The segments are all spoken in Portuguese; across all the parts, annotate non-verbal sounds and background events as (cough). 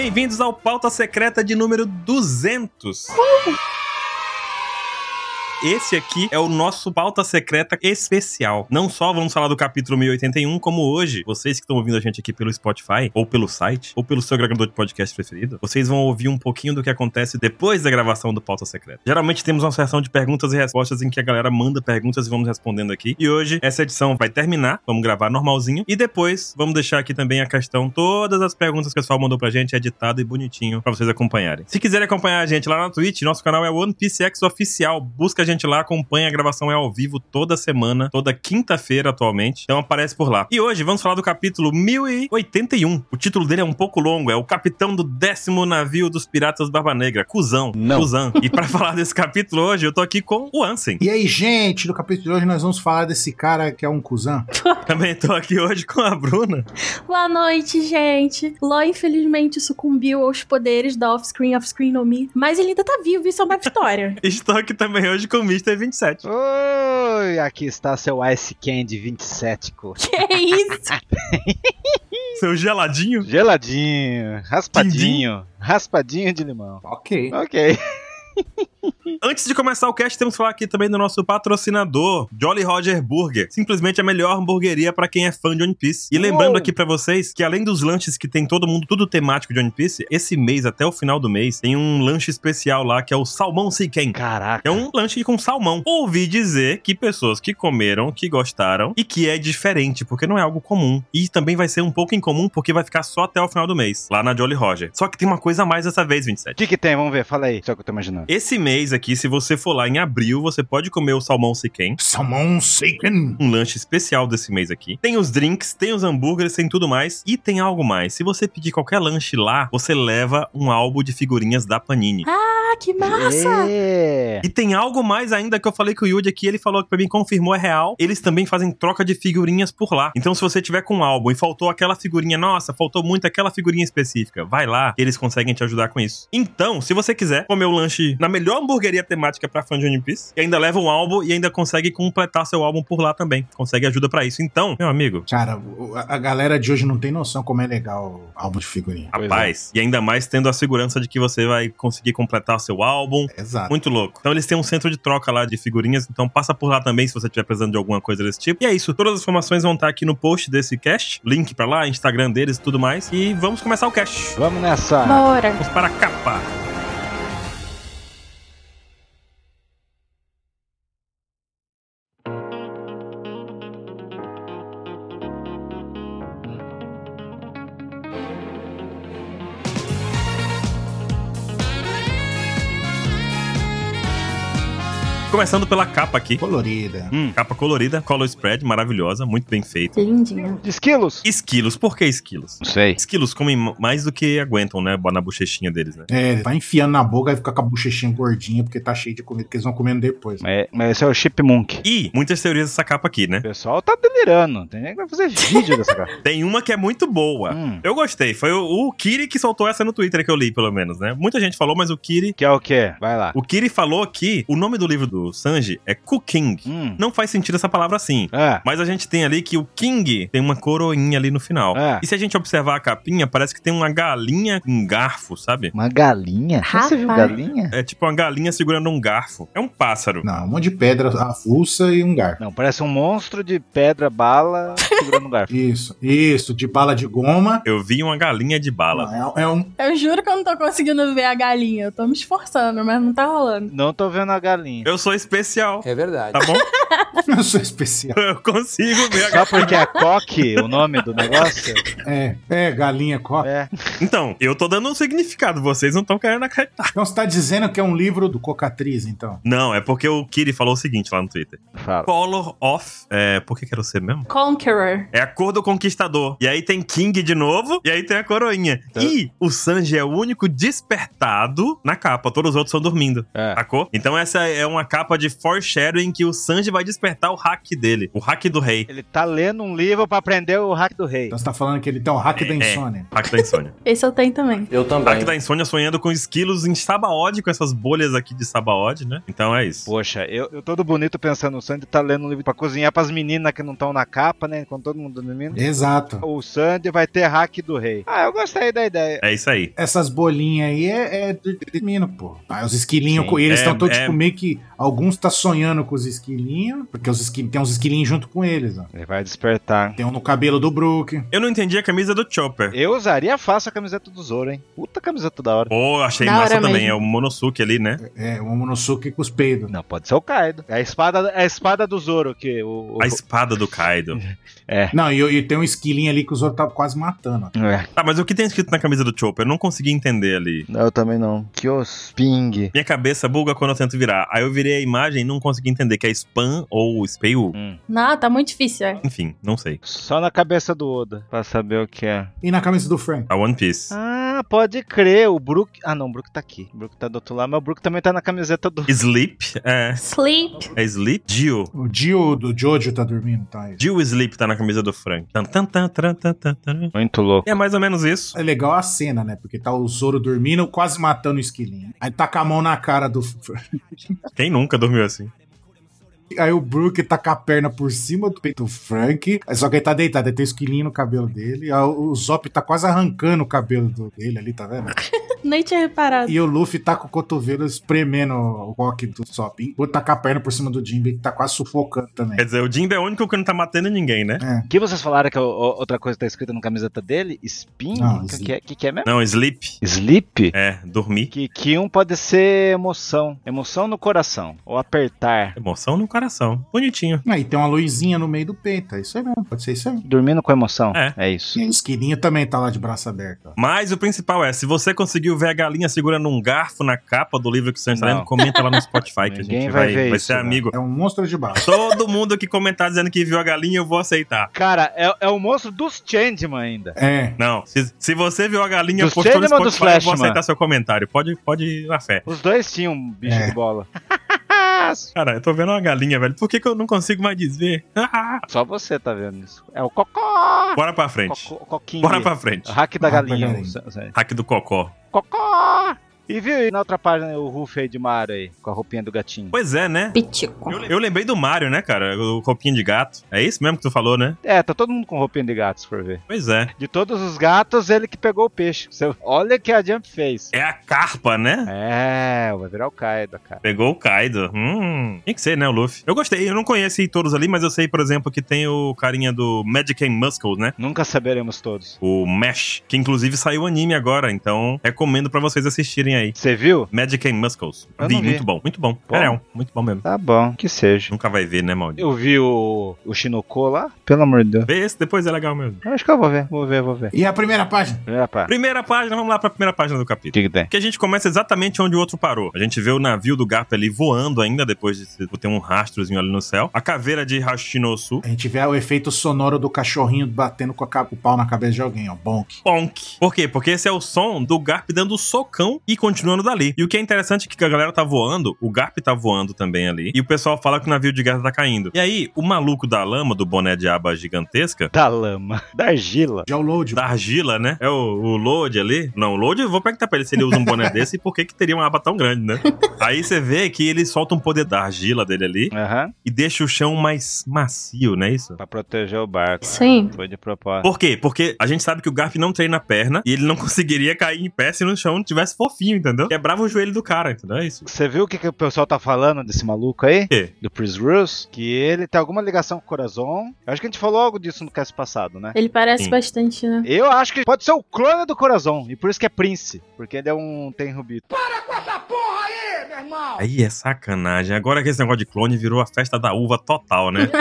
Bem-vindos ao Pauta Secreta de número 200. Esse aqui é o nosso pauta secreta especial. Não só vamos falar do capítulo 1081, como hoje, vocês que estão ouvindo a gente aqui pelo Spotify, ou pelo site, ou pelo seu agregador de podcast preferido, vocês vão ouvir um pouquinho do que acontece depois da gravação do pauta secreta. Geralmente temos uma sessão de perguntas e respostas em que a galera manda perguntas e vamos respondendo aqui. E hoje essa edição vai terminar, vamos gravar normalzinho, e depois vamos deixar aqui também a questão, todas as perguntas que o pessoal mandou pra gente, editado e bonitinho pra vocês acompanharem. Se quiserem acompanhar a gente lá na Twitch, nosso canal é One Piece X Oficial. Busca a gente lá, acompanha a gravação é ao vivo toda semana, toda quinta-feira atualmente. Então aparece por lá. E hoje vamos falar do capítulo 1081. O título dele é um pouco longo, é o capitão do décimo navio dos piratas Barba Negra, Cusão. Não. Cusão. E pra (laughs) falar desse capítulo hoje, eu tô aqui com o Ansem. E aí, gente, no capítulo de hoje nós vamos falar desse cara que é um cuzão. (laughs) Também tô aqui hoje com a Bruna. Boa noite, gente. Ló, infelizmente, sucumbiu aos poderes da off-screen, off-screen no me. Mas ele ainda tá vivo, isso é uma (laughs) vitória. Estou aqui também hoje com o Mr. 27. Oi, aqui está seu Ice Candy 27, co. que isso? (laughs) Seu geladinho. Geladinho, raspadinho, raspadinho de limão. Ok. Ok. (laughs) Antes de começar o cast, temos que falar aqui também do nosso patrocinador, Jolly Roger Burger. Simplesmente a melhor hamburgueria para quem é fã de One Piece. E lembrando aqui para vocês que além dos lanches que tem todo mundo, tudo temático de One Piece, esse mês, até o final do mês, tem um lanche especial lá que é o Salmão Seiken. Caraca. É um lanche com salmão. Ouvi dizer que pessoas que comeram, que gostaram e que é diferente, porque não é algo comum. E também vai ser um pouco incomum, porque vai ficar só até o final do mês, lá na Jolly Roger. Só que tem uma coisa a mais dessa vez, 27. O que, que tem? Vamos ver, fala aí, só que eu tô imaginando. Esse mês aqui, se você for lá em abril, você pode comer o salmão Seiken. Salmão Seiken. Um lanche especial desse mês aqui. Tem os drinks, tem os hambúrgueres, tem tudo mais. E tem algo mais. Se você pedir qualquer lanche lá, você leva um álbum de figurinhas da Panini. Ah, que massa! É. E tem algo mais ainda que eu falei com o Yuji aqui, ele falou que pra mim confirmou é real. Eles também fazem troca de figurinhas por lá. Então se você tiver com um álbum e faltou aquela figurinha, nossa, faltou muito aquela figurinha específica, vai lá, eles conseguem te ajudar com isso. Então, se você quiser comer o lanche na melhor hamburgueria temática pra fã de One Piece, e ainda leva um álbum e ainda consegue completar seu álbum por lá também. Consegue ajuda pra isso. Então, meu amigo, Cara, a galera de hoje não tem noção como é legal o álbum de figurinha. Rapaz, e ainda mais tendo a segurança de que você vai conseguir completar seu álbum, Exato. Muito louco. Então eles têm um centro de troca lá de figurinhas, então passa por lá também se você estiver precisando de alguma coisa desse tipo. E é isso, todas as informações vão estar aqui no post desse cast, link pra lá, Instagram deles e tudo mais. E vamos começar o cast. Vamos nessa. Bora! Vamos para a capa. Começando pela capa aqui. Colorida. Hum, capa colorida, color spread, maravilhosa, muito bem feita. Lindinho. De esquilos? Esquilos, por que esquilos? Não sei. Esquilos comem mais do que aguentam, né? Na bochechinha deles, né? É, vai enfiando na boca e fica com a bochechinha gordinha, porque tá cheio de comida que eles vão comendo depois. Mas, mas esse é o Chipmunk. E muitas teorias dessa capa aqui, né? O pessoal tá delirando. Tem nem que vai fazer vídeo dessa cara. (laughs) Tem uma que é muito boa. Hum. Eu gostei. Foi o, o Kiri que soltou essa no Twitter que eu li, pelo menos, né? Muita gente falou, mas o Kiri. Que é o quê? Vai lá. O Kiri falou que o nome do livro do Sanji é Cooking. Hum. Não faz sentido essa palavra assim. Ah, Mas a gente tem ali que o King tem uma coroinha ali no final. É. E se a gente observar a capinha, parece que tem uma galinha com um garfo, sabe? uma galinha? Você viu Rapaz. galinha? É tipo uma galinha segurando um garfo. É um pássaro. Não, um monte de pedra avulsa e um garfo. Não, parece um monstro de pedra bala segurando um garfo. Isso, isso, de bala de goma. Eu vi uma galinha de bala. Não, é, é um. Eu juro que eu não tô conseguindo ver a galinha. Eu tô me esforçando, mas não tá rolando. Não tô vendo a galinha. Eu sou especial. É verdade. Tá bom? (laughs) Eu sou especial. Eu consigo ver a Só porque é coque o nome do negócio? É, é, galinha copa. É. Então, eu tô dando um significado, vocês não estão querendo acreditar. Então você tá dizendo que é um livro do Cocatriz, então? Não, é porque o Kiri falou o seguinte lá no Twitter. Fala. Color of. É, por que que era você mesmo? Conqueror. É a cor do conquistador. E aí tem King de novo, e aí tem a coroinha. Então- E o Sanji é o único despertado na capa. Todos os outros estão dormindo. É. Sacou? Então essa é uma capa capa de foreshadowing que o Sanji vai despertar o hack dele, o hack do rei. Ele tá lendo um livro pra aprender o hack do rei. Então você tá falando que ele tem o hack da É. insônia. Hack da insônia. (laughs) Esse eu tenho também. Eu hack também. da insônia sonhando com esquilos em Sabaody, com essas bolhas aqui de Sabaody, né? Então é isso. Poxa, eu, eu todo bonito pensando, o Sandy tá lendo um livro pra cozinhar pras meninas que não estão na capa, né? Com todo mundo dormindo. Exato. O Sandy vai ter hack do rei. Ah, eu gostei da ideia. É isso aí. Essas bolinhas aí é, é menino, pô. Ah, os esquilinhos, Sim. com eles É, estão todos é. tipo meio que. Alguns tá sonhando com os esquilinhos, porque os esquil... tem uns esquilinhos junto com eles, ó. Ele vai despertar. Tem um no cabelo do Brook. Eu não entendi a camisa do Chopper. Eu usaria fácil a camiseta do Zoro, hein? Puta camiseta da hora. Pô, achei Da massa também. mesmo. É o Monosuke ali, né? É, o Momonosuke com os peidos. Não, pode ser o Kaido. É a espada, é a espada do Zoro que o. o- A espada do Kaido. (laughs) É. Não, e, e tem um esquilinho ali que o Zoro tá quase matando. É. Tá, mas o que tem escrito na camisa do Chopper? Eu não consegui entender ali. Eu também não. Que os ping. Minha cabeça buga quando eu tento virar. Aí eu virei a imagem e não consegui entender que é spam ou spell. Hum. Não, tá muito difícil, é. Enfim, não sei. Só na cabeça do Oda, pra saber o que é. E na camisa do Frank? A One Piece. Ah, pode crer. O Brook. Ah, não, o Brook tá aqui. O Brook tá do outro lado, mas o Brook também tá na camiseta do. Sleep, é. Sleep. É Sleep? Dio. O Dio do Jojo tá dormindo, tá? Dio Sleep tá na camisa do Frank. Muito louco. É mais ou menos isso. É legal a cena, né? Porque tá o Zoro dormindo, quase matando o esquilinho. Aí taca a mão na cara do Frank. Quem nunca dormiu assim? Aí o Brook tá com a perna por cima do peito do Frank. Só que ele tá deitado, aí tem o esquilinho no cabelo dele. Aí o Zop tá quase arrancando o cabelo dele ali, tá vendo? (laughs) Nem tinha reparado. E o Luffy tá com o cotovelo espremendo o rock do Zop. O outro tá com a perna por cima do Jinbe, que tá quase sufocando também. Quer dizer, o Jimbe é o único que não tá matando ninguém, né? É. O que vocês falaram que é outra coisa que tá escrita na camiseta dele? Spin? O que, é, que, que é mesmo? Não, Sleep. Sleep? É, dormir. Que, que um pode ser emoção. Emoção no coração. Ou apertar. Emoção no coração. Bonitinho. Aí tem uma luzinha no meio do peito. É isso aí mesmo, pode ser isso aí. Dormindo com emoção. É. É isso. E o esquilinho também tá lá de braço aberto. ó. Mas o principal é, se você conseguiu ver a galinha segurando um garfo na capa do livro que você está lendo, comenta lá no Spotify que a Ninguém gente vai vai, ver vai isso, ser né? amigo. É um monstro de barro. Todo mundo que comentar dizendo que viu a galinha, eu vou aceitar. Cara, é, é o monstro dos Changeman ainda. É. Não, se, se você viu a galinha Dos postou no Changeman ou dos Spotify, eu vou aceitar seu comentário. Pode, pode ir na fé. Os dois tinham um bicho É. de bola. (laughs) Cara, eu tô vendo uma galinha, velho. Por que, que eu não consigo mais desver? Só você tá vendo isso. É o Cocó! Bora pra frente. Coquinho. Bora pra frente. Hack da Hack da galinha. Hack do cocó. Cocó! E viu aí na outra página o Ruff aí de Mario aí, com a roupinha do gatinho. Pois é, né? Pitico. Eu, eu lembrei do Mario, né, cara? O roupinho de gato. É isso mesmo que tu falou, né? É, tá todo mundo com roupinha de gato, se for ver. Pois é. De todos os gatos, ele que pegou o peixe. Você- Olha que a Jump fez. É a carpa, né? É, vai virar o Kaido, cara. Pegou o Kaido. Hum, tem que ser, né, o Luffy. Eu gostei, eu não conheci todos ali, mas eu sei, por exemplo, que tem o carinha do Magic and Muscle, né? Nunca saberemos todos. O Mesh, que inclusive saiu anime agora, então recomendo pra vocês assistirem aí. Você viu? Magic and Muscles. Eu Vi, vi. muito bom, muito bom. Bom. É, não, muito bom mesmo. Tá bom, que seja. Nunca vai ver, né, Maldito? Eu vi o, o Shinoko lá. Pelo amor de Deus. Vê esse, depois é legal mesmo. Eu acho que eu vou ver, vou ver, vou ver. E a primeira página? Primeira parte. Primeira página, vamos lá pra primeira página do O capítulo. que, que tem? Que a gente começa exatamente onde o outro parou. A gente vê o navio do Garp ali voando ainda, depois de ter um rastrozinho ali no céu. A caveira de Hashinosu. A gente vê o efeito sonoro do cachorrinho batendo com a o pau na cabeça de alguém, ó. Bonk. Bonk. Por quê? Porque esse é o som do Garp dando socão e continuando dali. E o que é interessante é que a galera tá voando, o Garp tá voando também ali, e o pessoal fala que o navio de guerra tá caindo. E aí, o maluco da lama, do boné de aba gigantesca, Da lama. Da argila. Já o load. da argila, né? É o, o Load ali. Não, o Load, eu vou perguntar pra ele se ele usa um boné (laughs) desse e por que que teria uma aba tão grande, né? Aí você vê que ele solta um poder da argila dele ali Aham. e deixa o chão mais macio, não é isso? Pra proteger o barco. Sim. Foi de propósito. Por quê? Porque a gente sabe que o Garp não treina a perna e ele não (laughs) conseguiria cair em pé se no chão tivesse fofinho, entendeu? Quebrava o joelho do cara, entendeu? É isso. Você viu o que, que o pessoal tá falando desse maluco aí? O quê? Do Prince Roos? Que ele tem alguma ligação com o Corazon. Eu acho que a gente falou algo disso no cast passado, né? Ele parece Sim. bastante, né? Eu acho que pode ser o clone do Corazon. E por isso que é Prince. Porque ele é um Tenrubito. Aí é sacanagem. Agora que esse negócio de clone virou a festa da uva total, né? (laughs)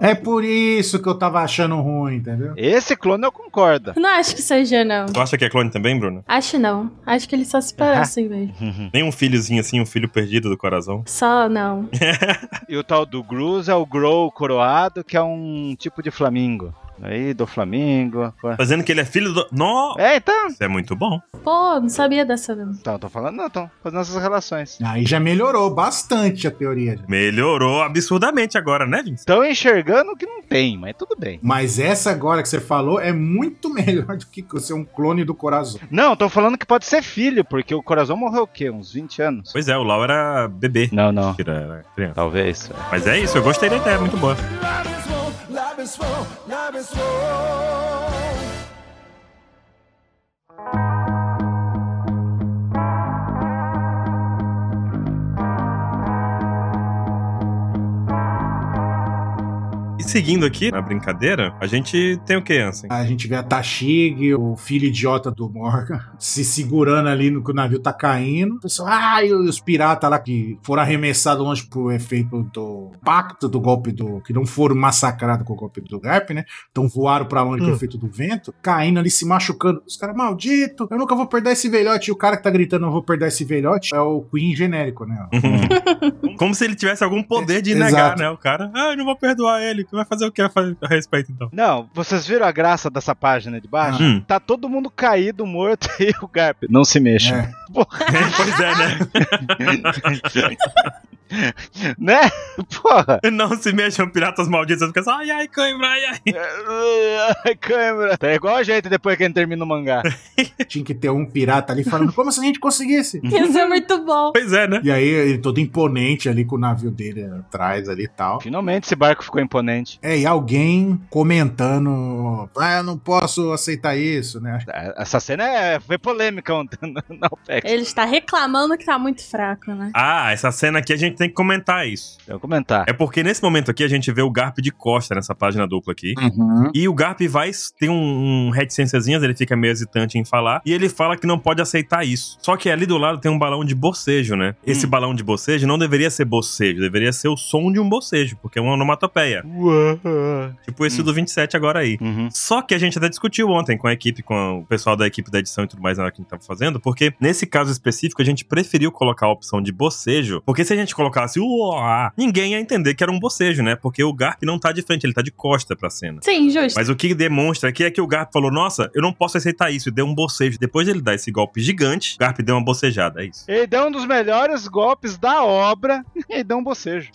É por isso que eu tava achando ruim, entendeu? Esse clone eu concordo. não acho que seja, não. tu acha que é clone também, Bruno? Acho não. Acho que eles só se parecem mesmo. Nem um filhozinho assim, um filho perdido do coração. Só não. (laughs) E o tal do Gruz é o Grow coroado, que é um tipo de flamingo. Aí, do Flamengo. Fazendo que ele é filho do. Nossa! É, então. Isso é muito bom. Pô, não sabia dessa não. Então, tô falando, não, tô fazendo essas relações. Aí já melhorou bastante a teoria. já. Melhorou absurdamente agora, né, Vince? Estão enxergando que não tem, mas tudo bem. Mas essa agora que você falou é muito (laughs) melhor do que ser um clone do Corazon. Não, tô falando que pode ser filho, porque o Corazon morreu o quê? Uns 20 anos? Pois é, o Lau era bebê. Não, não. Mentira, era criança. Talvez. Mas é isso, eu gostei da ideia, muito boa. love is for, love is swole. Seguindo aqui na brincadeira, a gente tem o que, Ansem? A gente vê a Tashig, o filho idiota do Morgan, (laughs) se segurando ali no que o navio tá caindo. O pessoal, ah, e os piratas lá que foram arremessados longe pro efeito do pacto do golpe do. que não foram massacrados com o golpe do Garp, né? Então voaram pra longe Hum. pro efeito do vento, caindo ali, se machucando. Os caras, maldito, eu nunca vou perder esse velhote. E o cara que tá gritando, não vou perder esse velhote, é o Queen genérico, né? (laughs) Como se ele tivesse algum poder de Exato. negar, né? O cara, ah, eu não vou perdoar ele. Vai fazer o que a a respeito, então? Não, vocês viram a graça dessa página de baixo? Hum. Tá todo mundo caído, morto (laughs) e o Garp. Não se mexa. É. (laughs) pois é, né? (laughs) né? Porra. Não se mexam, piratas malditos. Fica só, ai, ai, cãibra, ai, ai. (laughs) Ai, câmera. Tá igual a gente depois que a gente termina o mangá. Tinha que ter um pirata ali falando, como se a gente conseguisse? Isso é muito bom. Pois é, né? E aí, ele todo imponente ali com o navio dele atrás ali e tal. Finalmente esse barco ficou imponente. É, e alguém comentando, ah, eu não posso aceitar isso, né? Essa cena é, foi polêmica ontem na OPEX. Ele está reclamando que tá muito fraco, né? Ah, essa cena aqui a gente tem que comentar isso. Eu vou comentar. É porque nesse momento aqui a gente vê o Garp de costa nessa página dupla aqui. Uhum. E o Garp vai, tem um, um reticênciazinhas, ele fica meio hesitante em falar. E ele fala que não pode aceitar isso. Só que ali do lado tem um balão de bocejo, né? Esse Hum. balão de bocejo não deveria ser bocejo, deveria ser o som de um bocejo, porque é uma onomatopeia. Tipo esse Hum. do 27 agora aí. Uhum. Só que a gente até discutiu ontem com a equipe, com o pessoal da equipe da edição e tudo mais na hora que a gente tava fazendo, porque nesse caso específico a gente preferiu colocar a opção de bocejo, porque se a gente colocasse uá, ninguém ia entender que era um bocejo, né? Porque o Garp não tá de frente, ele tá de costa pra cena. Sim, justo. Mas o que demonstra aqui é que o Garp falou: Nossa, eu não posso aceitar isso, e deu um bocejo. Depois de ele dar esse golpe gigante, o Garp deu uma bocejada, é isso. Ele deu um dos melhores golpes da obra (laughs) e deu um bocejo.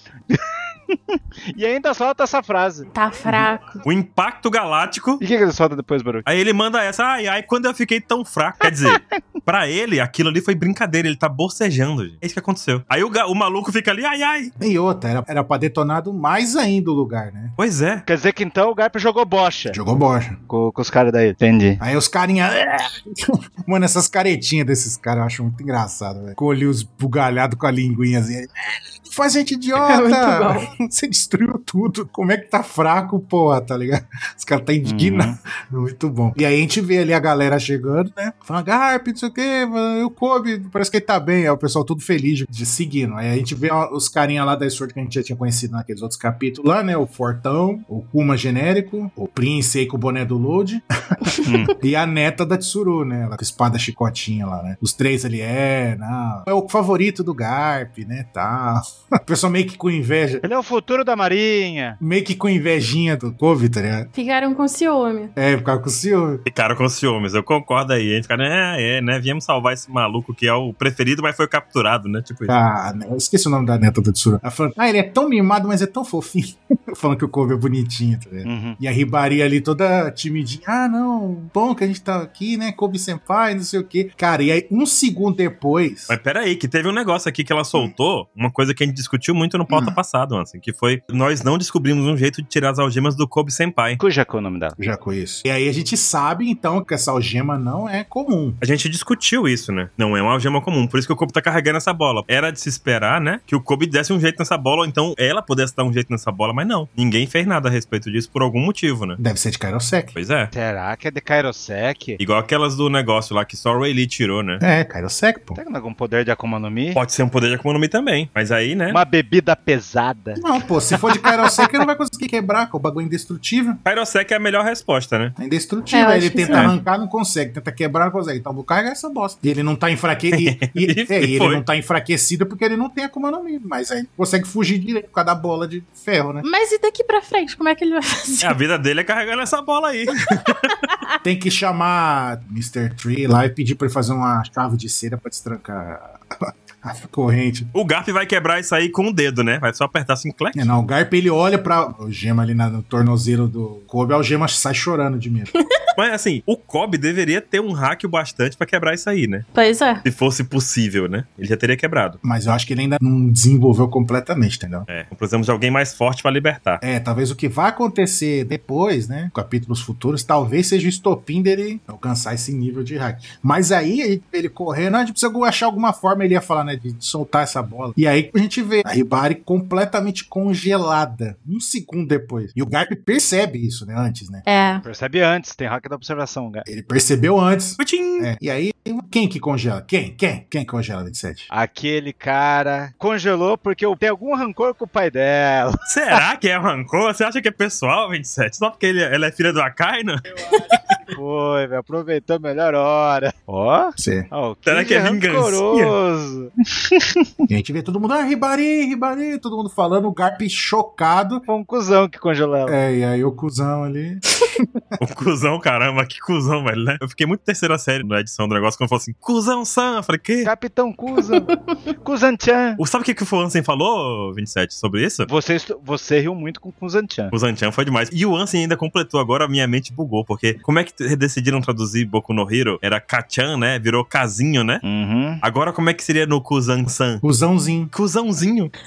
(laughs) e ainda solta essa frase. Tá fraco. O impacto galáctico. E o que, que ele solta depois, Baruch? Aí ele manda essa, ai, ai, quando eu fiquei tão fraco. Quer dizer, (laughs) pra ele, aquilo ali foi brincadeira, ele tá bocejando, gente. É isso que aconteceu. Aí o, o maluco fica ali, ai, ai. E outra, era, era pra detonado mais ainda o lugar, né? Pois é. Quer dizer que então o Garp jogou bocha Jogou bocha. com, com os caras daí. Entendi. Aí os carinha. (laughs) Mano, essas caretinhas desses caras eu acho muito engraçado, velho. Com o olho bugalhado com a linguinha assim. Faz gente (laughs) idiota! É Você destruiu tudo. Como é que tá fraco, porra, tá ligado? Os caras tá indignado. Muito bom. E aí a gente vê ali a galera chegando, né? Falando, Garp, não sei o quê, o Kobe, parece que ele tá bem. Aí o pessoal tudo feliz de, seguindo. Aí a gente vê os carinha lá da Sword que a gente já tinha conhecido naqueles outros capítulos lá, né? O Fortão, o Kuma genérico, o Prince aí com o boné do Load. (laughs) e a neta da Tsuru, né? Ela com a espada chicotinha lá, né? Os três ali, é, não. É o favorito do Garp, né? Tá. (laughs) O pessoal meio que com inveja. Ele é o futuro da Marinha. Meio que com invejinha do Kobe, tá ligado? Ficaram com ciúme. É, causa com ciúme. Ficaram com ciúmes, eu concordo aí. A gente fica, é, é, né? Viemos salvar esse maluco que é o preferido, mas foi capturado, né? Tipo isso. Ah, né, eu esqueci o nome da neta da Tsuru. Ela falando, ah, ele é tão mimado, mas é tão fofinho. (laughs) falando que o Kobe é bonitinho, tá ligado? Uhum. E a Ribari ali toda timidinha. Ah, não, bom que a gente tá aqui, né? Kobe Senpai, não sei o quê. Cara, e aí um segundo depois. Mas peraí, que teve um negócio aqui que ela soltou, uma coisa que a gente discutiu muito no pauta Hum. passado, assim, que foi nós não descobrimos um jeito de tirar as algemas do Kobe Senpai. Cuja que é o nome dela? Já conheço. E aí a gente sabe, então, que essa algema não é comum. A gente discutiu isso, né? Não é uma algema comum, por isso que o Kobe tá carregando essa bola. Era de se esperar, né? Que o Kobe desse um jeito nessa bola, ou então ela pudesse dar um jeito nessa bola, mas não. Ninguém fez nada a respeito disso por algum motivo, né? Deve ser de Kairosek. Pois é. Será que é de Kairosek? Igual aquelas do negócio lá que só o Ray Lee tirou, né? É, Kairosek, pô. Será que não é algum poder de Akuma no Mi? Pode ser um poder de Akuma no Mi também. Mas aí, né? Uma bebida pesada. Não, pô, se for de Kairosek, ele não vai conseguir quebrar, que é o bagulho indestrutível. Kaiosek é a melhor resposta, né? É indestrutível. É, ele tenta sim. arrancar, não consegue. Tenta quebrar, não consegue. Então vou carregar essa bosta. E ele não tá enfraquecido. E, (laughs) e- é, e ele não tá enfraquecido porque ele não tem Akuma no Mi. Mas aí consegue fugir direito por causa da bola de ferro, né? Mas Mas e daqui pra frente, como é que ele vai fazer? É, a vida dele é carregando essa bola aí. (laughs) Tem que chamar Mr. Tree lá e pedir pra ele fazer uma chave de cera pra destrancar a- a corrente. O Garp vai quebrar isso aí com o dedo, né? Vai só apertar assim, clec. É, não, o Garp ele olha pra o gema ali na- no tornozelo do Kobe, o gema sai chorando de medo. (laughs) Mas assim, o Kobe deveria ter um hack o bastante pra quebrar isso aí, né? Pois é. Se fosse possível, né? Ele já teria quebrado. Mas eu acho que ele ainda não desenvolveu completamente, entendeu? É, precisamos de alguém mais forte pra libertar. É, talvez o que vai acontecer depois, né? Capítulos futuros, talvez seja o estopim dele alcançar esse nível de hack. Mas aí, ele- correndo, a gente precisa achar alguma forma, ele ia falar, né? De soltar essa bola. E aí a gente vê a Hibari completamente congelada. Um segundo depois. E o Garp percebe isso, né? Antes, né? É. Percebe antes, tem hack da observação, cara. Ele percebeu antes. É, e aí, quem que congela? Quem? Quem? Quem congela 27? Aquele cara congelou porque eu tenho algum rancor com o pai dela. Será que é rancor? Você acha que é pessoal, 27? Só porque ele, ela é filha do Akainu? Foi, velho, aproveitou a melhor hora. Ó. Você. ó, o Será Kid que é. E (laughs) a gente vê todo mundo, ah, Ribari, Ribari, todo mundo falando, o Garp chocado. Foi um cuzão que congelou ela. É, e aí o cuzão ali. (laughs) O cuzão, caramba, que cuzão, velho, né? Eu fiquei muito terceira série na edição do negócio quando falou assim, cuzão Sam. Eu falei, que? Capitão Kuzan. Kuzan-chan. (laughs) O- Sabe o que, que o Ansem falou, 27, sobre isso? Você, você riu muito com Kuzan-chan. O Zanchan foi demais. E o Ansem ainda completou agora, a minha mente bugou, porque como é que decidiram traduzir Boku no Hero? Era Kachan, né? Virou Casinho, né? Uhum. Agora como é que seria no Kuzan-san? Cuzãozinho. Cusãozinho. (laughs)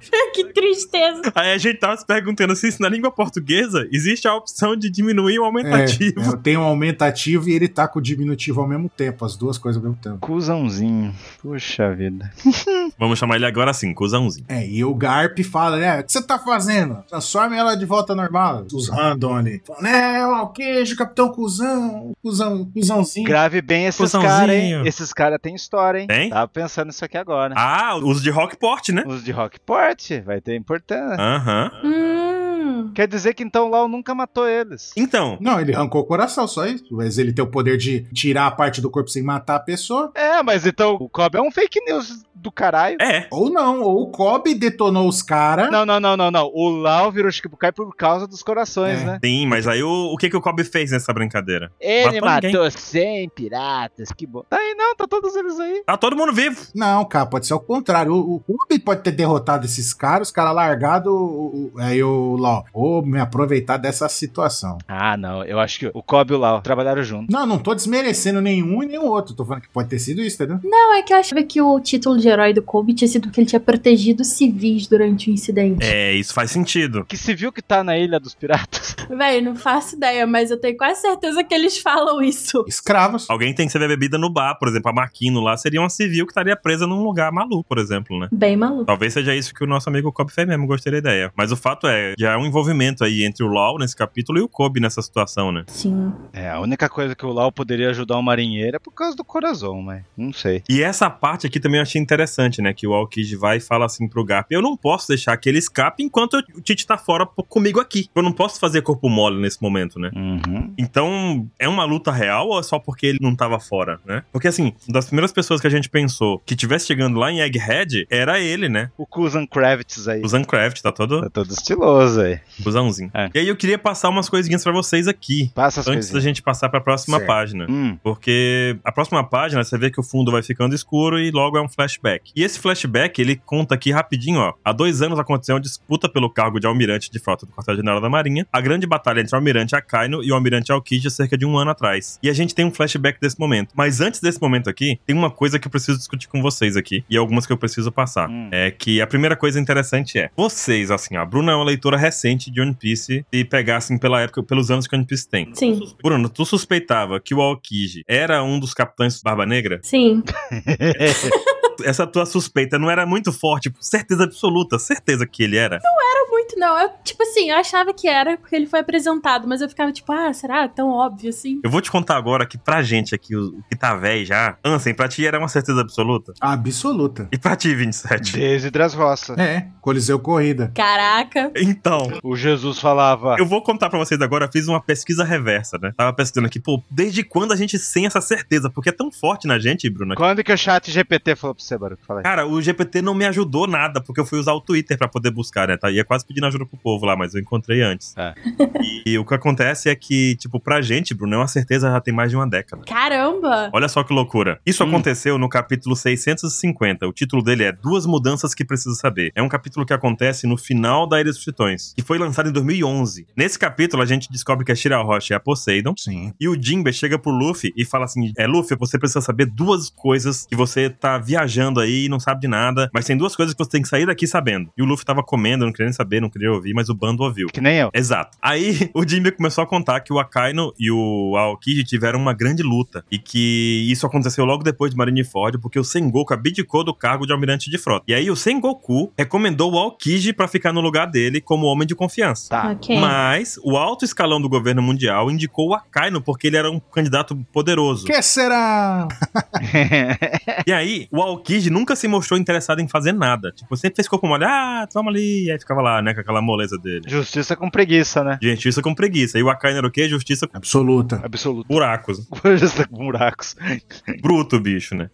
(laughs) que tristeza. Aí a gente tava se perguntando se isso na língua portuguesa existe a opção de diminuir o aumentativo. É, tem um aumentativo e ele tá com o diminutivo ao mesmo tempo, as duas coisas ao mesmo tempo. Cuzãozinho. Puxa vida. (laughs) (laughs) Vamos chamar ele agora assim, Cusãozinho. É, e o Garp fala, né? O que você tá fazendo? Transforme ela de volta normal. Os random ali. Falando, é, ó, o queijo, capitão cuzão, cuzão, cuzãozinho. Grave bem esses caras, hein? Esses caras têm história, hein? Tem? Tava pensando nisso aqui agora. Ah, os de Rockport, né? Os de Rockport vai ter importância. Aham. Hum. Quer dizer que então Lau nunca matou eles. Então, Não, ele arrancou o coração, só isso. Mas ele tem o poder de tirar a parte do corpo sem matar a pessoa. É, mas então o Kobe é um fake news do caralho. é. Ou não, ou o Kobe detonou os caras. Não, não, não, não, não. O Lau virou Shikibukai por causa dos corações, É. né? Sim, mas aí o, o que, que o Kobe fez nessa brincadeira? Ele Matou matou 100 piratas, que bom. Tá aí não, tá todos eles aí. Tá todo mundo vivo. Não, cara, pode ser o contrário. O, o Kobe pode ter derrotado esses caras, os caras largado. o- o- Aí o Law, vou me aproveitar dessa situação. Ah, não. Eu acho que o Kobe e o Lau trabalharam juntos. Não, não tô desmerecendo nenhum e nenhum outro. Tô falando que pode ter sido isso, entendeu? Não, é que eu achava que o título de herói do Kobe tinha sido que ele tinha protegido civis durante o incidente. É, isso faz sentido. Que civil que tá na Ilha dos Piratas? (laughs) Véi, não faço ideia, mas eu tenho quase certeza que eles falam isso. Escravos. Alguém tem que servir bebida no bar, por exemplo, a Maquino lá seria uma civil que estaria presa num lugar maluco, por exemplo, né? Bem maluco. Talvez seja isso que o nosso amigo Kobe fez mesmo, gostei da ideia. Mas o fato é, já é um envolvimento aí entre o LoL nesse capítulo e o Kobe nessa situação, né? Sim. É, a única coisa que o Lau poderia ajudar o marinheiro é por causa do coração, mas não sei. E essa parte aqui também eu achei interessante, né? Que o Aokiji vai e fala assim pro Garp: Eu não posso deixar que ele escape enquanto o Tite tá fora comigo aqui. Eu não posso fazer corpo mole nesse momento, né? Uhum. Então, é uma luta real ou é só porque ele não tava fora, né? Porque assim, das primeiras pessoas que a gente pensou que tivesse chegando lá em Egghead, era ele, né? O Kuzan Kravitz aí. O Zancraft, tá todo Tá todo estiloso aí. busãozinho. É. E aí eu queria passar umas coisinhas pra vocês aqui. Passa as Antes da coisinhas. gente passar pra próxima Certo. página. Hum, Porque a próxima página você vê que o fundo vai ficando escuro e logo é um flashback. E esse flashback ele conta aqui rapidinho, ó. Há dois anos aconteceu uma disputa pelo cargo de almirante de frota do quartel-general da Marinha. A grande batalha entre o almirante Akaino e o almirante Aokiji há cerca de um ano atrás. E a gente tem um flashback desse momento. Mas antes desse momento aqui, tem uma coisa que eu preciso discutir com vocês aqui. E algumas que eu preciso passar. Hum. É que a primeira coisa interessante é: vocês, assim, ó, a Bruna é uma leitora recente de One Piece e pegassem pela época, pelos anos que One Piece tem. Sim. Bruno, tu suspeitava que o Aokiji era um dos capitães Barba Negra? Sim. (laughs) Essa tua suspeita não era muito forte, certeza absoluta, certeza que ele era. Não muito, não. Eu, tipo assim, eu achava que era porque ele foi apresentado, mas eu ficava tipo, ah, será tão óbvio assim? Eu vou te contar agora que pra gente aqui, o que tá velho já, Ansem, pra ti era uma certeza absoluta. Absoluta. E pra ti, 27? Desde Dras Roça. É, Coliseu Corrida. Caraca. Então, O Jesus falava. eu vou contar pra vocês agora, eu fiz uma pesquisa reversa, né? Tava pesquisando aqui, pô, desde quando a gente tem essa certeza? Porque é tão forte na gente, Bruno. Quando que o chat GPT falou pra você, Baruco? Cara, o GPT não me ajudou nada, porque eu fui usar o Twitter pra poder buscar, né? Tá? Ia quase pedir pedindo ajuda pro povo lá, mas eu encontrei antes. É. E, e o que acontece é que, tipo, pra gente, Bruno, é uma certeza já tem mais de uma década. Caramba! Olha só que loucura. Isso Hum. aconteceu no capítulo 650. O título dele é Duas Mudanças que Precisa Saber. É um capítulo que acontece no final da Ilha dos Tritões, que foi lançado em 2011. Nesse capítulo, a gente descobre que a Shira Rocha é a Poseidon. Sim. E o Jinbe chega pro Luffy e fala assim: É, Luffy, você precisa saber duas coisas que você tá viajando aí e não sabe de nada, mas tem duas coisas que você tem que sair daqui sabendo. E o Luffy tava comendo, não queria nem saber, não queria ouvir, mas o bando ouviu. Que nem eu. Exato. Aí (laughs) o Jinbe começou a contar que o Akaino e o Aokiji tiveram uma grande luta e que isso aconteceu logo depois de Marineford porque o Sengoku abdicou do cargo de almirante de frota. E aí o Sengoku recomendou o Aokiji pra ficar no lugar dele como homem de confiança. Tá. Ok. Mas o alto escalão do governo mundial indicou o Akaino porque ele era um candidato poderoso. Que será? (laughs) E aí, o Aokiji nunca se mostrou interessado em fazer nada. Tipo, sempre fez corpo mole, ah, toma ali. E aí ficava lá, né, com aquela moleza dele. Justiça com preguiça, né? Justiça com preguiça. E o Akaino era o quê? Justiça com Absoluta. Absoluto. buracos. (laughs) Justiça com buracos. Bruto, bicho, né?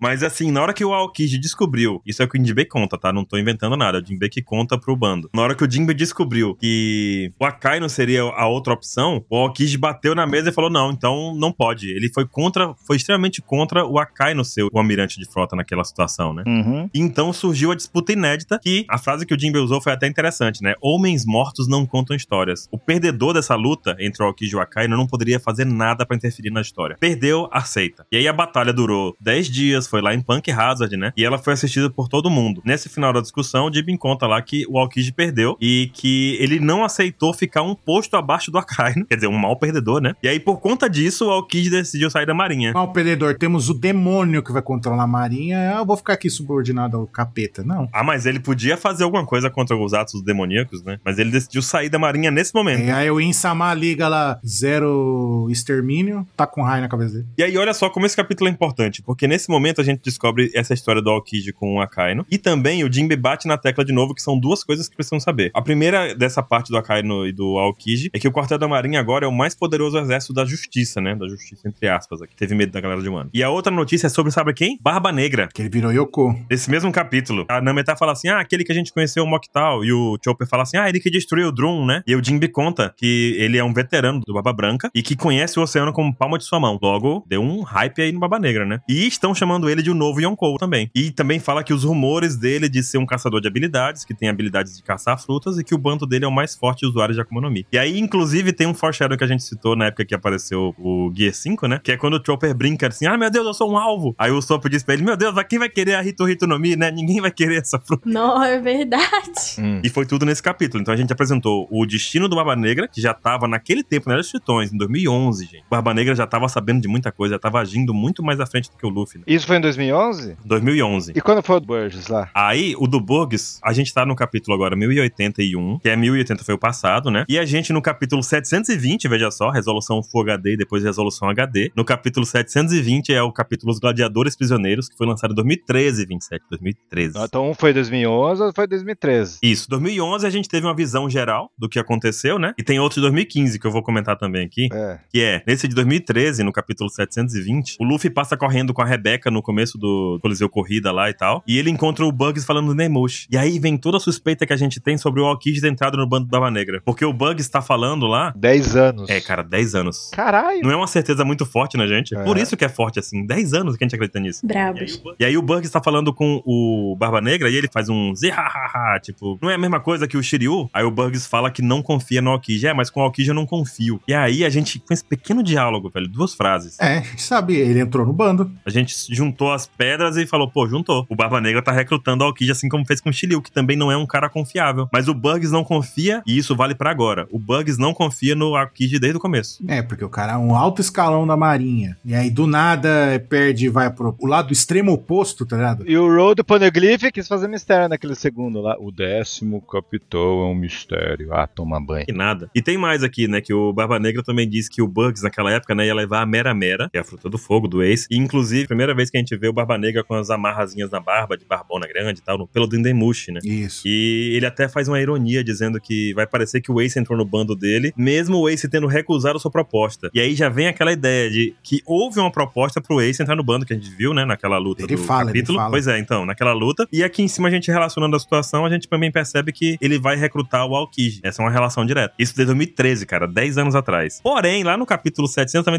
Mas assim, na hora que o Aokiji descobriu, isso é o que o Jinbe conta, tá? Não tô inventando nada, é o Jinbe que conta pro bando. Na hora que o Jinbe descobriu que o Akainu seria a outra opção, o Aokiji bateu na mesa e falou: não, então não pode. Ele foi contra, foi extremamente contra o Akainu ser o almirante de frota naquela situação, né? Uhum. Então surgiu a disputa inédita, que a frase que o Jinbe usou foi até interessante, né? Homens mortos não contam histórias. O perdedor dessa luta entre o Aokiji e o Akainu não poderia fazer nada pra interferir na história. Perdeu, aceita. E aí a batalha durou 10 dias, foi lá em Punk Hazard, né? E ela foi assistida por todo mundo. Nesse final da discussão, o Jinbe conta lá que o Aokiji perdeu e que ele não aceitou ficar um posto abaixo do Akainu, quer dizer, um mau perdedor, né? E aí por conta disso, o Aokiji decidiu sair da marinha. Mal perdedor, temos o demônio que vai controlar a marinha. Ah, eu vou ficar aqui subordinado ao capeta. Não. Ah, mas ele podia fazer alguma coisa contra os atos demoníacos, né? Mas ele decidiu sair da marinha nesse momento. E aí o Insama liga lá, zero extermínio, tá com raio na cabeça dele. E aí, olha só como esse capítulo é importante, porque nesse momento a gente descobre essa história do Aokiji com o Akainu, e também o Jinbe bate na tecla de novo, que são duas coisas que precisam saber. A primeira dessa parte do Akainu e do Aokiji é que o Quartel da Marinha agora é o mais poderoso exército da justiça, né? Da justiça, entre aspas, aqui. Teve medo da galera de um ano. E a outra notícia é sobre, sabe quem? Barba Negra. Que ele virou Yoko. Nesse mesmo capítulo, a Nameta fala assim: ah, aquele que a gente conheceu, o Moktal. E o Chopper fala assim: ah, ele que destruiu o Drum, né? E o Jinbe conta que ele é um veterano do Baba Branca e que conhece o oceano como palma de sua mão. Logo, deu um hype aí no Baba Negra, né? E estão chamando ele de o novo Yonkou também. E também fala que os rumores dele de ser um caçador de habilidades, que tem habilidades de caçar frutas e que o bando dele é o mais forte usuário de Akuma no Mi. E aí, inclusive, tem um foreshadow que a gente citou na época que apareceu o Gear 5, né? Que é quando o Chopper brinca assim: ah, meu Deus, eu sou um alvo. Aí o Sop diz pra ele: meu Deus, quem vai querer a Hito Hito no Mi, né? Ninguém vai querer essa fruta. (laughs) Não, é verdade. (laughs) Hum. E foi tudo nesse capítulo. Então a gente apresentou o destino do Barba Negra, que já tava naquele tempo, né? Dos Tritões, em 2011, gente. O Barba Negra já tava sabendo de muita coisa, já tava agindo muito mais à frente do que o Luffy, né? Isso foi em 2011? 2011. E quando foi o Burgess lá? Aí, o do Burgs, a gente tá no capítulo agora 1081, que é 1080 foi o passado, né? E a gente no capítulo 720, veja só, resolução Full HD e depois resolução HD. No capítulo 720 é o capítulo Os Gladiadores Prisioneiros, que foi lançado em 2013, 27, 2013. Então um foi 2011 ou foi 2013? Isso, 2011 a gente teve uma visão geral do que aconteceu, né? E tem outro de 2015 que eu vou comentar também aqui, É. que é, nesse de 2013, no capítulo 720, o Luffy passa correndo com a Rebeca no começo do Coliseu Corrida lá e tal, e ele encontra o Bugs falando do Nemoshi. E aí vem toda a suspeita que a gente tem sobre o ter entrado no bando da Barba Negra. Porque o Bugs tá falando lá... 10 anos. É, cara, 10 anos. Caralho. Não é uma certeza muito forte na gente. É. Por isso que é forte assim. 10 anos que a gente acredita nisso. Bug- e aí o Bugs tá falando com o Barba Negra e ele faz um zihahaha, tipo, não é a mesma coisa que o Shiryu? Aí o Bugs fala que não confia no Aokiji. É, mas com o Aokiji eu não confio. E aí a gente, com esse pequeno diálogo, velho, duas frases, É, sabe, ele entrou no bando. a gente juntou as pedras e falou, pô, juntou. O Barba Negra tá recrutando o Aokiji assim como fez com o Shiryu, que também não é um cara confiável. Mas o Bugs não confia, e isso vale pra agora. O Bugs não confia no Aokiji desde o começo. É, porque o cara é um alto escalão da marinha. E aí, do nada, perde e vai pro o lado extremo oposto, tá ligado? E o Road Poneglyph quis fazer mistério naquele segundo lá. O décimo capitão é um mistério. Ah, toma banho. E nada. E tem mais aqui, né? Que o Barba Negra também disse que o Bugs naquela época, né, ia levar a Mera Mera, que é a fruta do fogo do Ace. E inclusive, a primeira vez que a gente gente vê o Barba Negra com as amarrazinhas na barba, de barbona grande e tal, no pelo do Indemushi, né? Isso. E ele até faz uma ironia dizendo que vai parecer que o Ace entrou no bando dele, mesmo o Ace tendo recusado a sua proposta. E aí já vem aquela ideia de que houve uma proposta pro Ace entrar no bando, que a gente viu, né, naquela luta Ele do fala, ele capítulo. fala. Pois é, então, naquela luta. E aqui em cima a gente relacionando a situação, a gente também percebe que ele vai recrutar o Aokiji. Essa é uma relação direta. Isso desde 2013, cara, 10 anos atrás. Porém, lá no capítulo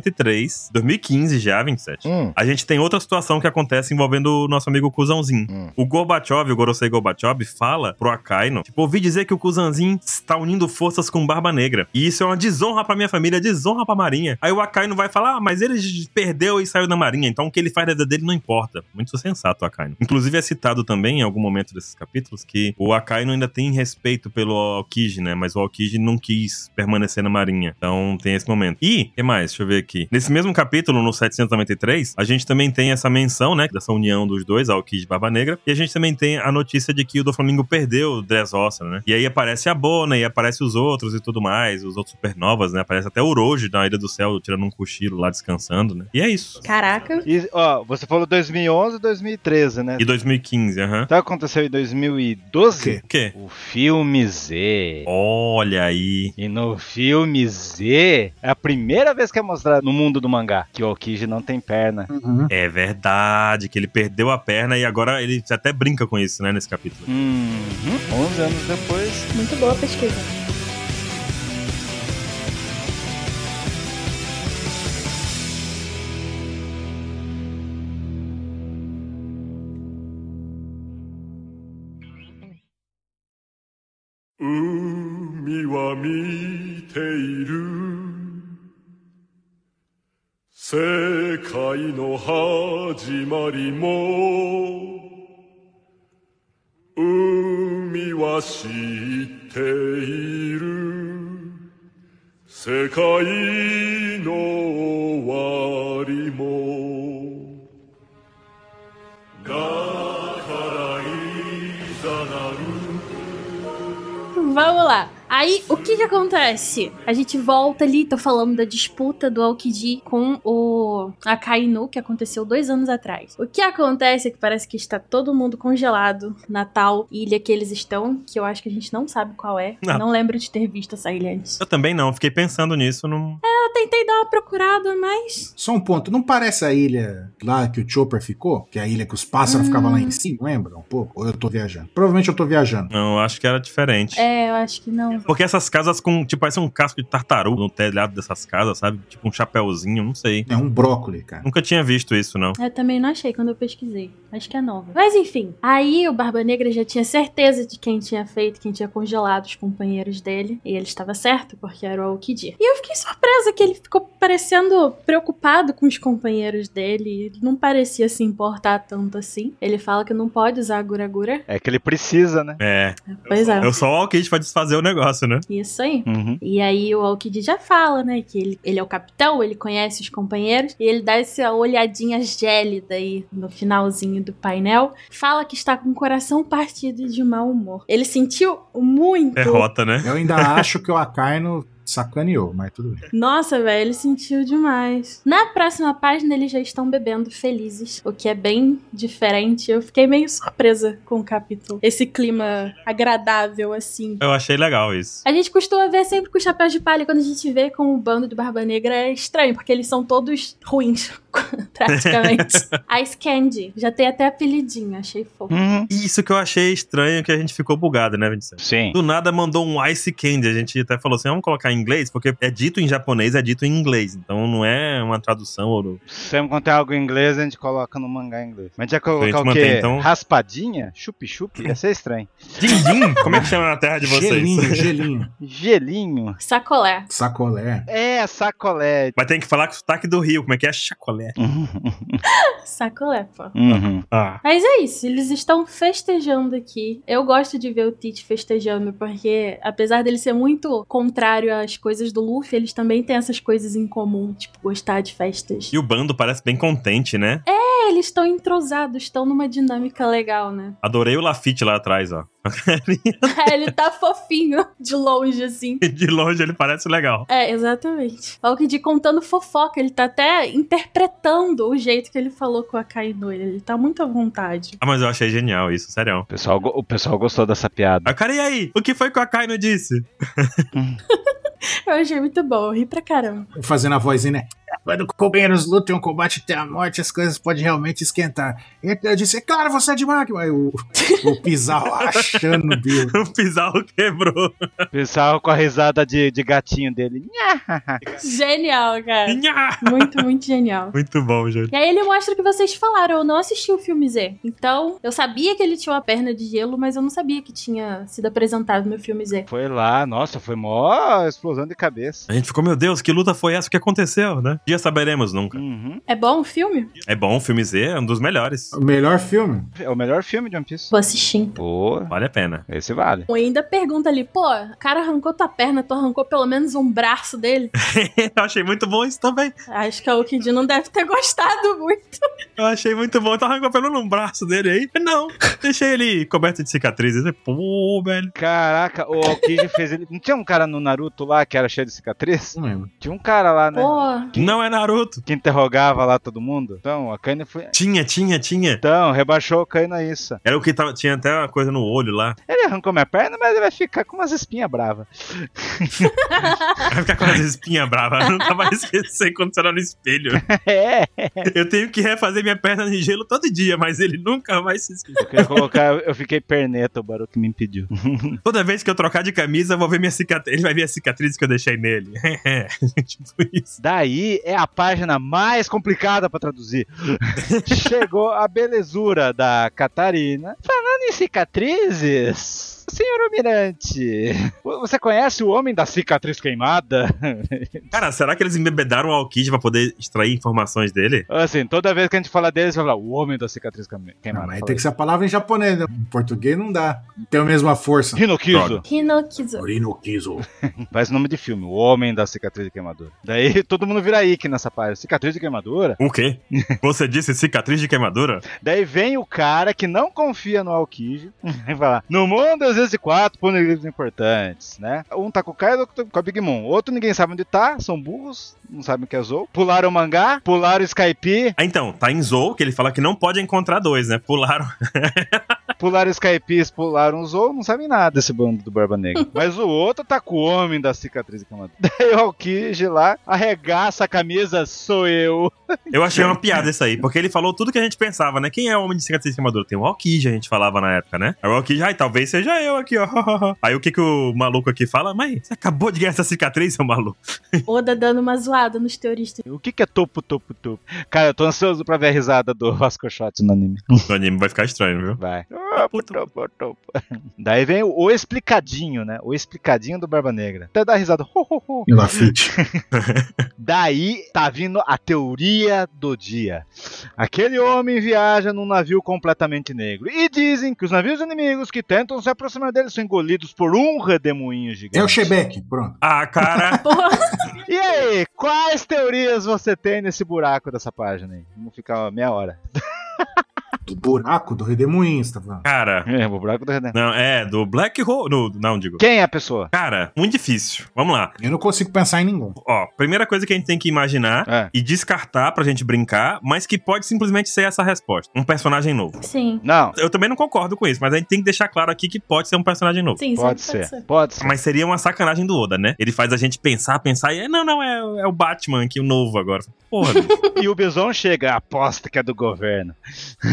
793, 2015 já, 27, Hum. a gente tem outra situação que acontece envolvendo o nosso amigo Kuzãozinho. Hum. O Gorbachev, o Gorosei Gorbachev, fala pro Akaino, tipo, ouvi dizer que o Kuzanzinho está unindo forças com Barba Negra. E isso é uma desonra pra minha família, desonra pra Marinha. Aí o Akaino vai falar, ah, mas ele perdeu e saiu da Marinha, então o que ele faz da vida dele não importa. Muito sensato o Akaino. Inclusive é citado também em algum momento desses capítulos que o Akaino ainda tem respeito pelo Aokiji, né? Mas o Aokiji não quis permanecer na Marinha. Então tem esse momento. E, o que mais? Deixa eu ver aqui. Nesse mesmo capítulo, no 793, a gente também tem essa menção, né? Dessa união dos dois, Aokiji e Barba Negra. E a gente também tem a notícia de que o Doflamingo perdeu o Dressrosa, né? E aí aparece a Bona e aparece os outros e tudo mais, os outros supernovas, né? Aparece até o Uroji na Ilha do Céu, tirando um cochilo lá, descansando, né? E é isso. Caraca. E, ó, você falou 2011 e 2013, né? E 2015, aham. Sabe o que aconteceu em 2012? O quê? O filme Z. Olha aí. E no filme Z, é a primeira vez que é mostrado no mundo do mangá que o Aokiji não tem perna. Uhum. É verdade metade, que ele perdeu a perna e agora ele até brinca com isso, né, nesse capítulo. Hum, 11 anos depois. Muito boa a pesquisa. Umi wa miteiru 世界の始まりも」「海は知っている」「世界の終わりも」「だからいざなる」Vamos lá. Aí, o que que acontece? A gente volta ali, tô falando da disputa do Aokiji com o Akainu, que aconteceu dois anos atrás. O que acontece é que parece que está todo mundo congelado na tal ilha que eles estão, que eu acho que a gente não sabe qual é. Não. Não lembro de ter visto essa ilha antes. Eu também não, fiquei pensando nisso. Não... Eu tentei dar uma procurada, mas... Só um ponto, não parece a ilha lá que o Chopper ficou? Que é a ilha que os pássaros Hum. ficavam lá em cima, lembra um pouco? Ou eu tô viajando? Provavelmente eu tô viajando. Não, eu acho que era diferente. É, eu acho que não. Porque essas casas com, tipo, parece um casco de tartaruga no telhado dessas casas, sabe? Tipo um chapéuzinho, não sei. É um brócoli, cara. Nunca tinha visto isso, não. Eu também não achei quando eu pesquisei. Acho que é nova. Mas enfim, aí o Barba Negra já tinha certeza de quem tinha feito, quem tinha congelado os companheiros dele. E ele estava certo, porque era o Aokiji. E eu fiquei surpresa que ele ficou parecendo preocupado com os companheiros dele. Ele não parecia se importar tanto assim. Ele fala que não pode usar a Guragura. É que ele precisa, né? É. Pois é. Eu sou o Alkid pra desfazer o negócio, né? Isso aí. Uhum. E aí o Aokiji já fala, né, que ele, ele é o capitão, ele conhece os companheiros, e ele dá essa olhadinha gélida aí no finalzinho do painel. Fala que está com o coração partido e de mau humor. Ele sentiu muito. Derrota, né? Eu ainda (laughs) acho que o Akaino sacaneou, mas tudo bem. Nossa, velho, ele sentiu demais. Na próxima página eles já estão bebendo felizes, o que é bem diferente. Eu fiquei meio surpresa com o capítulo. Esse clima agradável, assim. Eu achei legal isso. A gente costuma ver sempre com chapéus de palha. Quando a gente vê com o bando de Barba Negra é estranho, porque eles são todos ruins, (laughs) praticamente. (laughs) Ice Candy. Já tem até apelidinho, achei fofo. Uhum. Isso que eu achei estranho, que a gente ficou bugado, né, 27? Sim. Do nada mandou um Ice Candy. A gente até falou assim: vamos colocar em inglês, porque é dito em japonês, é dito em inglês. Então não é uma tradução ou. Sempre quando tem algo em inglês, a gente coloca no mangá em inglês. Mas a gente ia colocar A o quê? então- Raspadinha? Chup-chup? Ia ser estranho. (laughs) Din-din? Como é que chama na terra de vocês? Gelinho, gelinho. Gelinho. Sacolé. Sacolé. É, sacolé. Mas tem que falar com o sotaque do Rio. Como é que é? Chacolé. (laughs) Sacolé, pô. Uhum. Ah. Mas é isso, eles estão festejando aqui. Eu gosto de ver o Tite festejando, porque apesar dele ser muito contrário às coisas do Luffy, eles também têm essas coisas em comum, tipo, gostar de festas. E o bando parece bem contente, né? É, eles estão entrosados, estão numa dinâmica legal, né? Adorei o Lafitte lá atrás, ó. É, (laughs) ele tá fofinho de longe, assim. (laughs) De longe ele parece legal. É, exatamente. O Kid contando fofoca, ele tá até interpretando o jeito que ele falou com a Kaino. Ele tá muito à vontade. Ah, mas eu achei genial isso, sério. O pessoal, o pessoal gostou dessa piada. Ah, cara, e aí? O que foi que o Akainu disse? (laughs) Eu achei muito bom, eu ri pra caramba. Fazendo a vozinha, né? Quando companheiros lutam um combate até a morte, as coisas podem realmente esquentar. E eu disse, é claro, você é de máquina. Aí o, o Pizarro achando o Bill. (laughs) O Pizarro quebrou. O pessoal com a risada de, de gatinho dele. Genial, cara. Nha! Muito, muito genial. Muito bom, gente. E aí ele mostra o que vocês falaram, eu não assisti o filme Z. Então, eu sabia que ele tinha uma perna de gelo, mas eu não sabia que tinha sido apresentado no filme Z. Foi lá, nossa, foi mó explosão de cabeça. A gente ficou, meu Deus, que luta foi essa? O que aconteceu, né? Dia saberemos nunca. Uhum. É bom o filme? É bom, o filme Z é um dos melhores. O melhor filme. É o melhor filme de One Piece. Vou assistir. então. Pô, Vale a pena. esse vale. Eu ainda pergunta ali, pô, o cara arrancou tua perna, tu arrancou pelo menos um braço dele. (laughs) eu achei muito bom isso também. Acho que a Okid não deve ter gostado muito. Eu achei muito bom. Tu arrancou pelo num braço dele aí. Não, deixei ele coberto de cicatrizes. Pô, velho. Caraca, o Aokiji fez ele. Não tinha um cara no Naruto lá que era cheio de cicatriz? Não lembro. Tinha um cara lá, né? Pô, Não é Naruto. Que interrogava lá todo mundo. Então, a Kaina foi. Tinha, tinha, tinha. Então, rebaixou o Kaina a isso. Era o que tava, tinha até uma coisa no olho lá. Ele arrancou minha perna, mas ele vai ficar com umas espinhas bravas. (laughs) Vai ficar com as espinhas bravas. Nunca vai esquecer quando você olha no espelho. (laughs) É. Eu tenho que refazer minha perna de gelo todo dia, mas ele nunca vai se esquecer. Eu queria colocar, eu fiquei perneta, o Baruto me impediu. (laughs) Toda vez que eu trocar de camisa, eu vou ver minha cicatriz. Ele vai ver a cicatriz que eu deixei nele. (laughs) tipo isso. Daí é a página mais complicada pra traduzir. (laughs) Chegou a belezura da Catarina. Falando em cicatrizes. Senhor Almirante, você conhece o homem da cicatriz queimada? (laughs) Cara, será que eles embebedaram o Alkid pra poder extrair informações dele? Assim, toda vez que a gente fala dele, você vai falar, o homem da cicatriz Não, queimada. mas Fala tem que ser a palavra em japonês. né? Em português não dá. Não tem a mesma força. isso. Hinokizo. Hinokizo. Orinokizo. (laughs) Faz nome de filme, o homem da cicatriz de queimadura. Daí (laughs) todo mundo vira Ike nessa página. Cicatriz de queimadura? O quê? Você disse cicatriz de queimadura? Daí vem o cara que não confia no Aokiji e fala: No mundo existem quatro poneglyphs importantes, né? Um tá com o Kaido, outro tá com a Big Mom. Outro ninguém sabe onde tá, são burros, não sabem o que é Zou. Pularam o mangá, pularam o Skype, Ah, então, tá em Zou, que ele fala que não pode encontrar dois, né? Pularam. (laughs) pularam o Skype, pularam o Zou, não sabem nada desse bando do Barba Negra. (laughs) Mas o outro tá com o homem da cicatriz de queimadura. (laughs) Daí o Aokiji lá arregaça a camisa, sou eu. Eu achei uma piada isso aí, porque ele falou tudo que a gente pensava, né? Quem é o homem de cicatriz queimadura? Tem o Alkid, a gente falava na época, né? Aí o Alkid, ai, talvez seja eu aqui, ó. Aí o que que o maluco aqui fala? Mas você acabou de ganhar essa cicatriz, seu maluco. Oda dando uma zoada nos teoristas. O que que é topo, topo, topo? Cara, eu tô ansioso pra ver a risada do (laughs) Vasco Shot no anime. (laughs) O anime vai ficar estranho, viu? Vai. Topo, topo, topo. (laughs) Daí vem o, explicadinho, né? O explicadinho do Barba Negra. Até dá risada. Ho, ho, ho. E Lafite. Daí tá vindo a teoria do dia. Aquele homem viaja num navio completamente negro. E dizem que os navios inimigos que tentam se aproximar dele são engolidos por um redemoinho gigante. É o Shebeck, pronto. Ah, cara. E aí, quais teorias você tem nesse buraco dessa página aí? Vamos ficar meia hora. (laughs) Do buraco do Redemoinho, você tá falando. Cara. É, o buraco do redemoinho. Não, é, do Black Hole. No, não, digo. Quem é a pessoa? Cara, muito difícil. Vamos lá. Eu não consigo pensar em nenhum. Ó, primeira coisa que a gente tem que imaginar É. e descartar pra gente brincar, mas que pode simplesmente ser essa resposta. Um personagem novo. sim. Não, Eu também não concordo com isso, mas a gente tem que deixar claro aqui que pode ser um personagem novo. Sim, pode sempre ser. Pode ser. Mas seria uma sacanagem do Oda, né? Ele faz a gente pensar, pensar e. Não, não, é, é o Batman aqui, o novo agora. Porra. (laughs) E o Bison chega, aposta que é do governo.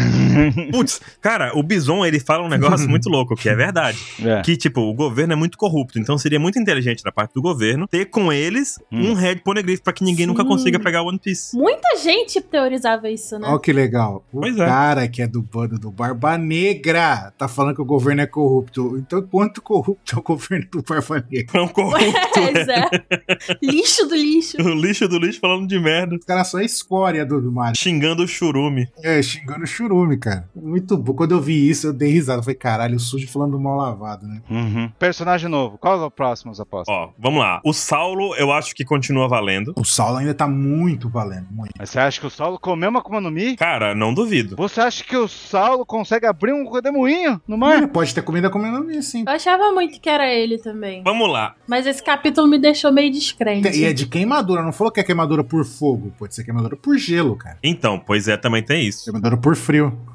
(laughs) Putz, cara, o Bison, ele fala um negócio (laughs) muito louco, que é verdade. É. Que, tipo, o governo é muito corrupto, então seria muito inteligente da parte do governo ter com eles Hum. um Red Poneglyph pra que ninguém Sim. nunca consiga pegar One Piece. Muita gente teorizava isso, né? Olha que legal. O Pois é. cara que é do bando do Barba Negra tá falando que o governo é corrupto. Então, quanto corrupto é o governo do Barba Negra? É um corrupto. (laughs) Pois é. Lixo do lixo. o lixo do lixo falando de merda. Os caras só é escória do, do mar. Xingando o churume. É, xingando o churume. Cara. Muito bom. Quando eu vi isso, eu dei risada. Falei, caralho, o sujo falando mal lavado, né? Uhum. Personagem novo. Qual é o próximo, os apostas? Ó, vamos lá. O Saulo, eu acho que continua valendo. O Saulo ainda tá muito valendo, muito. Mas você acha que o Saulo comeu uma Akuma no Mi? Cara, não duvido. Você acha que o Saulo consegue abrir um redemoinho no mar? Ele pode ter comida comendo mim, sim. Eu achava muito que era ele também. Vamos lá. Mas esse capítulo me deixou meio descrente. E é de queimadura, não falou que é queimadura por fogo. Pode ser queimadura por gelo, cara. Então, pois é, também tem isso. Queimadura por frio. you.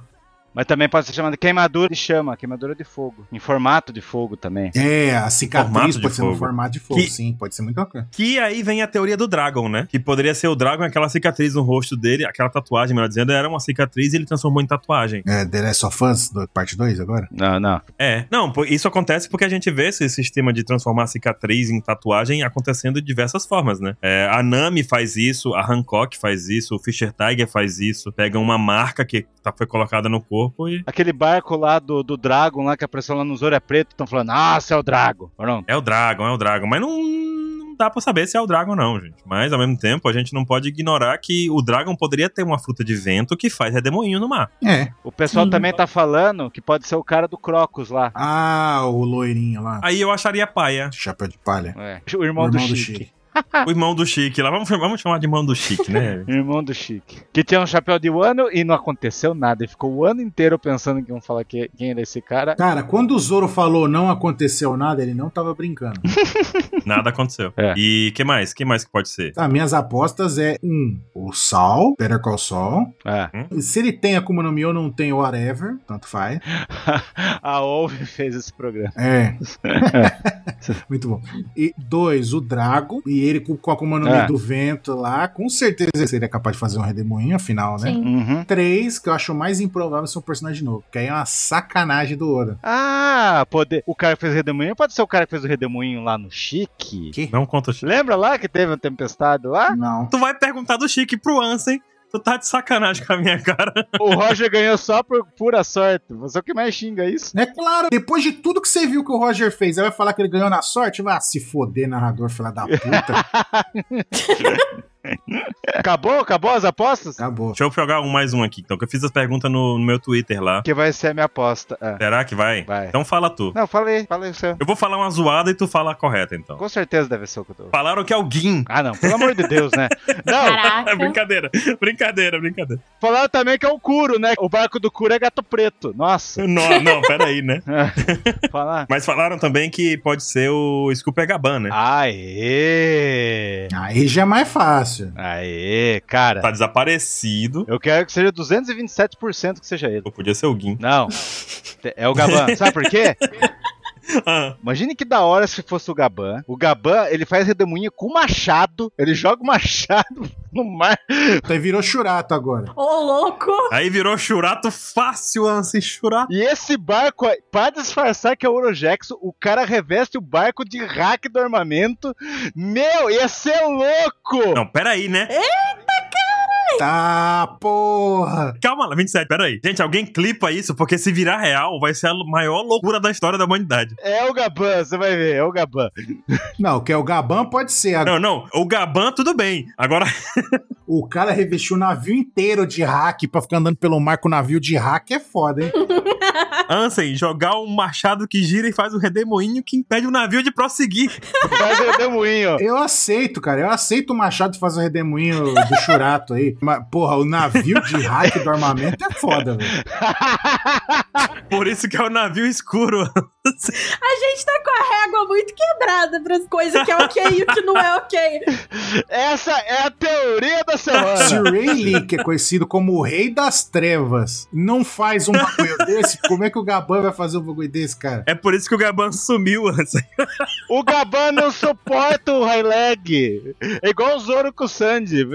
Mas também pode ser chamada queimadura de chama, queimadura de fogo. Em formato de fogo também. É, a cicatriz Formato pode ser no fogo. formato de fogo, Que- sim. Pode ser muita coisa. Que aí vem a teoria do Dragon, né? Que poderia ser o Dragon, aquela cicatriz no rosto dele, aquela tatuagem, melhor dizendo, era uma cicatriz e ele transformou em tatuagem. É, The Last of Us, do- parte 2 agora? Não, não. É. Não, isso acontece porque a gente vê esse sistema de transformar cicatriz em tatuagem acontecendo de diversas formas, né? É, a Nami faz isso, a Hancock faz isso, o Fischer Tiger faz isso. Pega uma marca que tá, foi colocada no corpo e. Aquele barco lá do, do Dragon lá que apareceu lá no Zoro é preto, estão falando, nossa, é o Dragon. Pronto. É o Dragon, é o Dragon. Mas não, não dá pra saber se é o Dragon, não, gente. Mas, ao mesmo tempo, a gente não pode ignorar que o Dragon poderia ter uma fruta de vento que faz redemoinho no mar. É. O pessoal Sim. também tá falando que pode ser o cara do Crocus lá. Ah, o loirinho lá. Aí eu acharia paia. Chapéu de palha. É. O irmão, do, Chique. (laughs) O irmão do Chique lá. Vamos, vamos chamar de irmão do Chique, né? (laughs) Irmão do Chique. Que tinha um chapéu de Wano e não aconteceu nada. Ele ficou o ano inteiro pensando que iam falar que, quem era esse cara. Cara, quando o Zoro falou não aconteceu nada, ele não tava brincando. (laughs) Nada aconteceu. É. E que mais? que mais que pode ser? Tá, minhas apostas é um, o Sol, Better Call Saul. É. E Se ele tem Akuma no Mi ou não tem, whatever, tanto faz. A Wolf fez esse programa. É. Muito bom. E dois, o Drago. E ele com, com a Akuma no Mi É. do vento lá, com certeza ele seria capaz de fazer um redemoinho, afinal, né? Sim. Uhum. Três, que eu acho mais improvável ser um personagem novo. Que aí é uma sacanagem do Oda. Ah, poder... o cara que fez o redemoinho pode ser o cara que fez o redemoinho lá no Chique. Que? Não conta o Chique. Lembra lá que teve uma tempestade lá? Não. Tu vai perguntar do Chique pro Ansem. Tu tá de sacanagem com a minha cara. O Roger ganhou só por pura sorte. Você é o que mais xinga isso? É claro, depois de tudo que você viu que o Roger fez, aí vai falar que ele ganhou na sorte? Vai se foder, narrador, filha da puta. (laughs) Acabou? Acabou as apostas? Acabou. Deixa eu jogar um mais um aqui, então, que eu fiz as perguntas no, no meu Twitter lá. Que vai ser a minha aposta. É. Será que vai? Vai. Então fala tu. Não, falei, falei o seu. Eu vou falar uma zoada e tu fala a correta, então. Com certeza deve ser o que eu tô. Falaram que é o Gin. Ah, não, pelo amor de Deus, né? (laughs) Não, Caraca. brincadeira, brincadeira, brincadeira. falaram também que é o Kuro, né? O barco do Kuro é gato preto. Nossa. Não, não, peraí, né? (laughs) Falar. Mas falaram também que pode ser o Scooper Gaban, né? Aê! Aí já é mais fácil. Aê, cara. Tá desaparecido. Eu quero que seja 227% que seja ele. Ou podia ser o Gin. Não. (laughs) É o Gaban. Sabe por quê? (laughs) Ah, Imagine que da hora se fosse o Gaban. O Gaban, ele faz redemoinho com machado. Ele joga o machado (laughs) no mar. Aí virou churato agora. Ô, louco! aí virou churato fácil, Ansem, churato. E esse barco, aí, pra disfarçar que é o Orojackson, o cara reveste o barco de hack do armamento. Meu, ia ser louco! Não, peraí, né? Tá, porra. Calma lá, 27, peraí. Gente, alguém clipa isso, porque se virar real, vai ser a maior loucura da história da humanidade. É o Gaban, você vai ver, é o Gaban. Não, que é o Gaban pode ser. Não, não, o Gaban, tudo bem. Agora, O cara revestiu o navio inteiro de hack pra ficar andando pelo mar com o navio de hack é foda, hein? (laughs) Ansem, jogar um machado que gira e faz um redemoinho que impede o navio de prosseguir. Faz o redemoinho. Eu aceito, cara. Eu aceito o Machado fazer o redemoinho do churato aí. Mas, porra, o navio de hack do armamento é foda, velho. (laughs) Por isso que é o navio escuro. (laughs) A gente tá com a régua muito quebrada pras coisas que é ok e o que não é ok. Essa é a teoria da Se semana. o Ray Lee, que é conhecido como o Rei das Trevas, não faz um bagulho (laughs) desse, como é que o Gaban vai fazer um bagulho desse, cara? É por isso que o Gaban sumiu, Ansem. O Gaban não suporta o high leg. É igual o Zoro com o Sandy.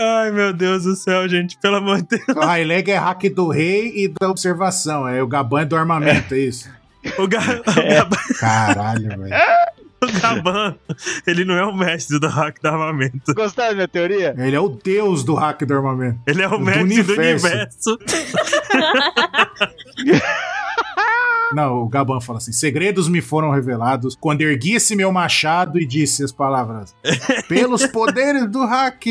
Ai, meu Deus do céu, gente, pelo amor de Deus. O High Leg é hack do rei e da observação. É o Gaban é do armamento, é isso? O, Ga- o Gaban, Caralho, velho. o Gaban, ele não é o mestre do hack do armamento. Gostaram da minha teoria? Ele é o deus do hack do armamento. Ele é o Do mestre do universo. (laughs) (laughs) Não, o Gaban fala assim: segredos me foram revelados quando ergui esse meu machado e disse as palavras: (laughs) pelos poderes do hack.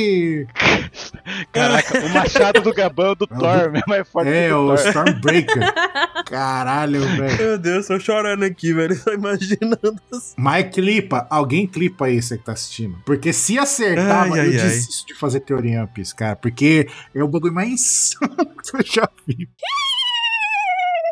Caraca, o machado do Gabão do Thor é mais forte É, que o o Thor. Stormbreaker. (laughs) Caralho, velho. Meu Deus, tô chorando aqui, velho. Só imaginando assim. Mas clipa, alguém clipa aí, você que tá assistindo. Porque se acertar, Ai, mano, ai, eu ai. desisto de fazer teoria Piece, cara. Porque é o bagulho mais insano que eu já vi.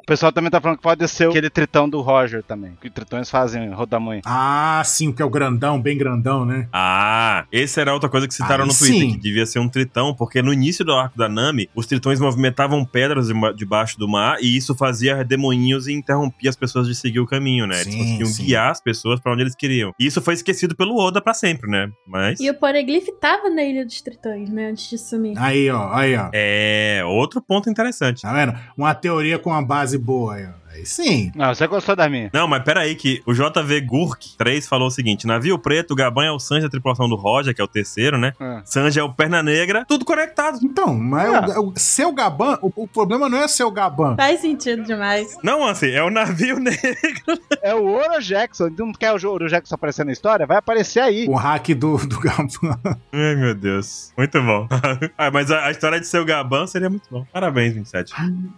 O pessoal também tá falando que pode ser aquele tritão do Roger também. Que tritões fazem rodamunho. Ah, sim, o que é o grandão, bem grandão, né? Ah, esse era outra coisa que citaram Aí no Twitter, sim. que devia ser um tritão, porque no início do arco da Nami, os tritões movimentavam pedras deba- debaixo do mar e isso fazia demoinhos e interrompia as pessoas de seguir o caminho, né? Eles Sim, conseguiam sim. guiar as pessoas pra onde eles queriam. E isso foi esquecido pelo Oda pra sempre, né? Mas. E o Poneglyph tava na Ilha dos Tritões, né? Antes de sumir. Aí, ó, aí, ó. É, outro ponto interessante. Tá vendo? Uma teoria com uma base boa aí, sim. Não, você gostou da minha. Não, mas peraí que o JV Gurk 3 falou o seguinte: navio preto, Gaban é o Sanji da tripulação do Roger, que é o terceiro, né? Ah. Sanji é o Perna Negra, tudo conectado. Então, mas Ah. o, o seu Gaban, o, o problema não é seu Gaban. Faz sentido demais. Não, assim, é o navio (laughs) negro. É o Oro Jackson. Não quer o Oro Jackson aparecer na história? Vai aparecer aí. O hack do, do Gaban. (laughs) Ai, meu Deus. Muito bom. (laughs) ah, mas a, a história de seu Gaban seria muito bom. Parabéns, 27.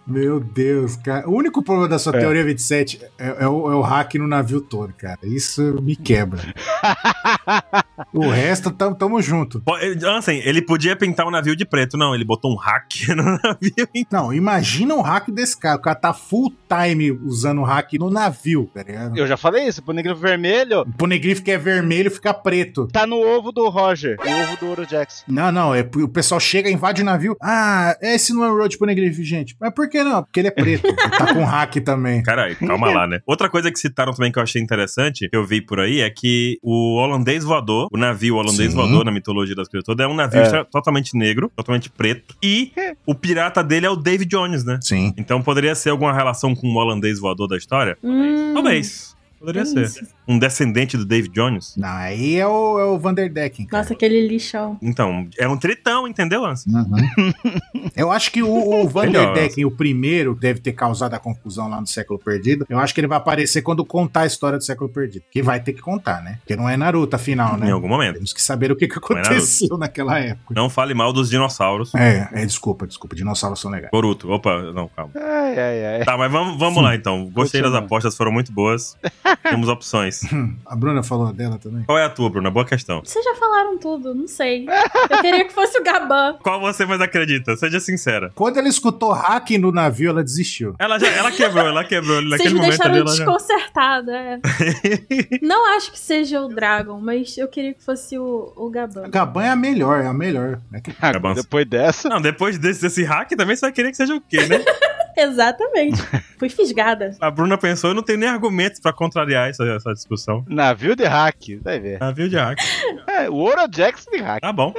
Meu Deus, cara. O único problema da sua É. teoria 27 é, é o, é o hack no navio todo, cara. Isso me quebra. (laughs) o resto, tamo, tamo junto. Pô, ele- podia pintar o navio de preto. Não, ele botou um hack (laughs) no navio. Não, imagina o hack desse cara. O cara tá full time usando o hack no navio, tá ligado? Eu já falei isso. O Poneglyph vermelho O Poneglyph que é vermelho fica preto. tá no ovo do Roger. O ovo do Oro Jackson. Não, não, é, o pessoal chega, invade o navio. Ah, esse não é o Road Poneglyph, gente. Mas por que não? Porque ele é preto. (laughs) ele tá com hack também. Caralho, calma lá, né? Outra coisa que citaram também que eu achei interessante, que eu vi por aí, é que o holandês voador, o navio holandês Sim. voador na mitologia das coisas todas, é um navio É. totalmente negro, totalmente preto. E o pirata dele é o David Jones, né? Sim. Então poderia ser alguma relação com o holandês voador da história? Hum, Talvez. Poderia é ser. isso. Um descendente do David Jones? Não, aí é o, é o Vanderdecken. cara. Nossa, aquele lixão. Então, é um tritão, entendeu, Anson? Uhum. Eu acho que o, o (laughs) Vanderdecken, o primeiro, deve ter causado a confusão lá no século perdido. Eu acho que ele vai aparecer quando contar a história do século perdido. Que vai ter que contar, né? Porque não é Naruto, afinal, né? Em algum momento. Temos que saber o que, que é aconteceu naquela época. Não fale mal dos dinossauros. É, é, desculpa, desculpa. Dinossauros são legais. Boruto. Opa, não, calma. Ai, ai, ai. Tá, mas vamos, vamos lá então. Gostei das apostas, foram muito boas. (laughs) Temos opções. (laughs) A Bruna falou dela também. Qual é a tua, Bruna? Boa questão. Vocês já falaram tudo, não sei. Eu queria que fosse o Gaban. (laughs) Qual você mais acredita? Seja sincera. Quando ela escutou hack no navio, ela desistiu. Ela já, ela quebrou, ela quebrou. Vocês Naquele me momento ali, deixaram já... desconcertada. é. (laughs) não acho que seja o Dragon, mas eu queria que fosse o, o Gaban. Gaban é a melhor, é a melhor. É que- bom. depois dessa. Não, depois desse, desse hack também você vai querer que seja o quê, né? Exatamente. (laughs) Fui fisgada. A Bruna pensou, eu não tenho nem argumentos pra contrariar essa, essa discussão. Navio de hack. Vai ver. Navio de hack. É, o Oro Jackson de hack. Tá bom.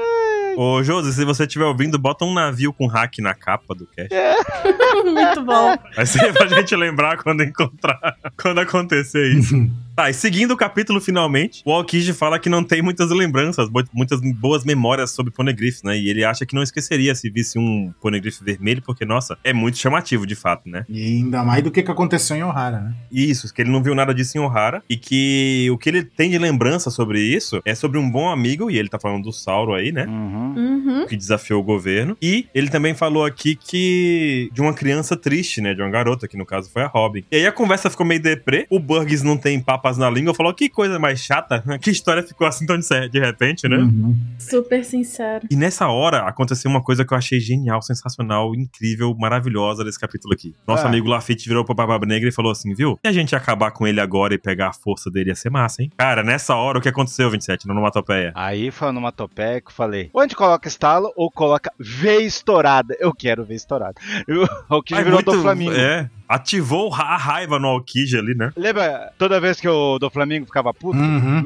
Ô, Josi, se você estiver ouvindo, bota um navio com hack na capa do cast. (laughs) Muito bom. Vai ser pra gente lembrar quando encontrar, (laughs) quando acontecer isso. Tá, e seguindo o capítulo finalmente, o Aokiji fala que não tem muitas lembranças, muitas boas memórias sobre Poneglyphs, né? E ele acha que não esqueceria se visse um Poneglyph vermelho, porque, nossa, é muito chamativo de fato, né? E ainda mais do que, que aconteceu em Ohara, né? Isso, que ele não viu nada disso em Ohara, e que o que ele tem de lembrança sobre isso é sobre um bom amigo, e ele tá falando do Sauro aí, né? Uhum. Uhum. que desafiou o governo. E ele também falou aqui que de uma criança triste, né? De uma garota, que no caso foi a Robin. E aí a conversa ficou meio deprê. O Burgess não tem papas na língua. Falou que coisa mais chata. Que história ficou assim tão de repente, né? Uhum. Super sincero. E nessa hora aconteceu uma coisa que eu achei genial, sensacional, incrível, maravilhosa desse capítulo aqui. Nosso Ah. amigo Lafitte virou pro Barba Negra e falou assim: viu? Se a gente acabar com ele agora e pegar a força dele ia ser massa, hein? Cara, nessa hora o que aconteceu, 27, no Onomatopeia? Aí foi numa topeia que eu falei: onde coloca estalo ou coloca V estourada? Eu quero V estourada. (laughs) O que virou muito- do Flamengo. É, ativou a raiva no Aokiji ali, né? Lembra toda vez que o do Flamengo ficava puto? Uhum.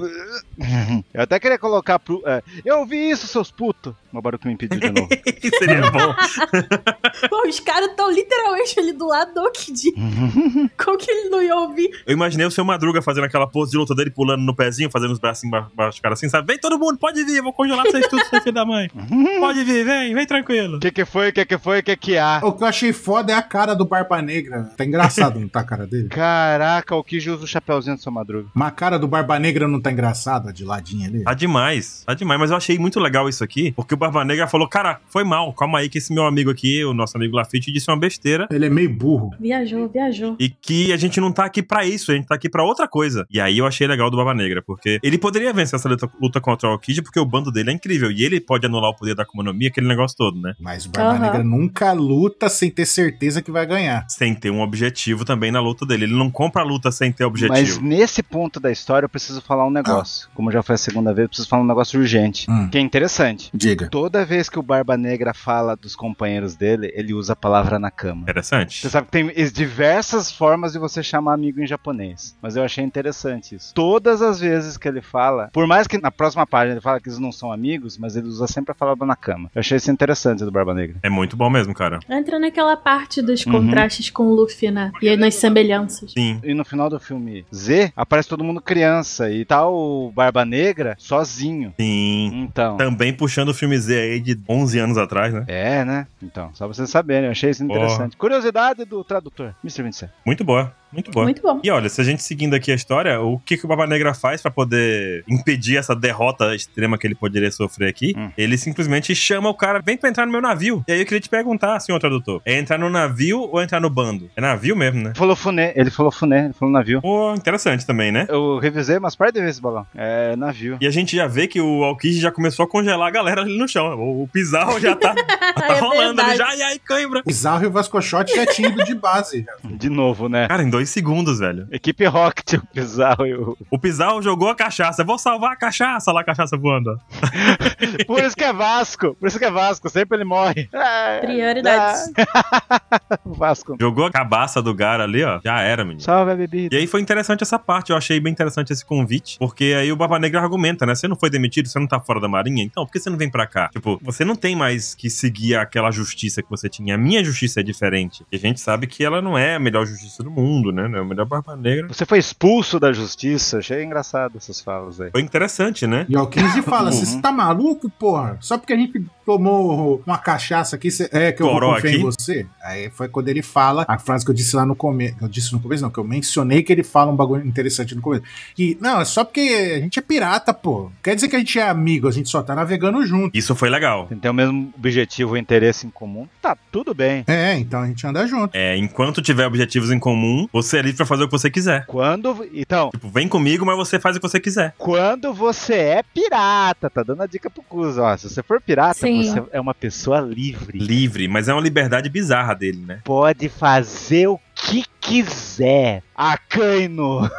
(laughs) Eu até queria colocar pro. é, eu ouvi isso, seus putos. O Baruco me impediu de novo. (laughs) Seria bom. (laughs) Pô, os caras estão literalmente ali do lado do Kid. Como que ele não ia ouvir? Eu imaginei o seu Madruga fazendo aquela pose de luta dele, pulando no pezinho, fazendo os bracinhos ba- baixo, cara assim, sabe? Vem todo mundo, pode vir, eu vou congelar vocês tudo, seu filho da mãe. Pode vir, vem, vem tranquilo. O que que foi? O que que foi? O que que há? O que eu achei foda é a cara do Barba Negra. Tá engraçado, não tá a cara dele? Caraca, o Kiji usa o chapéuzinho do seu Madruga. Mas a cara do Barba Negra não tá engraçada de ladinho ali? Tá demais, tá demais. Mas eu achei muito legal isso aqui, porque o Barba Negra falou, cara, foi mal, calma aí que esse meu amigo aqui, o nosso amigo Lafitte, disse uma besteira. Ele é meio burro. Viajou, viajou. E que a gente não tá aqui pra isso, a gente tá aqui pra outra coisa. E aí eu achei legal do Barba Negra, porque ele poderia vencer essa luta, luta contra o Aokiji, porque o bando dele é incrível. E ele pode anular o poder da Akuma no Mi, aquele negócio todo, né? Mas o Barba Aham. Negra nunca luta sem ter certeza que vai ganhar. Sem ter um objetivo também na luta dele. Ele não compra a luta sem ter Mas objetivo. nesse ponto da história eu preciso falar um negócio. Como já foi a segunda vez, eu preciso falar um negócio urgente. Hum. Que é interessante. Diga. Toda vez que o Barba Negra fala dos companheiros dele, ele usa a palavra na cama. Interessante. Você sabe que tem diversas formas de você chamar amigo em japonês. Mas eu achei interessante isso. Todas as vezes que ele fala, por mais que na próxima página ele fala que eles não são amigos, mas ele usa sempre a palavra na cama. Eu achei isso interessante do Barba Negra. É muito bom mesmo, cara. Entra naquela parte dos Uhum. contrastes com o Luffy, né? E nas semelhanças. Sim. E no final do filme Z, aparece todo mundo criança e tá o Barba Negra sozinho. Sim. Então. Também puxando o filme Z aí de 11 anos atrás, né? É, né? Então, só pra vocês saberem, eu achei isso interessante. Curiosidade do tradutor, Mr. 27. Muito boa. Muito boa. Muito bom. E olha, se a gente seguindo aqui a história, o que, que o Barba Negra faz pra poder impedir essa derrota extrema que ele poderia sofrer aqui? Hum. Ele simplesmente chama o cara, vem pra entrar no meu navio. E aí eu queria te perguntar, senhor tradutor, é entrar no navio ou entrar no bando? É navio mesmo, né? Ele falou funé, ele falou funé, ele falou navio. Pô, interessante também, né? Eu revisei umas par de vezes esse balão. É navio. E a gente já vê que o Aokiji já começou a congelar a galera ali no chão. O, o Pizarro já tá, (laughs) tá É rolando ali já. E aí, cãibra. Bizarro e o Vascochote já tinha ido de base. De novo, né? Cara, em dois segundos, velho. Equipe Rocket, o Pizarro e o. O Pizarro jogou a cachaça. Vou salvar a cachaça lá, a cachaça voando. ó. (laughs) Por isso que é Vasco. Por isso que é Vasco. Sempre ele morre. É, Prioridades. (laughs) Vasco. Jogou a cabaça do Gara ali, ó. Já era, menino. Salve a bebida. E aí foi interessante essa parte, eu achei bem interessante esse convite, porque aí o Barba Negra argumenta, né? Você não foi demitido, você não tá fora da marinha, então por que você não vem pra cá? Tipo, você não tem mais que seguir aquela justiça que você tinha. A minha justiça é diferente. E a gente sabe que ela não é a melhor justiça do mundo, né? Não é a melhor Barba Negra. Você foi expulso da justiça. Achei engraçado essas falas aí. Foi interessante, né? E o 15 fala: Uhum. Você tá maluco, porra? Só porque a gente tomou uma cachaça aqui, cê- é que eu Goró vou confiar aqui. em você? Aí foi quando ele fala a frase que eu disse lá no começo. Eu disse no começo, não, que eu mencionei que ele fala um bagulho interessante no começo. Que, não, é só porque a gente é pirata, pô. Quer dizer que a gente é amigo, a gente só tá navegando junto. Isso foi legal. Tem o mesmo objetivo e interesse em comum. Tá tudo bem. É, então a gente anda junto. É, enquanto tiver objetivos em comum, você é livre pra fazer o que você quiser. Quando. Então, Tipo, vem comigo, mas você faz o que você quiser. quando você é pirata, tá dando a dica pro Cus, ó. Se você for pirata, Sim. você é uma pessoa livre. Livre, mas é uma liberdade bizarra dele, né? Pode fazer o que quiser. Acaino.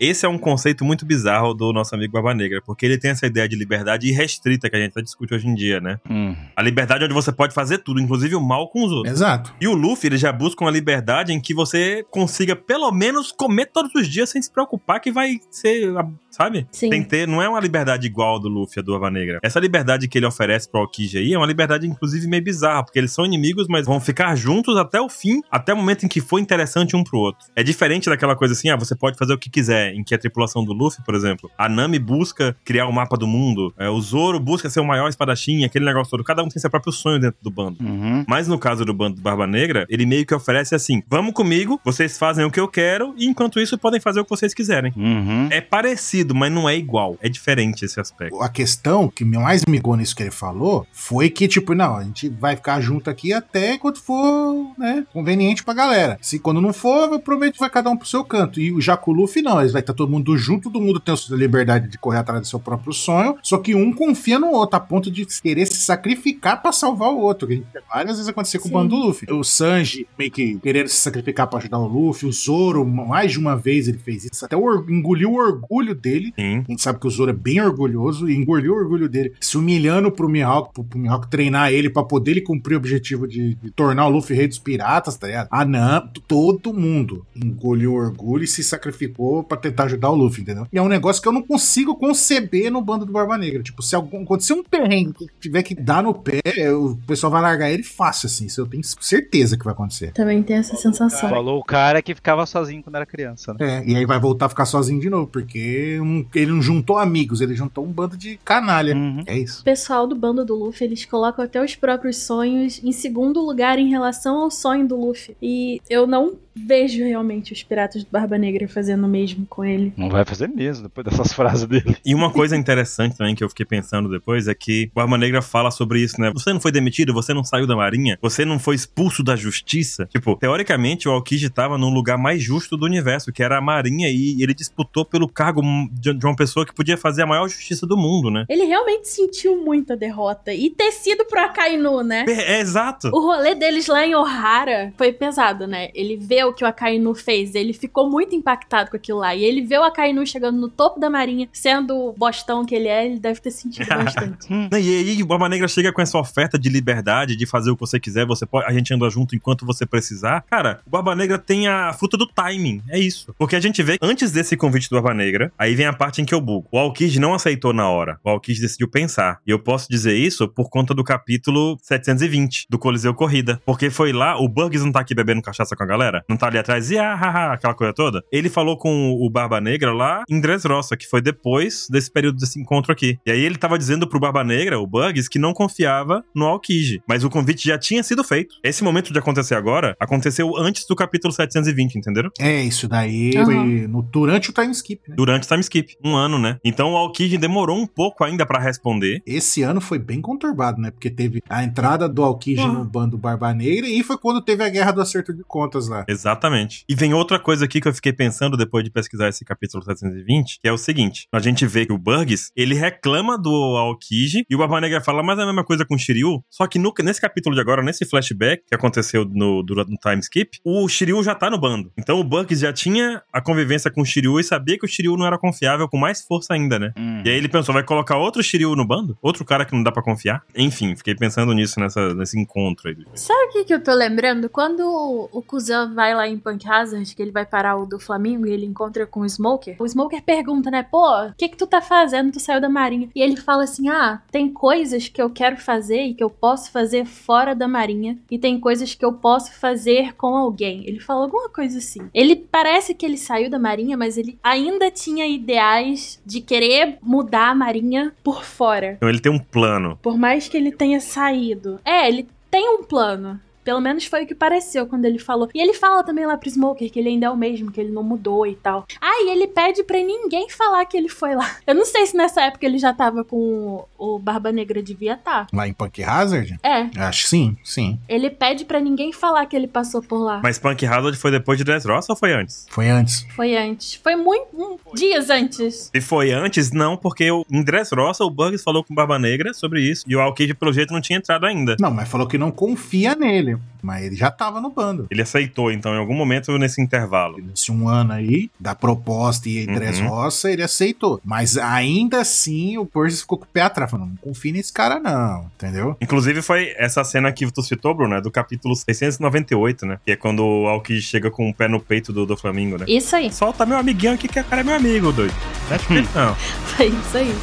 Esse é um conceito muito bizarro do nosso amigo Barba Negra, porque ele tem essa ideia de liberdade irrestrita que a gente discute hoje em dia, né? Hum. A liberdade onde você pode fazer tudo, inclusive o mal com os outros. Exato. E o Luffy, ele já busca uma liberdade em que você consiga pelo menos comer todos os dias sem se preocupar que vai ser, sabe? Sim. Tem que ter, não é uma liberdade igual a do Luffy, a do Barba Negra. Essa liberdade que ele oferece pro Aokiji aí é uma liberdade inclusive meio bizarra, porque eles são inimigos, mas vão ficar juntos até o fim, até o momento em que for interessante um pro outro. É diferente daquela coisa assim, ah, você pode fazer o que quiser, em que a tripulação do Luffy, por exemplo, a Nami busca criar o mapa do mundo, é, o Zoro busca ser o maior espadachim, aquele negócio todo. Cada um tem seu próprio sonho dentro do bando. Uhum. Mas no caso do bando do Barba Negra, ele meio que oferece assim: vamos comigo, vocês fazem o que eu quero, e enquanto isso podem fazer o que vocês quiserem. Uhum. É parecido, mas não é igual. É diferente esse aspecto. A questão que me mais migou nisso que ele falou foi que, tipo, não, a gente vai ficar junto aqui até quando for, né, conveniente pra galera. Se quando não for, eu prometo que vai cada um pro seu canto. E o Jaculuf, não, eles vai estar todo mundo junto, todo mundo tem a sua liberdade de correr atrás do seu próprio sonho, só que um confia no outro, a ponto de querer se sacrificar pra salvar o outro. Que a gente vê várias vezes acontecer com Sim. o bando do Luffy. O Sanji meio que querendo se sacrificar pra ajudar o Luffy, o Zoro, mais de uma vez ele fez isso, até o engoliu o orgulho dele Sim. a gente sabe que o Zoro é bem orgulhoso e engoliu o orgulho dele, se humilhando pro Mihawk, pro, pro Mihawk treinar ele pra poder ele cumprir o objetivo de, de tornar o Luffy rei dos piratas, tá ligado? A Nami, todo mundo engoliu orgulho e se sacrificou pra tentar ajudar o Luffy, entendeu? E é um negócio que eu não consigo conceber no bando do Barba Negra. Tipo, se algum, acontecer um perrengue que tiver que dar no pé, o pessoal vai largar ele fácil, assim. Isso eu tenho certeza que vai acontecer. Também tem essa sensação. Falou o cara que ficava sozinho quando era criança, né? É, e aí vai voltar a ficar sozinho de novo, porque um- ele não juntou amigos, ele juntou um bando de canalha. Uhum. É isso. O pessoal do bando do Luffy, eles colocam até os próprios sonhos em segundo lugar em relação ao sonho do Luffy. E eu não vejo realmente os piratas do Barba Negra fazendo o mesmo com ele. Não vai fazer mesmo depois dessas (laughs) frases dele. E uma coisa interessante também que eu fiquei pensando depois é que o Barba Negra fala sobre isso, né? Você não foi demitido, você não saiu da marinha, você não foi expulso da justiça. Tipo, teoricamente o Aokiji tava no lugar mais justo do universo, que era a marinha, e ele disputou pelo cargo de de uma pessoa que podia fazer a maior justiça do mundo, né? Ele realmente sentiu muita derrota. E ter sido pro Akainu, né? É, é exato. O rolê deles lá em Ohara foi pesado, né? Ele vê o que o Akainu fez, ele ficou muito impactado com aquilo lá. E ele vê o Akainu chegando no topo da marinha, sendo o bostão que ele é, ele deve ter sentido (laughs) bastante. Não, E aí o Barba Negra chega com essa oferta de liberdade, de fazer o que você quiser, você pode, a gente anda junto enquanto você precisar. Cara, o Barba Negra tem a fruta do timing, é isso. Porque a gente vê que antes desse convite do Barba Negra, aí vem a parte em que eu bugo. O Aokiji não aceitou na hora. O Aokiji decidiu pensar. E eu posso dizer isso por conta do capítulo 720 do Coliseu Corrida. Porque foi lá, o Bugs não tá aqui bebendo cachaça com a galera? Não tá ali atrás e ah, ah, ah, aquela coisa toda? Ele falou com o Barba Negra lá em Dressrosa, que foi depois desse período desse encontro aqui. E aí ele tava dizendo pro Barba Negra, o Bugs, que não confiava no Aokiji. Mas o convite já tinha sido feito. Esse momento de acontecer agora aconteceu antes do capítulo 720, entenderam? É, isso daí Aham. foi no, durante o time skip, né? Durante o time skip. Um ano, né? Então o Aokiji demorou um pouco ainda pra responder. Esse ano foi bem conturbado, né? Porque teve a entrada do Aokiji Uhum. no bando Barba Negra e foi quando teve a guerra do acerto de contas lá. Exatamente. E vem outra coisa aqui que eu fiquei pensando depois de pesquisar esse capítulo 720, que é o seguinte: a gente vê que o Burgs, ele reclama do Aokiji e o Barba Negra fala, mas é a mesma coisa com o Shiryu. Só que no- nesse capítulo de agora, nesse flashback que aconteceu no, durante no time skip, o Shiryu já tá no bando. Então o Burgs já tinha a convivência com o Shiryu e sabia que o Shiryu não era confiável com mais força ainda, né? Hum. E aí ele pensou, vai colocar outro Shiryu no bando? Outro cara que não dá pra confiar? Enfim, fiquei pensando nisso nessa, nesse encontro aí. Sabe o que, que eu tô lembrando? Quando o, o Kuzan vai lá em Punk Hazard, que ele vai parar o do Flamengo e ele encontra com o Smoker, o Smoker pergunta, né? Pô, o que que tu tá fazendo? Tu saiu da marinha. E ele fala assim: ah, tem coisas que eu quero fazer e que eu posso fazer fora da marinha, e tem coisas que eu posso fazer com alguém. Ele fala alguma coisa assim. Ele parece que ele saiu da marinha, mas ele ainda tinha ideais de querer mudar a marinha por fora. Então ele tem um plano. Por mais que ele tenha saído. É, ele tem um plano. Pelo menos foi o que pareceu quando ele falou. E ele fala também lá pro Smoker que ele ainda é o mesmo, que ele não mudou e tal. Ah, e ele pede pra ninguém falar que ele foi lá. (laughs) Eu não sei se nessa época ele já tava com o, o Barba Negra, devia estar. Lá em Punk Hazard? É, Acho que sim, sim. ele pede pra ninguém falar que ele passou por lá. Mas Punk Hazard foi depois de Dressrosa ou foi antes? Foi antes. Foi antes. Foi muito. um- dias antes. Se foi antes, não, porque o- em Dressrosa o Bugs falou com o Barba Negra sobre isso. E o Aokiji, pelo jeito, não tinha entrado ainda. Não, mas falou que não confia nele. Mas ele já tava no bando. Ele aceitou, então, em algum momento nesse intervalo. Nesse um ano aí, da proposta e Uhum. Dressrosa, ele aceitou. Mas ainda assim, o Percy ficou com o pé atrás. Falando, não confia nesse cara não, entendeu? Inclusive, foi essa cena que tu citou, Bruno, né, do capítulo 698, né? Que é quando o Aokiji chega com o pé no peito do, do Flamingo, né? Isso aí. Solta meu amiguinho aqui, que o cara é meu amigo, doido. Mete o peito, não. (laughs) Foi isso aí.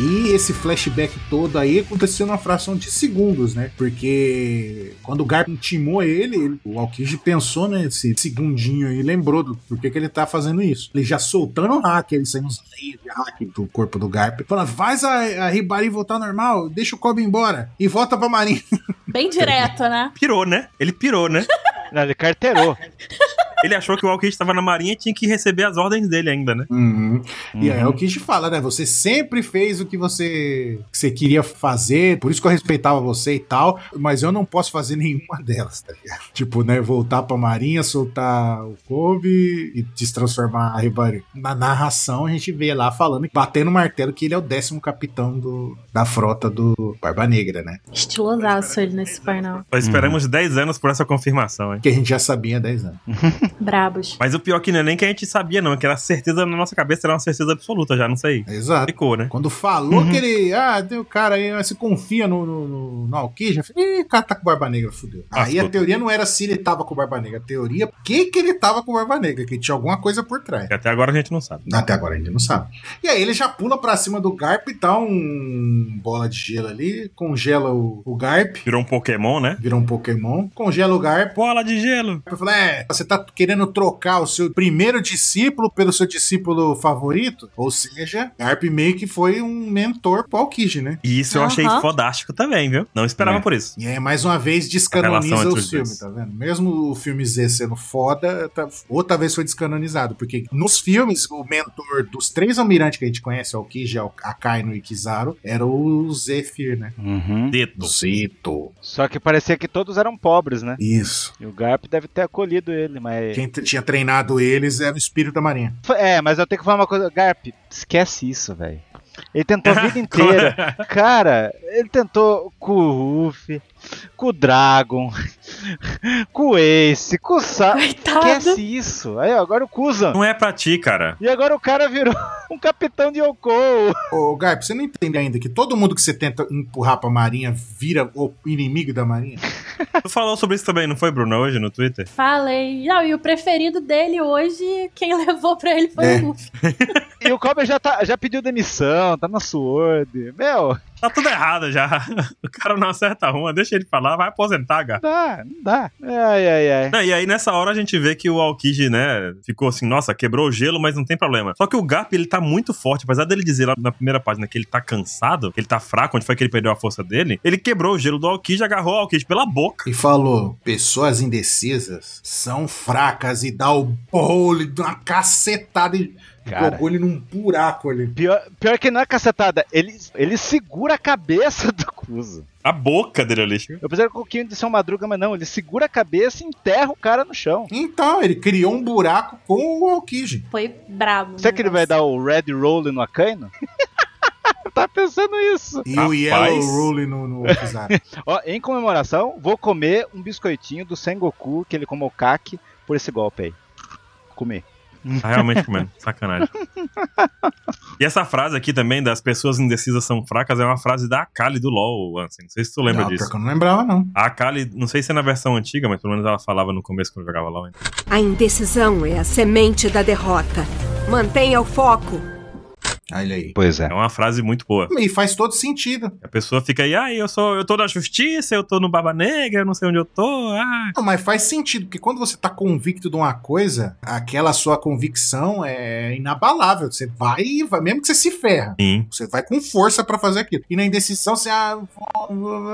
E esse flashback todo aí aconteceu numa fração de segundos, né? Porque quando o Garp intimou ele, ele- o Aokiji pensou nesse segundinho aí, lembrou do porquê que ele tá fazendo isso. Ele já soltando o hack, ele saindo uns de hack do corpo do Garp. Falando, faz a, a Ribari voltar normal, deixa o Kobe embora e volta pra marinha. Bem direto, né? Pirou, né? Ele pirou, né? (laughs) Não, ele carteirou. (laughs) Ele achou que o Aokiji estava na marinha e tinha que receber as ordens dele ainda, né? Uhum. E aí é Uhum. o que a gente fala, né? Você sempre fez o que você, que você queria fazer, por isso que eu respeitava você e tal, mas eu não posso fazer nenhuma (laughs) delas, tá ligado? Tipo, né? Voltar pra marinha, soltar o Kobe e destransformar a Ribari. Na narração, a gente vê lá falando, batendo o martelo, que ele é o décimo capitão do, da frota do Barba Negra, né? Estilosaço ele nesse painel. Nós esperamos 10 anos por essa confirmação, hein? Que a gente já sabia há 10 anos. (laughs) (laughs) Brabos. Mas o pior que não é nem que a gente sabia, não, é que era certeza na nossa cabeça, era uma certeza absoluta já, não sei. Exato. Ficou, né? Quando falou que ele. Ah, tem o cara aí, você confia no, no, no, no falei, Ih, o cara tá com Barba Negra, fudeu. Ah, aí a teoria não era se ele tava com Barba Negra, a teoria por que, que ele tava com Barba Negra, que tinha alguma coisa por trás. Que até agora a gente não sabe. Até agora a gente não sabe. E aí ele já pula pra cima do Garp e dá um bola de gelo ali, congela o, o Garp, Virou um Pokémon, né? vira um Pokémon, congela o Garp. Bola de gelo! Eu falei, é, você tá querendo trocar o seu primeiro discípulo pelo seu discípulo favorito? Ou seja, Garp meio que foi um mentor pro Aokiji, né? E isso eu achei Aham. fodástico também, viu? Não esperava É. por isso. E aí, mais uma vez, descanoniza filmes, dois. tá vendo? Mesmo o filme Z sendo foda, tá- outra vez foi descanonizado. Porque nos filmes, o mentor dos três almirantes que a gente conhece, o Kiji, o Akainu e Kizaru, era o Zephyr, né? Uhum. Zito. Só que parecia que todos eram pobres, né? Isso. E o Garp deve ter acolhido ele, mas. Quem tinha treinado eles era o espírito da marinha. É, mas eu tenho que falar uma coisa. Garp, esquece isso, velho. Ele tentou a (laughs) vida inteira. Cara, ele tentou com o Ruffy, com o Dragon, (laughs) com o Ace, com o Sa... Coitado. Esquece isso. Aí, ó, agora o Kuzan. Não é pra ti, cara. E agora o cara virou (laughs) um capitão de Yoko. Ô, Garp, você não entende ainda que todo mundo que você tenta empurrar pra marinha vira o inimigo da marinha? (laughs) Tu falou sobre isso também, não foi, Bruno, hoje no Twitter? Falei. Não, e o preferido dele hoje, quem levou pra ele foi É. o Luffy. E o Kobe já, tá, já pediu demissão, tá na Sword. Meu, Tá tudo errado já. (laughs) O cara não acerta uma, deixa ele falar, vai aposentar, cara. dá, não dá. Ai, ai, ai. Não, e aí nessa hora a gente vê que o Aokiji, né, ficou assim, nossa, quebrou o gelo, mas não tem problema. Só que o Garp, ele tá muito forte, apesar dele dizer lá na primeira página que ele tá cansado, que ele tá fraco, onde foi que ele perdeu a força dele, ele quebrou o gelo do Aokiji, agarrou o Aokiji pela boca. E falou: pessoas indecisas são fracas e dá o bolo, dá uma cacetada e Cara. jogou ele num buraco ali. Pior, pior que não é cacetada, ele, ele segura a cabeça do Kuzan. A boca dele ali. Eu pensei que um pouquinho de ser uma madruga, mas não, ele segura a cabeça e enterra o cara no chão. Então, ele criou um buraco com o Aokiji. Foi brabo. o Será que ele vai dar o Red Roll no Akaino? (laughs) tá pensando isso. E o Rapaz. Yellow Rule no, no. (laughs) Ó, em comemoração, vou comer um biscoitinho do Sengoku, que ele comeu kaki, por esse golpe aí. Comer. Tá realmente comendo. Sacanagem. E essa frase aqui também, das pessoas indecisas são fracas, é uma frase da Akali do LoL, Ansem. Não sei se tu lembra não, disso. eu não lembrava, não. A Akali, não sei se é na versão antiga, mas pelo menos ela falava no começo quando jogava LoL. ainda. A indecisão é a semente da derrota. Mantenha o foco. Olha aí. Pois É uma frase muito boa. E faz todo sentido. A pessoa fica aí, ah, eu sou, eu tô na justiça, eu tô no Baba Negra, eu não sei onde eu tô, ah. Não, mas faz sentido, porque quando você tá convicto de uma coisa, aquela sua convicção é inabalável. Você vai, e vai mesmo que você se ferra. Sim. Você vai com força pra fazer aquilo. E na indecisão, você, ah,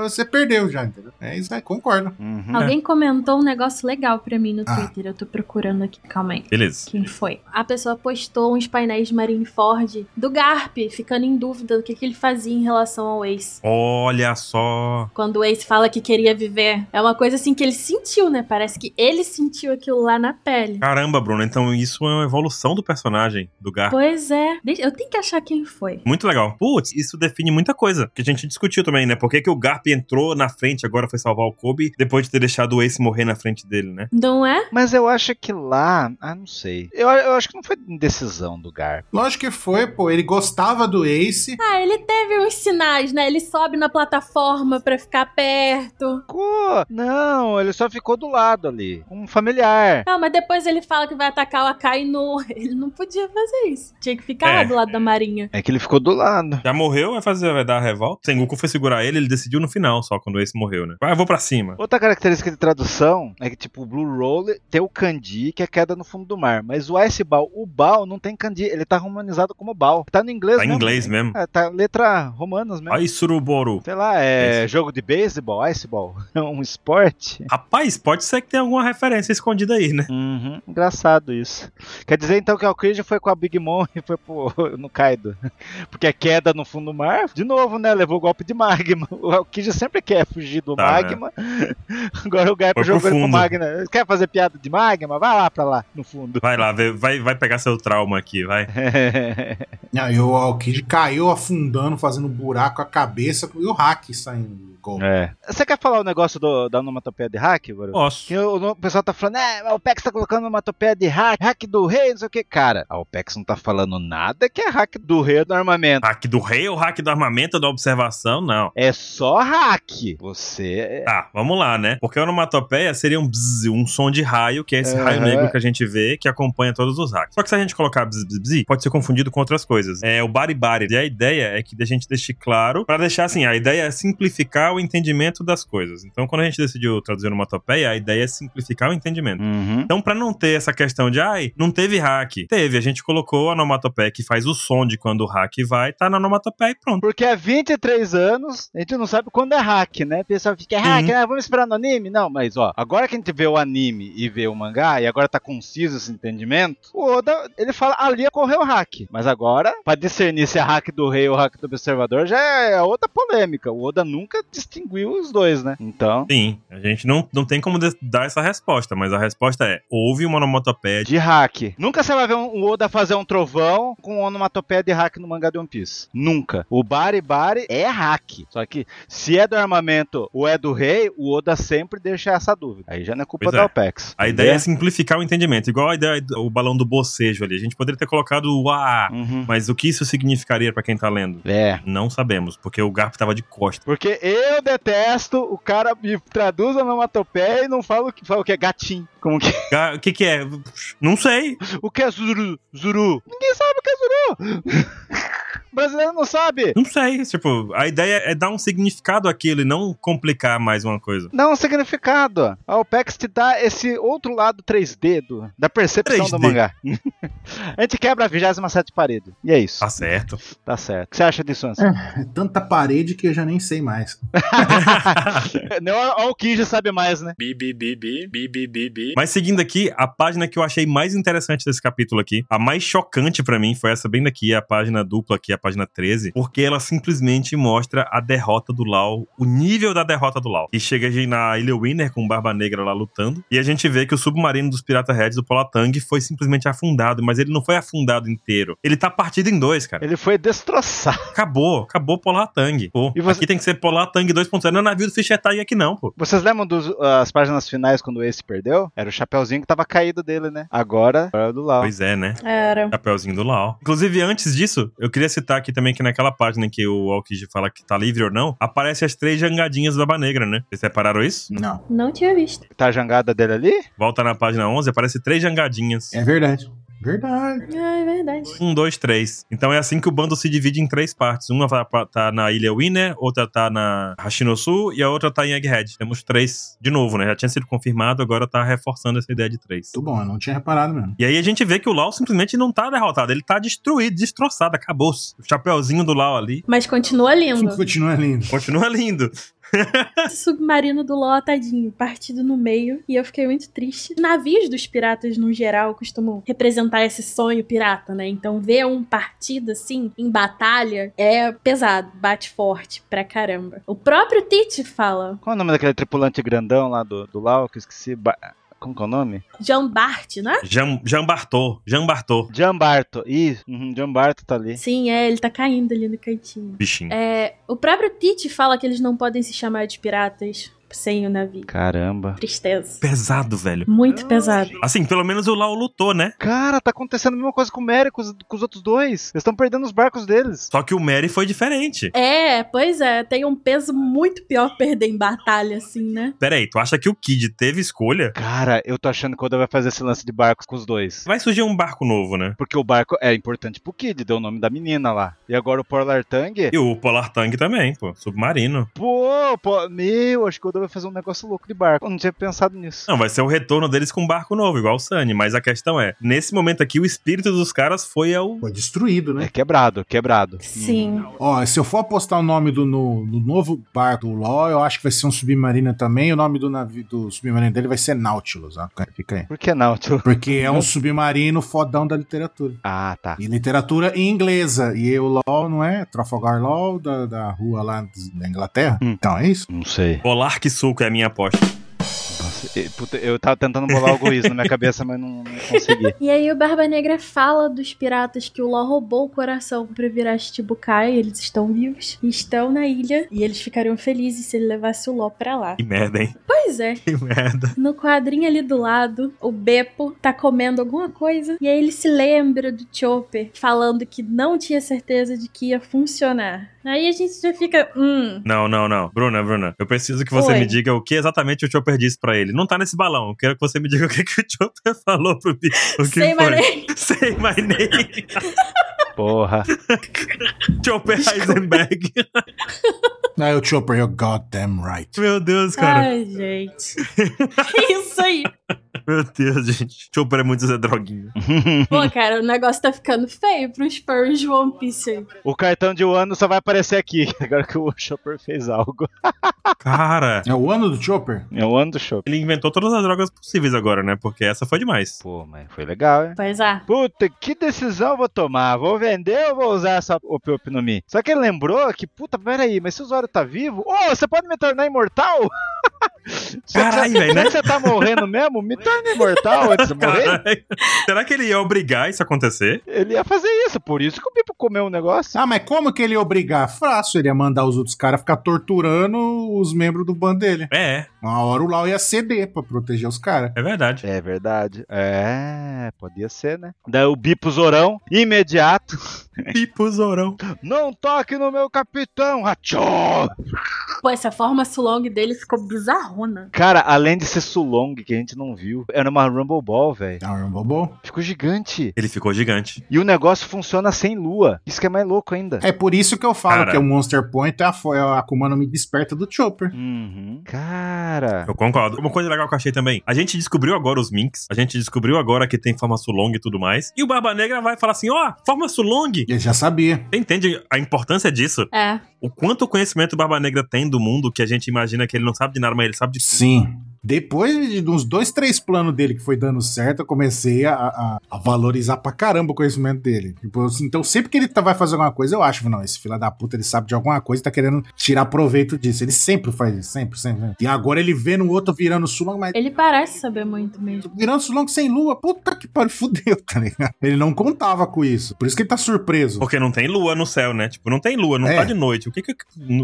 você perdeu já, entendeu? É isso aí, concordo. Uhum. Alguém comentou um negócio legal pra mim no Ah. Twitter. Eu tô procurando aqui, calma aí. Beleza. Quem foi? A pessoa postou uns painéis de Marineford do Garp, ficando em dúvida do que, que ele fazia em relação ao Ace. Olha só. Quando o Ace fala que queria viver. É uma coisa assim que ele sentiu, né? Parece que ele sentiu aquilo lá na pele. Caramba, Bruno, então isso é uma evolução do personagem, do Gar. Pois é. Eu tenho que achar quem foi. Muito legal. Putz, isso define muita coisa. Que a gente discutiu também, né? Por que, que o Garp entrou na frente agora foi salvar o Kobe depois de ter deixado o Ace morrer na frente dele, né? Não é? Mas eu acho que lá. Ah, não sei. Eu, eu acho que não foi indecisão do Garp. Lógico que foi, pô. Ele gostava do Ace. Ah, ele teve uns sinais, né? Ele sobe na plataforma pra ficar perto. Ficou. Não, ele só ficou do lado ali. Um familiar. Não, mas depois ele fala que vai atacar o Akainu. (laughs) Ele não podia fazer isso. Tinha que ficar lá É. do lado da marinha. É que ele ficou do lado. Já morreu, vai fazer, vai dar a revolta. Sengoku foi segurar ele, ele decidiu no final só, quando o Ace morreu, né? Vai, eu vou pra cima. Outra característica de tradução é que, tipo, o Blue Roll tem o kanji, que é queda no fundo do mar. Mas o Ice Ball, o Ball não tem kanji, ele tá romanizado como Ball. Tá no inglês Tá em mesmo. inglês mesmo. É, tá letra romanas mesmo. Aí, Suruboru. Sei lá, é Esse. jogo de beisebol, iceball. (laughs) É um esporte. Rapaz, pode ser que tenha alguma referência escondida aí, né? Uhum, engraçado isso. Quer dizer então que o Aokiji foi com a Big Mom (laughs) e foi pro, (laughs) no Kaido. Porque a queda no fundo do mar, de novo, né? Levou o golpe de magma. O Aokiji sempre quer fugir do Tá, magma. Agora o pro jogou ele pro magma. Quer fazer piada de magma? Vai lá pra lá, no fundo. Vai lá, vai, vai pegar seu trauma aqui, vai. Não, e o Alkid caiu afundando, fazendo buraco a cabeça e o hack saindo do golpe. É. Você quer falar o negócio do- da onomatopeia de hack? Posso. Que o, o pessoal tá falando, é, a OPEX tá colocando onomatopeia de hack, hack do rei, não sei o que. Cara, a OPEX não tá falando nada que é hack do rei do armamento. Hack do rei ou hack do armamento da observação? Não. É só hack. Você. Tá, vamos lá, né? Porque a onomatopeia seria um bzz, um som de raio, que é esse raio Aham. negro que a gente vê, que acompanha todos os hacks. Só que se a gente colocar bzz, bzz, bzz, pode ser confundido com outras coisas. É o bari bari. E a ideia é que a gente deixe claro, pra deixar assim, a ideia é simplificar o entendimento das coisas. Então, quando a gente decidiu traduzir onomatopeia, a ideia é simplificar o entendimento. Uhum. Então, pra não ter essa questão de, ai, não teve hack. Teve, a gente colocou a onomatopeia que faz o som de quando o hack vai, tá na onomatopeia e pronto. Porque há 23 anos, a gente não sabe quando é hack, né? O pessoal fica, é hack, Uhum. né? Vamos esperar no anime? Não, mas ó, agora que a gente vê o anime e vê o mangá, e agora tá conciso esse entendimento, o Oda, ele fala, ali ocorreu hack. Mas agora, pra discernir se é hack do rei ou hack do observador, já é outra polêmica. O Oda nunca distinguiu os dois, né? Então, Sim, a gente não, não tem como dar essa resposta, mas a resposta é: houve uma onomatopeia de. hack. Nunca você vai ver um, o Oda fazer um trovão com onomatopeia de hack no mangá de One Piece. Nunca. O Bari Bari é hack. Só que se é do armamento ou é do rei, o Oda sempre deixa essa dúvida. Aí já não é culpa Pois da é. OPEX. A ideia é simplificar o entendimento, igual a ideia do o balão do bocejo ali. A gente poderia ter colocado o ah, Uhum. mas o que isso significaria pra quem tá lendo? É. Não sabemos, porque o Garp tava de costa. Porque eu detesto o cara me traduz a onomatopeia e não fala o que, fala o que é gatinho. Como que Ga- O que que é? Não sei. o que é zuru? Zuru. Ninguém sabe o que é zuru. O brasileiro não sabe. Não sei. Tipo, a ideia é dar um significado àquilo e não complicar mais uma coisa. Dá um significado. A OPEX te dá esse outro lado 3D do, da percepção 3D. do mangá. (laughs) a gente quebra a 27 parede. E é isso. Tá certo. Tá certo. O que você acha disso, Anson? É tanta parede que eu já nem sei mais. (laughs) Não, o Ki já sabe mais, né? Bi, bi, bi, bi, bi, bi, bi, bi. Mas seguindo aqui, a página que eu achei mais interessante desse capítulo aqui, a mais chocante pra mim foi essa bem daqui, a página dupla aqui, a página 13, porque ela simplesmente mostra a derrota do Lau, o nível da derrota do Lau. E chega na Ilha Winner com o Barba Negra lá lutando, e a gente vê que o submarino dos Pirata Reds, do Polatang, foi simplesmente afundado, mas ele não foi afundado inteiro. Ele tá partido em dois, cara. Ele foi destroçado. Acabou, acabou Polatang. Pô, E você- aqui tem que ser Polatang 2.0, não é navio do Fischer Tag aqui não, pô. Vocês lembram das páginas finais quando o Ace perdeu? Era o chapeuzinho que tava caído dele, né? Agora, era do Lau. Pois é, né? Era. Chapeuzinho do Lau. Inclusive, antes disso, eu queria citar aqui também que naquela página em que o Aokiji fala que tá livre ou não, aparece as três jangadinhas do Aba Negra, né? Vocês repararam isso? Não. Não tinha visto. Tá a jangada dele ali? Volta na página 11, aparece três jangadinhas. É verdade. Verdade. Ah, é verdade. Um, dois, três. Então é assim que o bando se divide em três partes. Uma tá, na Ilha Winner, outra tá na Hashinosu e a outra tá em Egghead. Temos três de novo, né? Já tinha sido confirmado, agora tá reforçando essa ideia de três. Muito bom, eu não tinha reparado mesmo. E aí a gente vê que o Lau simplesmente não tá derrotado, ele tá destruído, destroçado, acabou-se. O chapeuzinho do Lau ali Mas continua lindo. (laughs) Continua lindo. continua lindo. (laughs) Submarino do Ló, tadinho, partido no meio. E eu fiquei muito triste. Navios dos piratas, no geral, costumam representar esse sonho pirata, né? Então, ver um partido assim, em batalha, é pesado, bate forte pra caramba. O próprio Tite fala, Qual é o nome daquele tripulante grandão lá do, do Lau que eu esqueci? Ba- Como que é o nome? Jean Bart, né? Jean, Jean Bartô, Jean Bartô. Jean Barto. Ih, uhum, Jean Barto tá ali. Sim, é, ele tá caindo ali no cantinho. Bichinho. É, o próprio Tite fala que eles não podem se chamar de piratas sem o navio. Caramba. Tristeza. Pesado, velho. Muito pesado. Assim, pelo menos o Lau lutou, né? Cara, tá acontecendo a mesma coisa com o Mary, com os, com os outros dois. Eles estão perdendo os barcos deles. Só que o Mary foi diferente. É, pois é, tem um peso muito pior perder em batalha, assim, né? Pera aí, tu acha que o Kid teve escolha? Cara, eu tô achando que o Oda vai fazer esse lance de barcos com os dois. Vai surgir um barco novo, né? Porque o barco é importante pro Kid, deu o nome da menina lá. E agora o Polar Tang. E o Polar Tang também, pô. Submarino. Pô, pô, meu, acho que o Oda vai fazer um negócio louco de barco. Eu não tinha pensado nisso. Não, vai ser o retorno deles com um barco novo, igual o Sunny. Mas a questão é, nesse momento aqui, o espírito dos caras foi ao... Foi destruído, É né? quebrado, quebrado. Sim. Ó, se eu for apostar o nome do, no, do novo barco do LoL, eu acho que vai ser um submarino também. O nome do navio do submarino dele vai ser Nautilus, ó. Fica aí. Por que tio? Porque é um submarino fodão da literatura. Ah, tá. E literatura em inglesa. E o LOL não é Trafalgar Law da, da rua lá da Inglaterra? Hum. Então é isso. Não sei. Polar que suco é a minha aposta. E- puta, eu tava tentando bolar algo isso na minha cabeça, mas não, não consegui. E aí o Barba Negra fala dos piratas que o Ló roubou o coração pra virar Shichibukai, eles estão vivos, estão na ilha, e eles ficariam felizes se ele levasse o Ló pra lá. Que merda, hein? Pois é. Que merda. No quadrinho ali do lado, o Beppo tá comendo alguma coisa e aí ele se lembra do Chopper falando que não tinha certeza de que ia funcionar. Aí a gente já fica, hum, Não, não, não. Bruna, Bruna, eu preciso que você Oi. me diga o que exatamente o Chopper disse pra ele. Não tá nesse balão. Eu quero que você me diga o que, que o Chopper (laughs) falou pro que sei, foi? mas Say my name. Porra. Chopper Heisenberg. (laughs) Aí o Chopper, you're goddamn right. Meu Deus, cara. Ai, gente. (laughs) É Isso aí. Meu Deus, gente. Chopper é muito Zé Droguinha. (laughs) Pô, cara, o negócio tá ficando feio pros furries de One Piece aí. o cartão de um ano só vai aparecer aqui, (laughs) agora que o Chopper fez algo. Cara, É o ano do Chopper? É o ano do Chopper. ele inventou todas as drogas possíveis agora, né? Porque essa foi demais. Pô, mas foi legal, hein? Pois é. Puta, que decisão eu vou tomar? Vou vender ou vou usar essa Op Op no Mi? Só que ele lembrou que, puta, peraí, mas se o Zoro tá vivo, ô, você pode me tornar imortal? (laughs) (laughs) Caralho, velho, né? que você tá morrendo mesmo, me torna imortal antes de morrer. Caralho. Será que ele ia obrigar isso a acontecer? Ele ia fazer isso, por isso que o Bipo comeu o negócio. Ah, mas como que ele ia obrigar? Fácil, ele ia mandar os outros caras ficar torturando os membros do bando dele. É, Uma hora o Lau ia ceder pra proteger os caras. é verdade. É verdade. É, podia ser, né? Daí o Bipo Zorão, imediato. Pipo Zorão. Não toque no meu capitão, Achó! Pô, essa forma Sulong dele ficou bizarrona. Cara, além de ser Sulong, que a gente não viu, era uma Rumble Ball, velho. É um bobo. Ficou gigante. Ele ficou gigante. E o negócio funciona sem lua. Isso que é mais louco ainda. É por isso que eu falo Cara. que o Monster Point é a, é a Akuma no Mi desperta do Chopper. Uhum. Cara. Eu concordo. Uma coisa legal que eu achei também. A gente descobriu agora os Minks. A gente descobriu agora que tem forma Sulong e tudo mais. E o Barba Negra vai falar assim: ó, forma Sulong. Ele já sabia. Você entende a importância disso? É. O quanto conhecimento o Barba Negra tem do mundo que a gente imagina que ele não sabe de nada, mas ele sabe de tudo. Sim. Depois de uns dois, três planos dele que foi dando certo, eu comecei a, a- a valorizar pra caramba o conhecimento dele. Tipo, então, sempre que ele tá- vai fazer alguma coisa, eu acho, não, esse filho da puta, ele sabe de alguma coisa e tá querendo tirar proveito disso. Ele sempre faz isso, sempre, sempre. E agora ele vê no outro virando Sulong, mas Ele parece saber muito mesmo. virando Sulong sem lua, puta que pariu, (laughs) fudeu, tá ligado? Ele não contava com isso. Por isso que ele tá surpreso. Porque não tem lua no céu, né? Tipo, não tem lua, não É. tá de noite. O que que.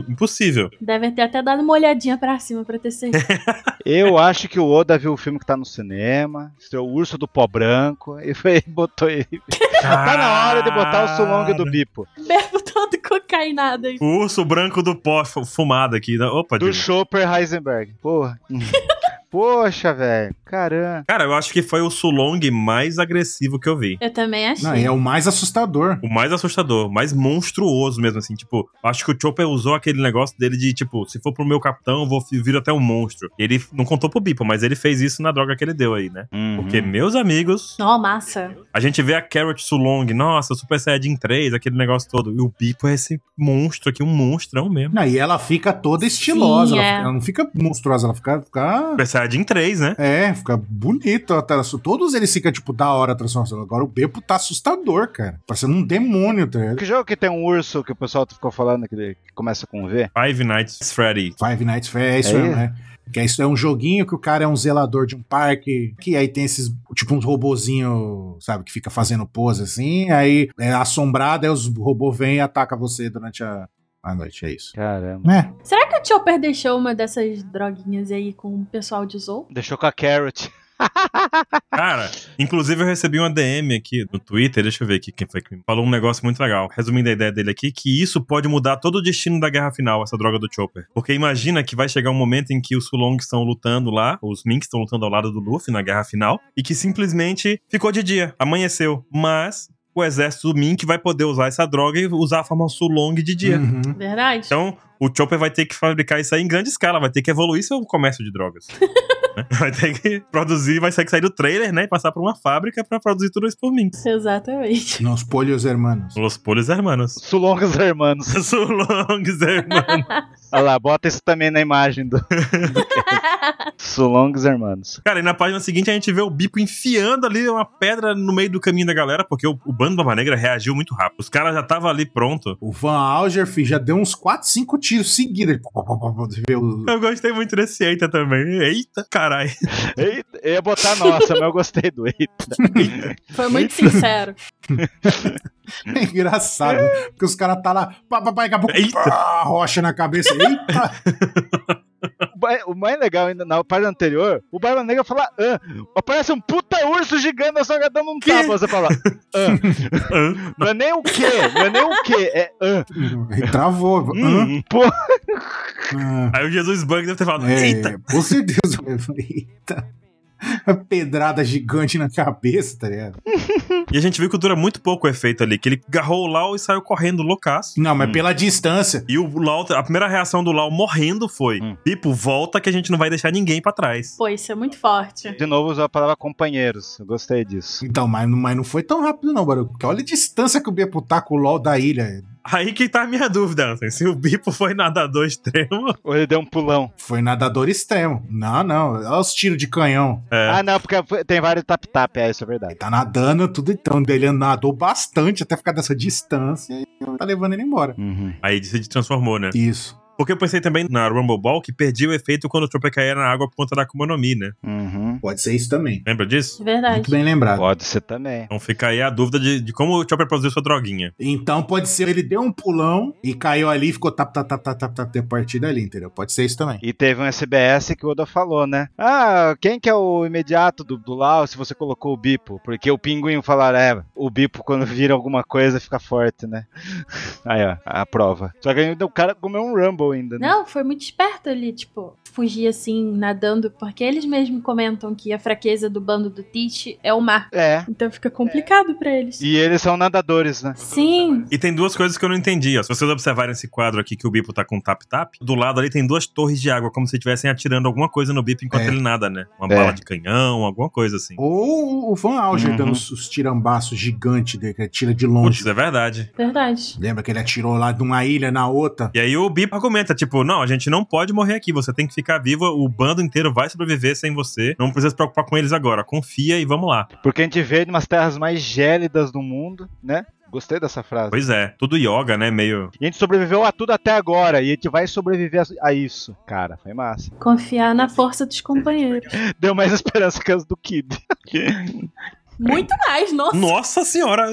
Impossível. Devem ter até dado uma olhadinha pra cima pra ter certeza. (laughs) (laughs) Eu acho que o Oda viu o filme que tá no cinema, estreou o Urso do Pó Branco (laughs) e foi, botou ele. Tá na hora de botar o Sulong do Bipo. Bebo todo cocainado aí. O urso branco do pó fu- fumado aqui. né? Opa, Do Diego. Chopper Heisenberg. Porra. (laughs) Poxa, velho. Caramba. Cara, eu acho que foi o Sulong mais agressivo que eu vi. Eu também achei. Não, e é o mais assustador. O mais assustador, o mais monstruoso mesmo, assim. Tipo, acho que o Chopper usou aquele negócio dele de, tipo, se for pro meu capitão, eu vou vir até um monstro. Ele não contou pro Bipo, mas ele fez isso na droga que ele deu aí, né? Uhum. Porque, meus amigos, Ó, massa. a gente vê a Carrot Sulong, nossa, Super Saiyajin 3, aquele negócio todo. E o Bipo é esse monstro aqui, um monstrão mesmo. Não, e ela fica toda estilosa. Sim, ela, é. fica- ela não fica monstruosa, ela fica. fica Saiyajin 3, né? é, fica bonito. tá- Todos eles ficam, tipo, da hora a transformação. Agora o Beppo tá assustador, cara. Parecendo um demônio, tá ligado? Que jogo que tem um urso que o pessoal ficou falando que, ele- que começa com V? Five Nights Freddy. Five Nights at Freddy's, é isso mesmo, né? Que é isso é um joguinho que o cara é um zelador de um parque, que aí tem esses, tipo, uns robozinho, sabe, que fica fazendo pose assim, aí é assombrado, aí os robôs vêm e atacam você durante a, a noite, é isso. Caramba. É, Será que o Chopper deixou uma dessas droguinhas aí com o pessoal de Zou? Deixou com a Carrot. (laughs) Cara, inclusive eu recebi uma DM aqui no Twitter, deixa eu ver aqui quem foi que me falou um negócio muito legal. Resumindo a ideia dele aqui, que isso pode mudar todo o destino da guerra final, essa droga do Chopper. Porque imagina que vai chegar um momento em que os Sulongs estão lutando lá, os Minks estão lutando ao lado do Luffy na guerra final, e que simplesmente ficou de dia, amanheceu. Mas o exército do Mink vai poder usar essa droga e usar a forma Sulong de dia. Uhum. Verdade. Então, o Chopper vai ter que fabricar isso aí em grande escala, vai ter que evoluir seu comércio de drogas. (laughs) né? vai ter que produzir, vai ter que sair do trailer, né? E passar por uma fábrica pra produzir tudo isso por Minx. Exatamente. Nos polhos hermanos. Los Polos Hermanos. Sulongos hermanos. Sulongs Hermanos. (laughs) (laughs) Olha lá, bota isso também na imagem do. Sulongos hermanos. Cara, e na página seguinte a gente vê o Bipo enfiando ali uma pedra no meio do caminho da galera, porque o, o bando da Barba Negra reagiu muito rápido. Os caras já estavam ali pronto. O Van Alger, filho, já deu uns 4, 5 tiros Eu gostei muito desse Eita também. Eita, caralho. Eita, eu ia botar nossa, mas eu gostei do eita. Foi muito sincero. (laughs) É engraçado? Porque os caras tá lá, pá, daqui a pouco, rocha na cabeça. Eita! (laughs) O mai- O mais legal ainda na página anterior, o Barba Negra fala ah, aparece um puta urso gigante só dando um tapa. Você fala ah. (laughs) Não é nem o quê, não é nem o quê, é ah. Ele travou. Hum. Pô, Ah, Aí o Jesus Bug deve ter falado, é, eita. com certeza. Eita. Uma (laughs) pedrada gigante na cabeça, tá ligado? E a gente viu que dura muito pouco o efeito ali, que ele agarrou o Lau e saiu correndo loucaço. Não, mas Hum. pela distância. E o Lau, a primeira reação do Lau morrendo foi: Hum. tipo, volta que a gente não vai deixar ninguém pra trás. Pô, isso é muito forte. de novo usou a palavra companheiros. Eu gostei disso. Então, mas, mas não foi tão rápido, não, Baru. Porque olha a distância que o Beppo tá com o LOL da ilha. Aí que tá a minha dúvida, Ansem. Se o Bipo foi nadador extremo. Ou ele deu um pulão. Foi nadador extremo. Não, não. Olha os tiros de canhão. É. Ah, não, porque tem vários tap-tap, é isso é verdade. Ele tá nadando tudo então. Ele nadou bastante até ficar dessa distância e tá levando ele embora. Uhum. Aí se transformou, né? Isso. Porque eu pensei também na Rumble Ball que perdia o efeito quando o Chopper caía na água por conta da Akuma no Mi, né? Uhum. Pode ser isso também. Lembra disso? Verdade. Muito bem lembrado. Pode ser também. Então fica aí a dúvida de, de como o Chopper produziu sua droguinha. Então pode ser ele deu um pulão e caiu ali e ficou tap, tap, tap, tap, tap, tap, a partir dali, entendeu? Pode ser isso também. E teve um SBS que o Oda falou, né? Ah, quem que é o imediato do, do Lau se você colocou o Bipo? Porque o pinguim falaram, é, o Bipo quando vira alguma coisa fica forte, né? (laughs) Aí, ó, a prova. Só que ainda o cara comeu um Rumble ainda, né? Não, foi muito esperto ali, tipo, fugir assim, nadando, porque eles mesmos comentam que a fraqueza do bando do Teach é o mar. É. Então fica complicado pra eles. E eles são nadadores, né? Sim, E tem duas coisas que eu não entendi. Ó. Se vocês observarem esse quadro aqui que o Bipo tá com tap-tap, do lado ali tem duas torres de água, como se estivessem atirando alguma coisa no Bipo enquanto É. ele nada, né? Uma É. bala de canhão, alguma coisa assim. Ou o Van Alger Uhum. dando os, os tirambaços gigantes dele, que ele tira de longe. Putz, é verdade. verdade. Lembra que ele atirou lá de uma ilha na outra? E aí o Bipo argumenta, tipo, não, a gente não pode morrer aqui, você tem que ficar vivo, o bando inteiro vai sobreviver sem você, não precisa se preocupar com eles agora, confia e vamos lá. Porque a gente vê de umas terras mais gélidas do mundo, né? Gostei dessa frase. Pois é, tudo yoga, né, meio... E a gente sobreviveu a tudo até agora. E a gente vai sobreviver a- a isso. Cara, foi massa. Confiar na força dos companheiros. (laughs) Deu mais esperança que as do Kid. (laughs) Muito mais, nossa. Nossa senhora,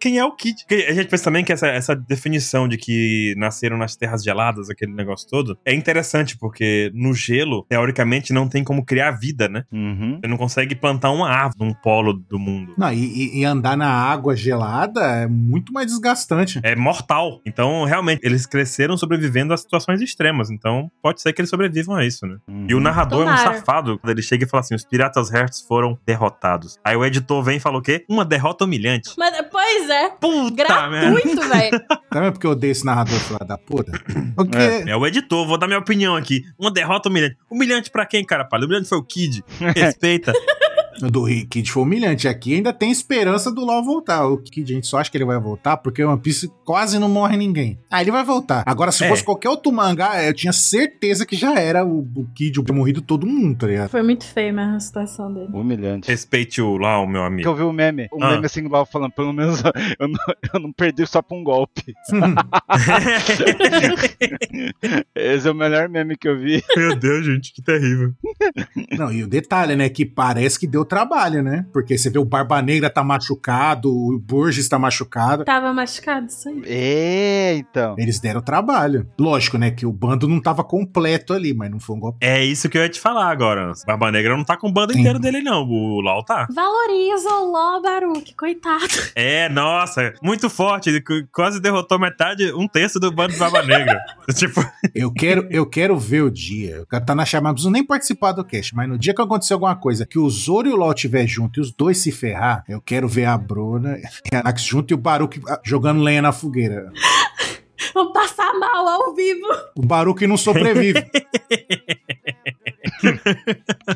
quem é o Kid? A gente pensa também que essa, essa definição de que nasceram nas terras geladas, aquele negócio todo, é interessante, porque no gelo, teoricamente, não tem como criar vida, né? Uhum. Você não consegue plantar uma árvore num polo do mundo. Não, e, e- andar na água gelada é muito mais desgastante. É mortal. Então, realmente, eles cresceram sobrevivendo a situações extremas. Então, pode ser que eles sobrevivam a isso, né? E o narrador é um Tomara. safado. Quando ele chega e fala assim: os Piratas Hearts foram derrotados. Aí o editor vem e fala o quê? Uma derrota humilhante. Mas, pois é, Puta merda. gratuito, velho. Também porque eu odeio esse narrador filho da puta. Porque. É o editor, vou dar minha opinião aqui. Uma derrota humilhante. Humilhante pra quem, cara? Palha? Humilhante foi o Kid. (laughs) Respeita. O do Kid foi humilhante. Aqui ainda tem esperança do LOL voltar. O Kid, a gente só acha que ele vai voltar porque o One Piece quase não morre ninguém. Ah, ele vai voltar. Agora, se É. fosse qualquer outro mangá, eu tinha certeza que já era o, o Kid, o morrido todo mundo, tá ligado? Foi muito feio mesmo a situação dele. Humilhante. Respeite o o meu Que amigo. eu vi o meme, um Ah. meme assim lá falando, pelo menos (laughs) eu não, eu não perdi só pra um golpe. (laughs) Esse é o melhor meme que eu vi. meu Deus, gente, que terrível. Não, e o detalhe, né, que parece que deu trabalho, né? Porque você vê o Barba Negra tá machucado, o Borges tá machucado. Tava machucado isso aí. É, então. Eles deram trabalho. Lógico, né, que o bando não tava completo ali, mas não foi um golpe. É isso que eu ia te falar agora. Barba Negra não tá com o bando Sim. inteiro dele, não. O Lau tá. Valoriza o Ló Baruque, coitado. (laughs) É, nossa, muito forte. Quase derrotou metade, um terço do bando do Barba Negra. (laughs) tipo, Eu quero, eu quero ver o dia. Eu quero estar na chamada, não preciso nem participar do cast, mas no dia que acontecer alguma coisa que o Zoro e o LOL estiver junto e os dois se ferrar, eu quero ver a Bruna e a Nax junto e o Baruch ah, jogando lenha na fogueira. Vou passar mal ao vivo. O Baruch não sobrevive. (laughs)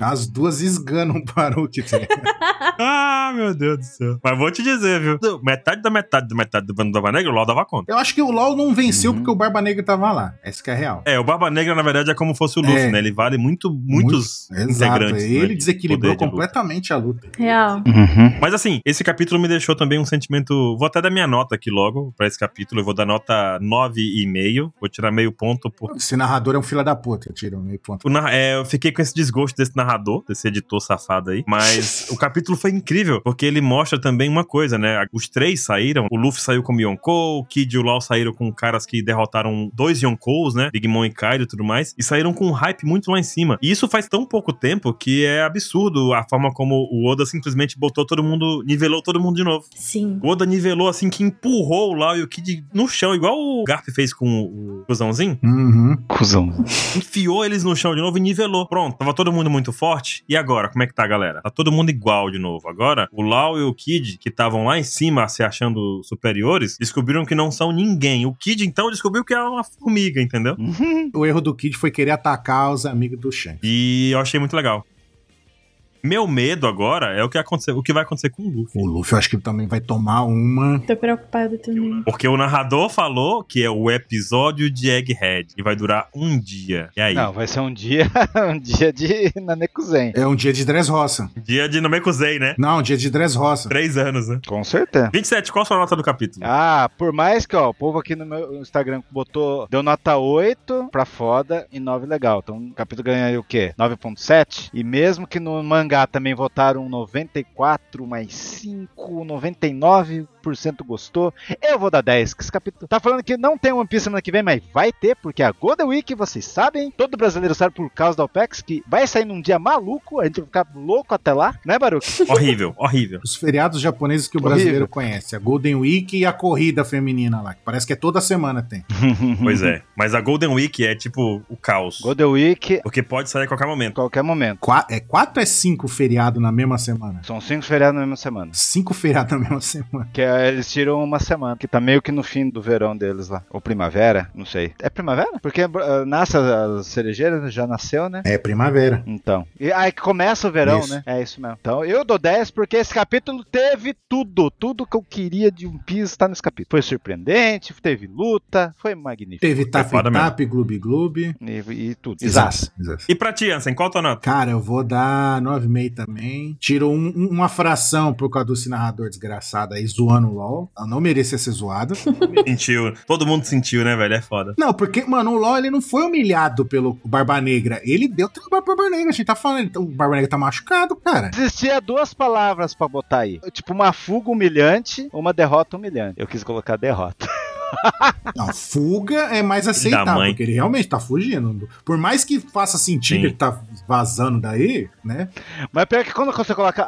As duas esganam o Baruch. tá? (laughs) Ah, meu Deus do céu. Mas vou te dizer, viu? Metade da metade da metade do bando do Barba Negra, o LOL dava conta. Eu acho que o LOL não venceu Uhum. porque o Barba Negra tava lá. Essa que é a real. É, o Barba Negra, na verdade, é como fosse o Luffy, É. né? Ele vale muito, muitos Exato. integrantes. né, Ele de desequilibrou completamente a luta. Real. Uhum. Mas assim, esse capítulo me deixou também um sentimento. Vou até dar minha nota aqui logo pra esse capítulo. Eu vou dar nota 9,5. Vou tirar meio ponto por. Esse narrador é um filho da puta, tira um meio ponto. É, eu fiquei com esse desgosto desse narrador, desse editor safado aí. Mas (laughs) o capítulo foi incrível, porque ele mostra também uma coisa, né? Os três saíram. O Luffy saiu como Yonkou, o Kid e o Lau saíram com caras que derrotaram dois Yonkous, né? Big Mom e Kaido e tudo mais. E saíram com um hype muito lá em cima. E isso faz tão pouco tempo que é absurdo a forma como o Oda simplesmente botou todo mundo, nivelou todo mundo de novo. Sim. O Oda nivelou assim que empurrou o Lau e o Kid no chão, igual o Garp fez com o cuzãozinho. Uhum. Cusão. Enfiou eles no chão de novo e nivelou. Pronto, tava todo mundo muito forte. E agora, como é que tá, galera? Tá todo mundo igual de novo. Agora, o Lau e o Kid, que estavam lá em cima se achando superiores, descobriram que não são ninguém. O Kid, então, descobriu que é uma formiga, entendeu? (laughs) O erro do Kid foi querer atacar os amigos do Shanks. E eu achei muito legal. Meu medo agora é o que, acontecer, o que vai acontecer com o Luffy. O Luffy eu acho que ele também vai tomar uma. Tô preocupada também. Porque o narrador falou que é o episódio de Egghead e vai durar um dia. E aí? Não, vai ser um dia, (laughs) um dia de Nanekuzen. É um dia de Dressrosa. Dia de Namekusei, né? Não, um dia de Dressrosa. Três anos, né? Com certeza. 27, qual a sua nota do capítulo? Ah, por mais que, ó, o povo aqui no meu Instagram botou, deu nota 8 pra foda e 9 legal. Então o capítulo ganha aí o quê? 9.7? E mesmo que no mangá também votaram 94 mais 5, 99% gostou, eu vou dar 10, que esse capítulo tá falando que não tem One Piece semana que vem, mas vai ter, porque a Golden Week, vocês sabem, todo brasileiro sabe por causa da OPEX, que vai sair num dia maluco, a gente vai ficar louco até lá, né, Baruch? (laughs) Horrível, horrível. Os feriados japoneses que o Horrível. brasileiro conhece. A Golden Week e a corrida feminina lá. Que parece que é toda semana tem. (laughs) Pois é. Mas a Golden Week é tipo o caos. Golden Week, Porque pode sair a qualquer momento. qualquer momento. Qua- é quatro ou é cinco feriados na mesma semana? São cinco feriados na mesma semana. Cinco feriados na mesma semana. Que é, eles tiram uma semana, que tá meio que no fim do verão deles lá. Ou primavera, não sei. É primavera? Porque ah, nasce as cerejeiras, já nasceu, né? É primavera. Então. E aí que começa o verão, Isso. né? É isso mesmo. Então eu dou 10 porque esse capítulo teve tudo. Tudo que eu queria de One Piece tá nesse capítulo. Foi surpreendente, teve luta, foi magnífico. Teve tap-tap, gloob-gloob. E, e tudo. Exato. exato. E pra ti, Ansem, qual a tua nota? Cara, eu vou dar 9,5 também. Tiro um- um- uma fração por causa desse narrador desgraçado aí, zoando o LOL. Eu não merecia ser zoado. (laughs) Sentiu. Todo mundo sentiu, né, velho? É foda. não, porque, mano, o LOL ele não foi humilhado pelo Barba Negra. Ele deu trabalho pro Barba Negra. A gente tá falando, então, o Barba Negra tá machucado, cara. Existia duas palavras pra botar aí. Tipo, uma fuga humilhante, uma derrota humilhante. Eu quis colocar derrota. (laughs) (laughs) Não, fuga é mais aceitável, porque ele realmente tá fugindo. Por mais que faça sentido Sim. ele tá vazando daí, né? Mas pior que quando você coloca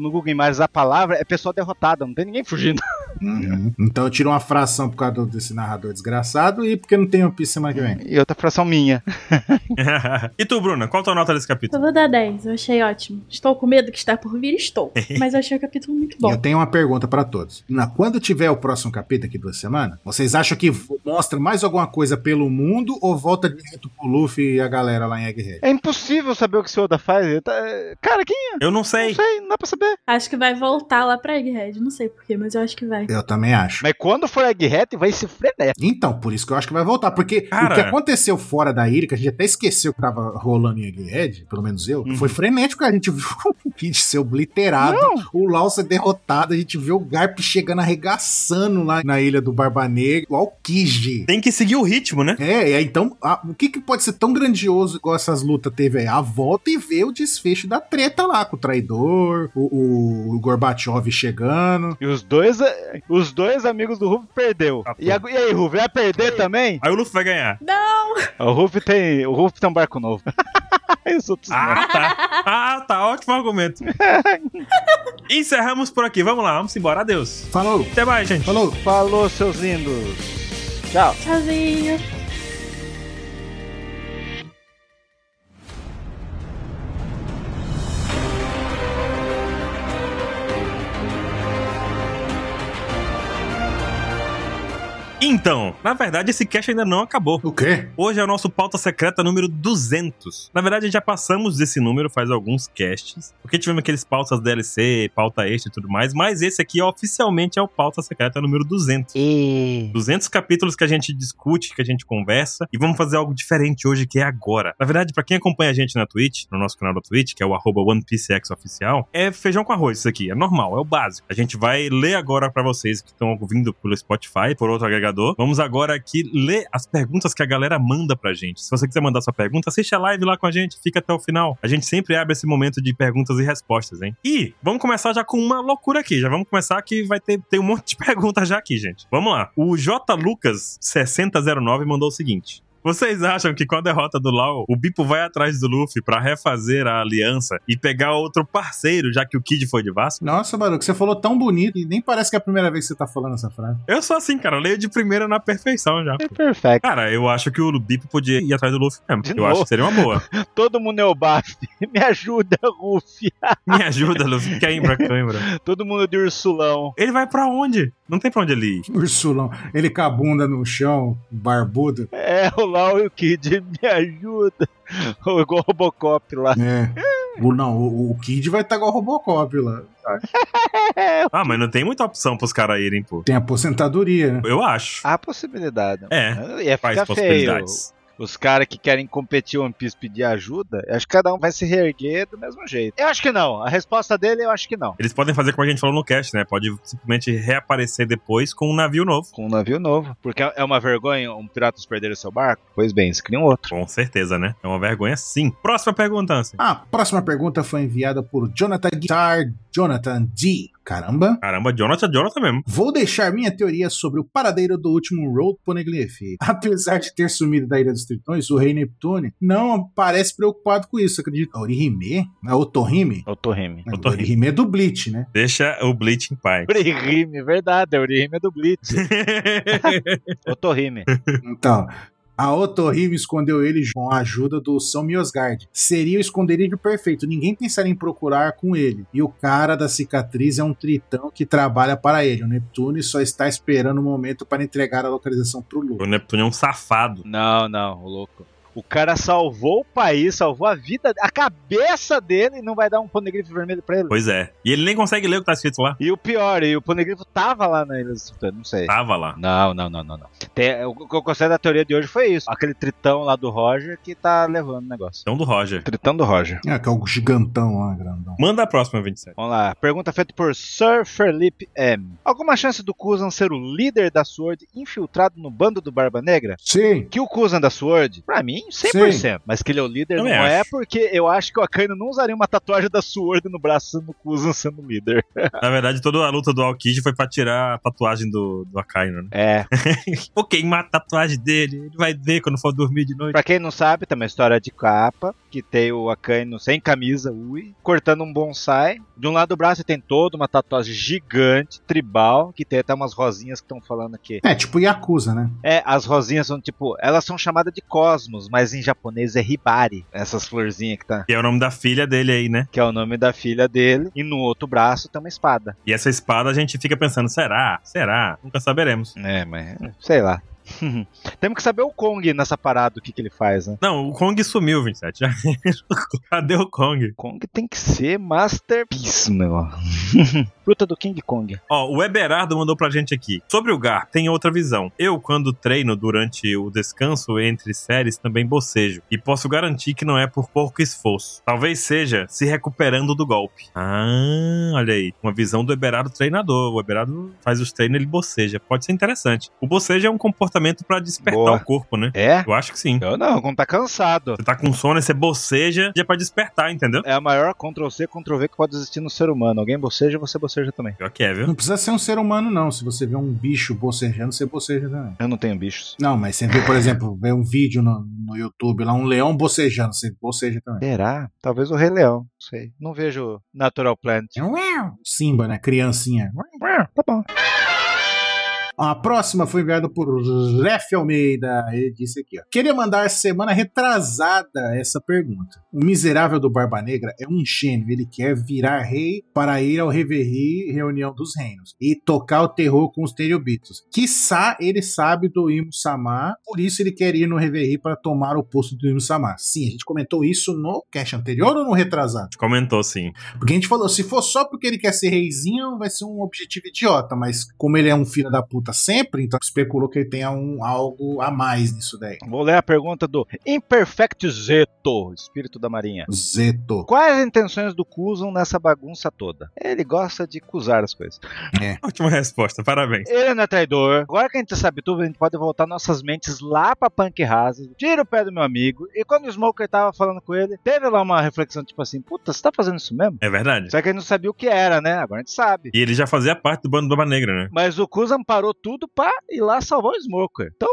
no Google Imagens a palavra, é pessoa derrotada, não tem ninguém fugindo. Uhum. Então eu tiro uma fração por causa desse narrador desgraçado e porque não tem One Piece semana que vem. E outra fração minha. (laughs) e tu, Bruna, qual a tua nota desse Eu capítulo? vou dar 10, eu achei ótimo. Estou com medo que está por vir, estou. (laughs) Mas eu achei o capítulo muito E eu bom. tenho uma pergunta pra todos. Na, quando tiver o próximo capítulo aqui duas semanas, vocês acham que mostra mais alguma coisa pelo mundo ou volta direto pro Luffy e a galera lá em Egghead? É impossível saber o que esse Oda faz. Tá- Cara, quem é? Eu não Não sei. sei, não dá pra saber. Acho que vai voltar lá pra Egghead. Não sei porquê, mas eu acho que vai. Eu também acho. Mas quando for Egghead, vai se frenético. Então, por isso que eu acho que vai voltar. Porque Cara. o que aconteceu fora da ilha, que a gente até esqueceu que tava rolando em Egghead, pelo menos eu, Uhum. foi frenético. A gente (laughs) viu o Kid ser obliterado, o Lau ser derrotado, a gente viu o Garp chegando arregaçando lá na ilha do Barba Negra, igual o Kiji. Tem que seguir o ritmo, né? É, e aí, então, a- o que, que pode ser tão grandioso igual essas lutas teve aí? A volta e ver o desfecho da treta lá, com o traidor, o, o, o Gorbachev chegando. E os dois, eh, os dois amigos do Ruff perdeu. Ah, E, a- e aí, Ruff, vai perder também? Aí o Luffy vai ganhar. O Ruff tem, o Ruff tem um barco novo. (laughs) (laughs) Os outros não. Ah, tá. Ah, tá. Ótimo argumento. (laughs) Encerramos por aqui. Vamos lá, vamos embora. Adeus. Falou, Até mais, gente. falou. Falou, seus lindos. Tchau. Tchauzinho. Então, na verdade, esse cast ainda não acabou. O quê? Hoje é o nosso pauta secreta número 200. Na verdade, já passamos desse número faz alguns casts, porque tivemos aqueles pautas DLC, pauta extra e tudo mais, mas esse aqui oficialmente é o pauta secreta número 200. E... 200 capítulos que a gente discute, que a gente conversa, e vamos fazer algo diferente hoje, que é agora. Na verdade, pra quem acompanha a gente na Twitch, no nosso canal da Twitch, que é o arroba OnePCX oficial, é feijão com arroz isso aqui, é normal, é o básico. A gente vai ler agora pra vocês que estão ouvindo pelo Spotify, por outro agregador. Vamos agora aqui ler as perguntas que a galera manda pra gente. Se você quiser mandar sua pergunta, assiste a live lá com a gente, fica até o final. A gente sempre abre esse momento de perguntas e respostas, hein? E vamos começar já com uma loucura aqui. Já vamos começar que vai ter, ter um monte de (laughs) perguntas já aqui, gente. Vamos lá. O J. Lucas 6009 mandou o seguinte. Vocês acham que com a derrota do Lau, o Bipo vai atrás do Luffy pra refazer a aliança e pegar outro parceiro, já que o Kid foi de Vasco? Nossa, Baruco, você falou tão bonito e nem parece que é a primeira vez que você tá falando essa frase. Eu sou assim, cara, eu leio de primeira na perfeição já. É perfeito. Cara, eu acho que o Bipo podia ir atrás do Luffy mesmo. De eu novo? acho que seria uma boa. (laughs) Todo mundo é o Baf. Me ajuda, Ruffy. Me ajuda, Luffy. Queimbra, cãibra. (laughs) Todo mundo de ursulão. Ele vai pra onde? Não tem pra onde ele ir. Ursulão, ele com a bunda no chão, barbudo. É, o Lau e o Kid, me ajuda. (laughs) Ou igual o Robocop lá. É. O, não, o, o Kid vai estar igual o Robocop lá. (laughs) Ah, mas não tem muita opção pros caras irem, pô. Tem aposentadoria, né? Eu acho. Há possibilidade. É, Ia Faz ficar feio. possibilidades. Os caras que querem competir One Piece pedir ajuda, acho que cada um vai se reerguer do mesmo jeito. Eu acho que não. A resposta dele, eu acho que não. Eles podem fazer como a gente falou no cast, né? Pode simplesmente reaparecer depois com um navio novo. Com um navio novo. Porque é uma vergonha um piratas perder o seu barco? Pois bem, eles criam outro. Com certeza, né? É uma vergonha sim. Próxima pergunta, Ansem. A próxima pergunta foi enviada por Jonathan Guitar Jonathan D. Caramba. Caramba, Jonathan, Jonathan mesmo. Vou deixar minha teoria sobre o paradeiro do último Road Poneglyph. Apesar de ter sumido da Ilha dos Tritões, o Rei Neptune não parece preocupado com isso, acredito. A Orihime? A Otohime? Otorrime. A Otohime. Orihime é do Bleach, né? Deixa o Bleach em paz. Orihime, verdade. A Orihime é do Blitz. (laughs) Otorrime. Então, a Otohime escondeu ele com a ajuda do São Miosgard. Seria o esconderijo perfeito, ninguém pensaria em procurar com ele. E o cara da cicatriz é um tritão que trabalha para ele. O Neptune só está esperando o momento para entregar a localização pro Lu. o Neptune é um safado. Não, não, o louco. O cara salvou o país, salvou a vida, a cabeça dele e não vai dar um poneglyph vermelho pra ele. Pois é. E ele nem consegue ler o que tá escrito lá. E o pior, e o poneglyph tava lá na Ilha não sei. Tava lá. Não, não, não, não, não. Tem- o que eu gostei da teoria de hoje foi isso. Aquele tritão lá do Roger que tá levando o negócio. Então do Roger. Tritão do Roger. Ah, que é o gigantão lá, grandão. Manda a próxima, 27. Vamos lá. Pergunta feita por Sir Felipe M. Alguma chance do Kuzan ser o líder da Sword infiltrado no bando do Barba Negra? Sim. Que o Kuzan da Sword, pra mim, 100%. Mas que ele é o líder Também não acho. é porque eu acho que o Akainu não usaria uma tatuagem da Sword no braço sendo o Kuzan sendo o líder. (laughs) Na verdade, toda a luta do Aokiji foi pra tirar a tatuagem do, do Akainu, né? É. (laughs) Vou queimar a tatuagem dele. Ele vai ver quando for dormir de noite. Pra quem não sabe, tem uma história de capa que tem o Akainu sem camisa, ui, cortando um bonsai. De um lado do braço tem toda uma tatuagem gigante, tribal, que tem até umas rosinhas que estão falando aqui. É, tipo Yakuza, né? É, as rosinhas são tipo, elas são chamadas de cosmos, mas em japonês é hibari, essas florzinhas que tá. Que é o nome da filha dele aí, né? Que é o nome da filha dele. E no outro braço tem uma espada. E essa espada a gente fica pensando, será? Será? Nunca saberemos. É, mas sei lá. (laughs) Temos que saber o Kong nessa parada, o que, que ele faz, né? Não, o Kong sumiu, 27. Já- (laughs) Cadê o Kong? Kong tem que ser Masterpiece, meu. (laughs) Fruta do King Kong. Ó, o Eberardo mandou pra gente aqui. Sobre o Gar, tem outra visão. Eu, quando treino durante o descanso entre séries, também bocejo. E posso garantir que não é por pouco esforço. Talvez seja se recuperando do golpe. Ah, olha aí. Uma visão do Eberardo treinador. O Eberardo faz os treinos, ele boceja. Pode ser interessante. O bocejo é um comportamento pra despertar Boa. o corpo, né? É? Eu acho que sim. Eu não, quando tá cansado. Você tá com sono você boceja, já é pra despertar, entendeu? É a maior Ctrl-C, Ctrl-V que pode existir no ser humano. Alguém boceja, você boceja também. Pior que é, viu? Não precisa ser um ser humano, não. Se você vê um bicho bocejando, você boceja também. Eu não tenho bichos. Não, mas você vê, por exemplo, vê um vídeo no, no YouTube lá, um leão bocejando, você boceja também. Será? Talvez o Rei Leão. Não sei. Não vejo Natural Plant. Simba, né? Criancinha. Tá bom. A próxima foi enviada por Ref Almeida. Ele disse aqui, ó. Queria mandar semana retrasada essa pergunta. O miserável do Barba Negra é um gênio. Ele quer virar rei para ir ao Reverie, reunião dos reinos, e tocar o terror com os Teriobitos. Quiçá ele sabe do Imo Sama, por isso ele quer ir no Reverie para tomar o posto do Imo Sama. Sim, a gente comentou isso no cast anterior ou no retrasado? Comentou sim. Porque a gente falou, se for só porque ele quer ser reizinho, vai ser um objetivo idiota. Mas como ele é um filho da puta sempre, então especulou que ele tenha um, algo a mais nisso daí. Vou ler a pergunta do Imperfect Zeto, espírito da marinha. Zeto. Quais as intenções do Kuzan nessa bagunça toda? Ele gosta de cusar as coisas. Ótima resposta, parabéns. Ele não é traidor. Agora que a gente sabe tudo, a gente pode voltar nossas mentes lá pra Punk Hazard, tira o pé do meu amigo. E quando o Smoker tava falando com ele, teve lá uma reflexão tipo assim: puta, você tá fazendo isso mesmo? É verdade. Só que ele não sabia o que era, né? Agora a gente sabe. E ele já fazia parte do bando do Barba Negra, né? Mas o Kuzan parou tudo pra ir lá salvar o Smoker. Então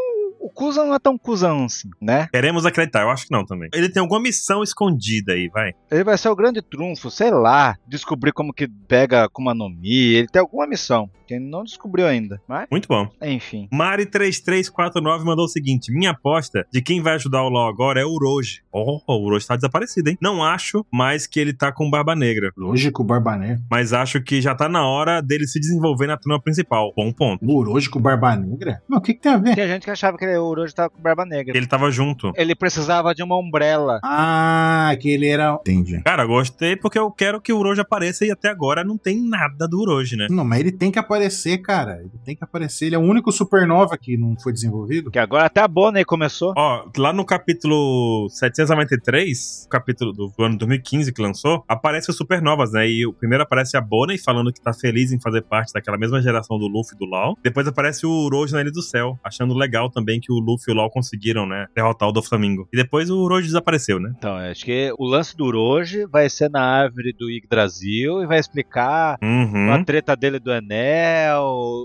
o Kuzan não é tão Kuzan assim, né? Queremos acreditar, eu acho que não também. Ele tem alguma missão escondida aí, vai. Ele vai ser o grande trunfo, sei lá, descobrir como que pega Akuma no Mi. Ele tem alguma missão que ele não descobriu ainda. Mas, Muito bom. enfim. Mari3349 mandou o seguinte: Minha aposta de quem vai ajudar o LOL agora é o Uroji. Oh, o Uroji tá desaparecido, hein? Não acho mais que ele tá com Barba Negra. Lógico, o Barba Negra. Mas acho que já tá na hora dele se desenvolver na trama principal. Bom ponto. O Orochi com o Barba Negra? Não, o que, que tem a ver? Tem gente que achava que o Orochi tava com barba negra. Ele tava junto. Ele precisava de uma umbrella. Ah, que ele era. Entendi. Cara, gostei porque eu quero que o Uroji apareça e até agora não tem nada do Uroji, né? Não, mas ele tem que aparecer, cara. Ele tem que aparecer. Ele é o único supernova que não foi desenvolvido. Que agora até a Bonnie começou. Ó, lá no capítulo 793, capítulo do ano 2015 que lançou, aparece os Supernovas, né? E o primeiro aparece a Bonnie falando que tá feliz em fazer parte daquela mesma geração do Luffy e do LoL. Depois aparece o Uroji na Ilha do Céu, achando legal também que o Luffy e o LoL conseguiram, né? Derrotar o do Flamengo. E depois o Uroji desapareceu, né? Então, eu acho que o lance do Orochi vai ser na árvore do Yggdrasil e vai explicar Uhum. a treta dele do Enel,